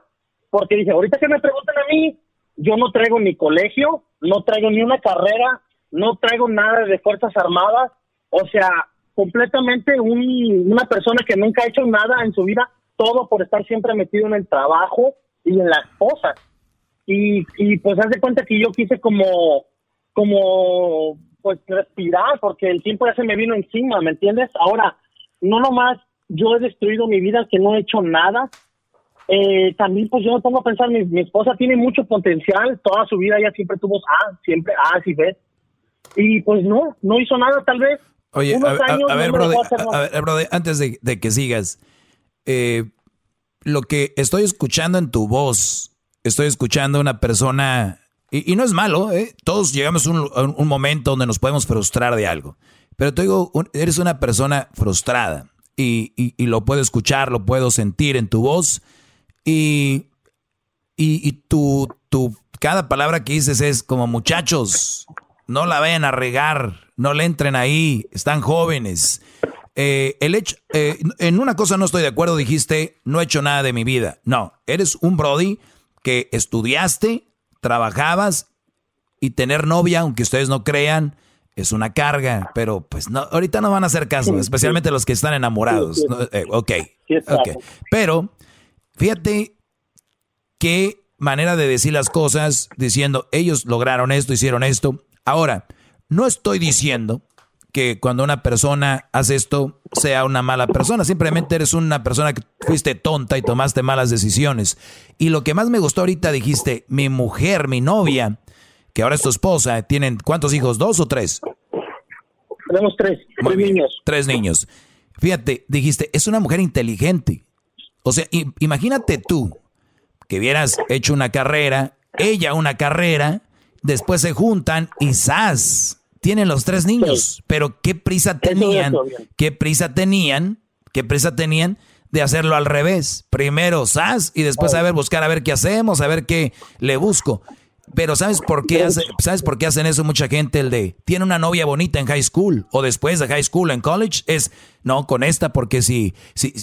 Porque dije, ahorita que me preguntan a mí, yo no traigo ni colegio, no traigo ni una carrera, no traigo nada de Fuerzas Armadas, o sea, completamente un, una persona que nunca ha hecho nada en su vida, todo por estar siempre metido en el trabajo y en las cosas. Y, y pues haz de cuenta que yo quise como, como, pues respirar, porque el tiempo ya se me vino encima, ¿me entiendes? Ahora, no nomás yo he destruido mi vida, que no he hecho nada, eh, también pues yo me pongo a pensar, mi, mi, esposa tiene mucho potencial, toda su vida ella siempre tuvo A, siempre A, y B. Y pues no, no hizo nada tal vez. Oye, a, ver, brother, antes de, que sigas, eh, lo que estoy escuchando en tu voz, estoy escuchando a una persona, y, no es malo, ¿eh? todos llegamos a un, un, momento donde nos podemos frustrar de algo, pero te digo, eres una persona frustrada y, y, lo puedo escuchar, lo puedo sentir en tu voz y, y, tu, tu, cada palabra que dices es como muchachos, no la vayan a regar, no le entren ahí, están jóvenes. Eh, el hecho, eh, en una cosa no estoy de acuerdo, dijiste, no he hecho nada de mi vida. No, eres un Brody que estudiaste, trabajabas y tener novia, aunque ustedes no crean, es una carga, pero pues no, ahorita no van a hacer caso, especialmente los que están enamorados. Eh, ok, ok. Pero fíjate qué manera de decir las cosas, diciendo, ellos lograron esto, hicieron esto. Ahora, no estoy diciendo que cuando una persona hace esto sea una mala persona, simplemente eres una persona que fuiste tonta y tomaste malas decisiones. Y lo que más me gustó ahorita dijiste, mi mujer, mi novia, que ahora es tu esposa, ¿tienen cuántos hijos? ¿Dos o tres? Tenemos tres, tres niños. Tres niños. Fíjate, dijiste, es una mujer inteligente. O sea, imagínate tú que hubieras hecho una carrera, ella una carrera, después se juntan y ¡zas! Tienen los tres niños. Pero qué prisa tenían, qué prisa tenían, qué prisa tenían de hacerlo al revés. Primero ¡zas! y después a ver, buscar a ver qué hacemos, a ver qué le busco. Pero ¿sabes por qué sabes por qué hacen eso mucha gente el de tiene una novia bonita en high school o después de high school en college es no con esta porque si si,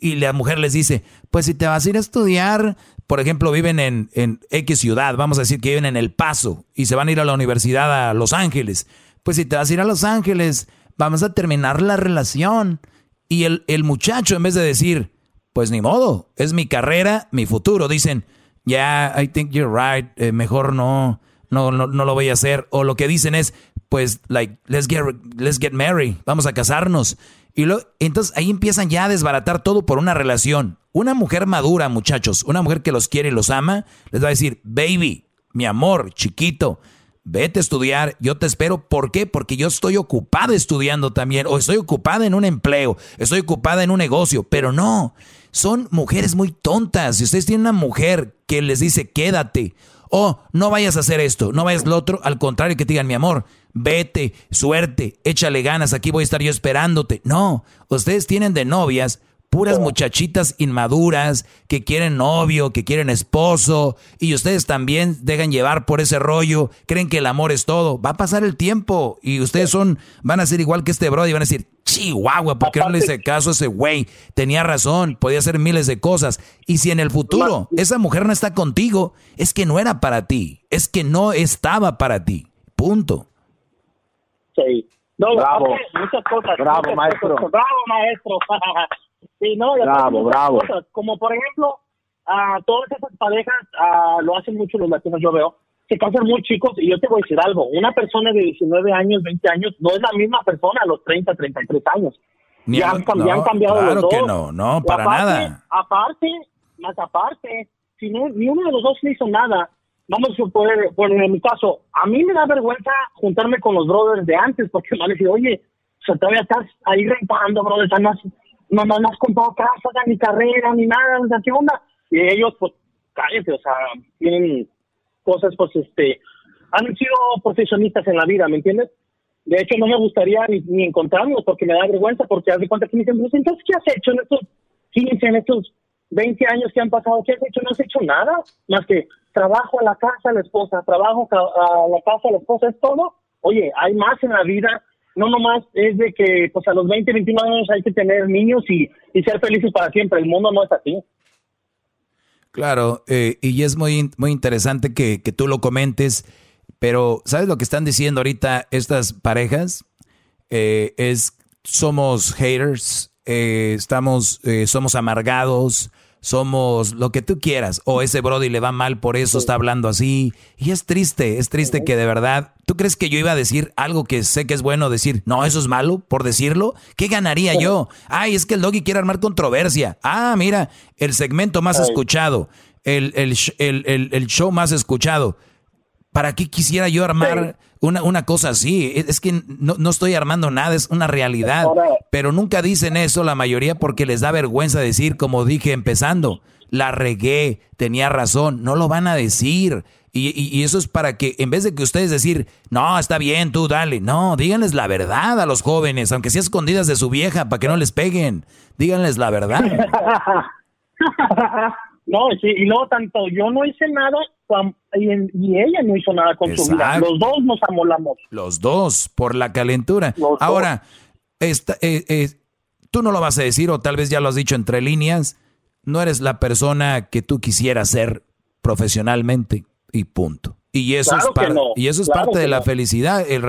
y la mujer les dice, pues si te vas a ir a estudiar, por ejemplo, viven en en X ciudad, vamos a decir que viven en El Paso y se van a ir a la universidad a Los Ángeles. Pues si te vas a ir a Los Ángeles, vamos a terminar la relación. Y el, el muchacho en vez de decir, pues ni modo, es mi carrera, mi futuro, dicen, yeah, I think you're right, eh, mejor no, no, no, no, lo voy a hacer. O lo que dicen es, pues, like, let's get, let's get married, vamos a casarnos. Y lo, entonces ahí empiezan ya a desbaratar todo por una relación. Una mujer madura, muchachos, una mujer que los quiere y los ama, les va a decir, baby, mi amor, chiquito, vete a estudiar, yo te espero. ¿Por qué? Porque yo estoy ocupada estudiando también, o estoy ocupada en un empleo, estoy ocupada en un negocio, pero no, son mujeres muy tontas. Si ustedes tienen una mujer que les dice, quédate, o no vayas a hacer esto, no vayas lo otro, al contrario, que te digan, mi amor, vete, suerte, échale ganas, aquí voy a estar yo esperándote. No, ustedes tienen de novias puras muchachitas inmaduras que quieren novio, que quieren esposo, y ustedes también dejan llevar por ese rollo, creen que el amor es todo. Va a pasar el tiempo y ustedes son, van a ser igual que este brother y van a decir, Chihuahua, ¿por qué no le hice caso a ese güey? Tenía razón, podía hacer miles de cosas. Y si en el futuro esa mujer no está contigo, es que no era para ti, es que no estaba para ti. Punto. Sí. No, bravo. muchas cosas. Bravo, maestro. Bravo, maestro. Sí, no, bravo, bravo. como por ejemplo, a todas esas parejas lo hacen mucho los latinos, yo veo, se casan muy chicos y yo te voy a decir algo, una persona de 19 años, 20 años, no es la misma persona a los 30, 33 años. ya, han, cambiado claro los dos. que no, no, para nada. Aparte, más aparte, si no, ni uno de los dos hizo nada, vamos a suponer, bueno, en mi caso, a mí me da vergüenza juntarme con los brothers de antes porque me van a decir, oye, o sea, todavía estás ahí rentando, brothers, no, no, no has comprado casa, ni carrera, ni nada, o sea, ¿qué onda? Y ellos, pues, cállate, o sea, tienen cosas, pues, este, han sido profesionistas en la vida, ¿me entiendes? De hecho, no me gustaría ni, ni encontrarlos porque me da vergüenza, porque haz de cuenta que me dicen, pues, entonces, ¿qué has hecho en estos 15, en estos 20 años que han pasado? ¿Qué has hecho? No has hecho nada, más que trabajo a la casa, a la esposa, trabajo a la casa, a la esposa, es todo. Oye, hay más en la vida no nomás es de que pues a los 20, 21 años hay que tener niños y, ser felices para siempre. El mundo no es así. Claro, eh, y es muy, muy interesante que, tú lo comentes. Pero, ¿sabes lo que están diciendo ahorita estas parejas? Eh, es, somos haters, eh, estamos, somos amargados, somos lo que tú quieras. O ese Brody le va mal, por eso está hablando así. Y es triste, es triste que de verdad. ¿Tú crees que yo iba a decir algo que sé que es bueno decir? No, eso es malo por decirlo. ¿Qué ganaría yo? Ay, es que el doggy quiere armar controversia. Ah, mira, el segmento más escuchado, el, el, el, el show más escuchado. ¿Para qué quisiera yo armar una, una cosa así? Es, que no, no, estoy armando nada, es una realidad. Pero nunca dicen eso la mayoría porque les da vergüenza decir, como dije empezando, la regué, tenía razón. No lo van a decir. Y, y, eso es para que, en vez de que ustedes decir, no, está bien, tú dale. No, díganles la verdad a los jóvenes, aunque sea escondidas de su vieja, para que no les peguen. Díganles la verdad. no, sí, y luego tanto yo no hice nada y, ella no hizo nada con su vida. Los dos nos amolamos. Los dos, por la calentura. Ahora, esta, eh, eh, tú no lo vas a decir, o tal vez ya lo has dicho entre líneas, no eres la persona que tú quisieras ser profesionalmente, y punto. Y eso es, y eso es parte de la felicidad, el,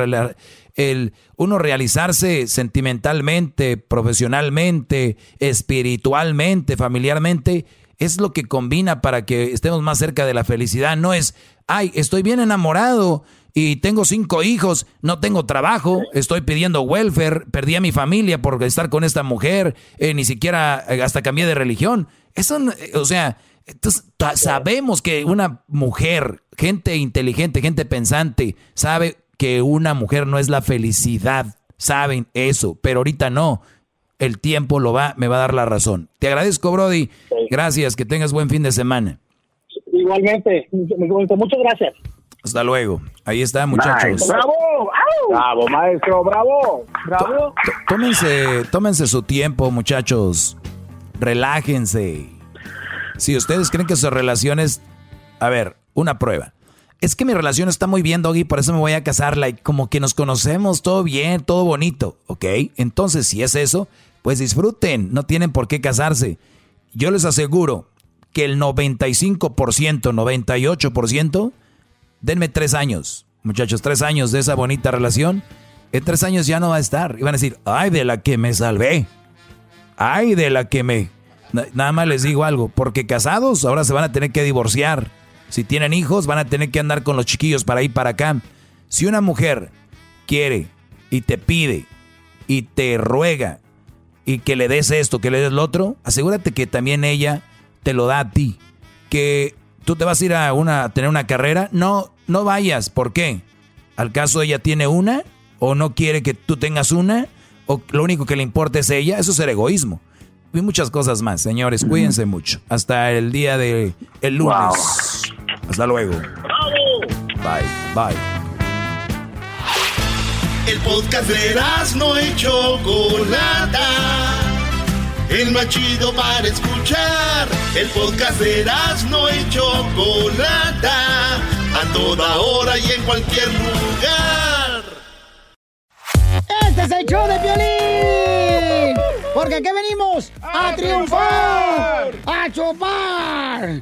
el uno realizarse sentimentalmente, profesionalmente, espiritualmente, familiarmente, es lo que combina para que estemos más cerca de la felicidad. No es, ay, estoy bien enamorado y tengo cinco hijos, no tengo trabajo, estoy pidiendo welfare, perdí a mi familia por estar con esta mujer, eh, ni siquiera eh, hasta cambié de religión. Eso, o sea, sabemos que una mujer, gente inteligente, gente pensante, sabe que una mujer no es la felicidad, saben eso, pero ahorita no el tiempo lo va, me va a dar la razón. Te agradezco, Brody. Gracias, que tengas buen fin de semana. Igualmente, muchas gracias. Hasta luego. Ahí está, muchachos. ¡Bravo! ¡Bravo, maestro! ¡Bravo! ¡Bravo! Tómense, tómense su tiempo, muchachos. Relájense. Si ustedes creen que sus relaciones... A ver, una prueba. Es que mi relación está muy bien, Doggy, por eso me voy a casar. Like, como que nos conocemos, todo bien, todo bonito. ¿Ok? Entonces, si es eso, pues disfruten, no tienen por qué casarse. Yo les aseguro que el 95%, 98%, denme tres años, muchachos, tres años de esa bonita relación. En tres años ya no va a estar. Y van a decir, ay, de la que me salvé. Ay, de la que me... Nada más les digo algo, porque casados ahora se van a tener que divorciar. Si tienen hijos, van a tener que andar con los chiquillos para ir para acá. Si una mujer quiere y te pide y te ruega y que le des esto, que le des lo otro, asegúrate que también ella te lo da a ti. Que tú te vas a ir a, una, tener una carrera, no, no vayas. ¿Por qué? ¿Al caso ella tiene una? ¿O no quiere que tú tengas una? ¿O lo único que le importa es ella? Eso es el egoísmo. Y muchas cosas más, señores. Cuídense mucho. Hasta el día de el lunes. Hasta luego. Bye, bye. El podcast de no y Chocolata. El más chido para escuchar. El podcast de no y Chocolata. A toda hora y en cualquier lugar. Este es el show de violín. Porque aquí venimos a, triunfar, a chupar.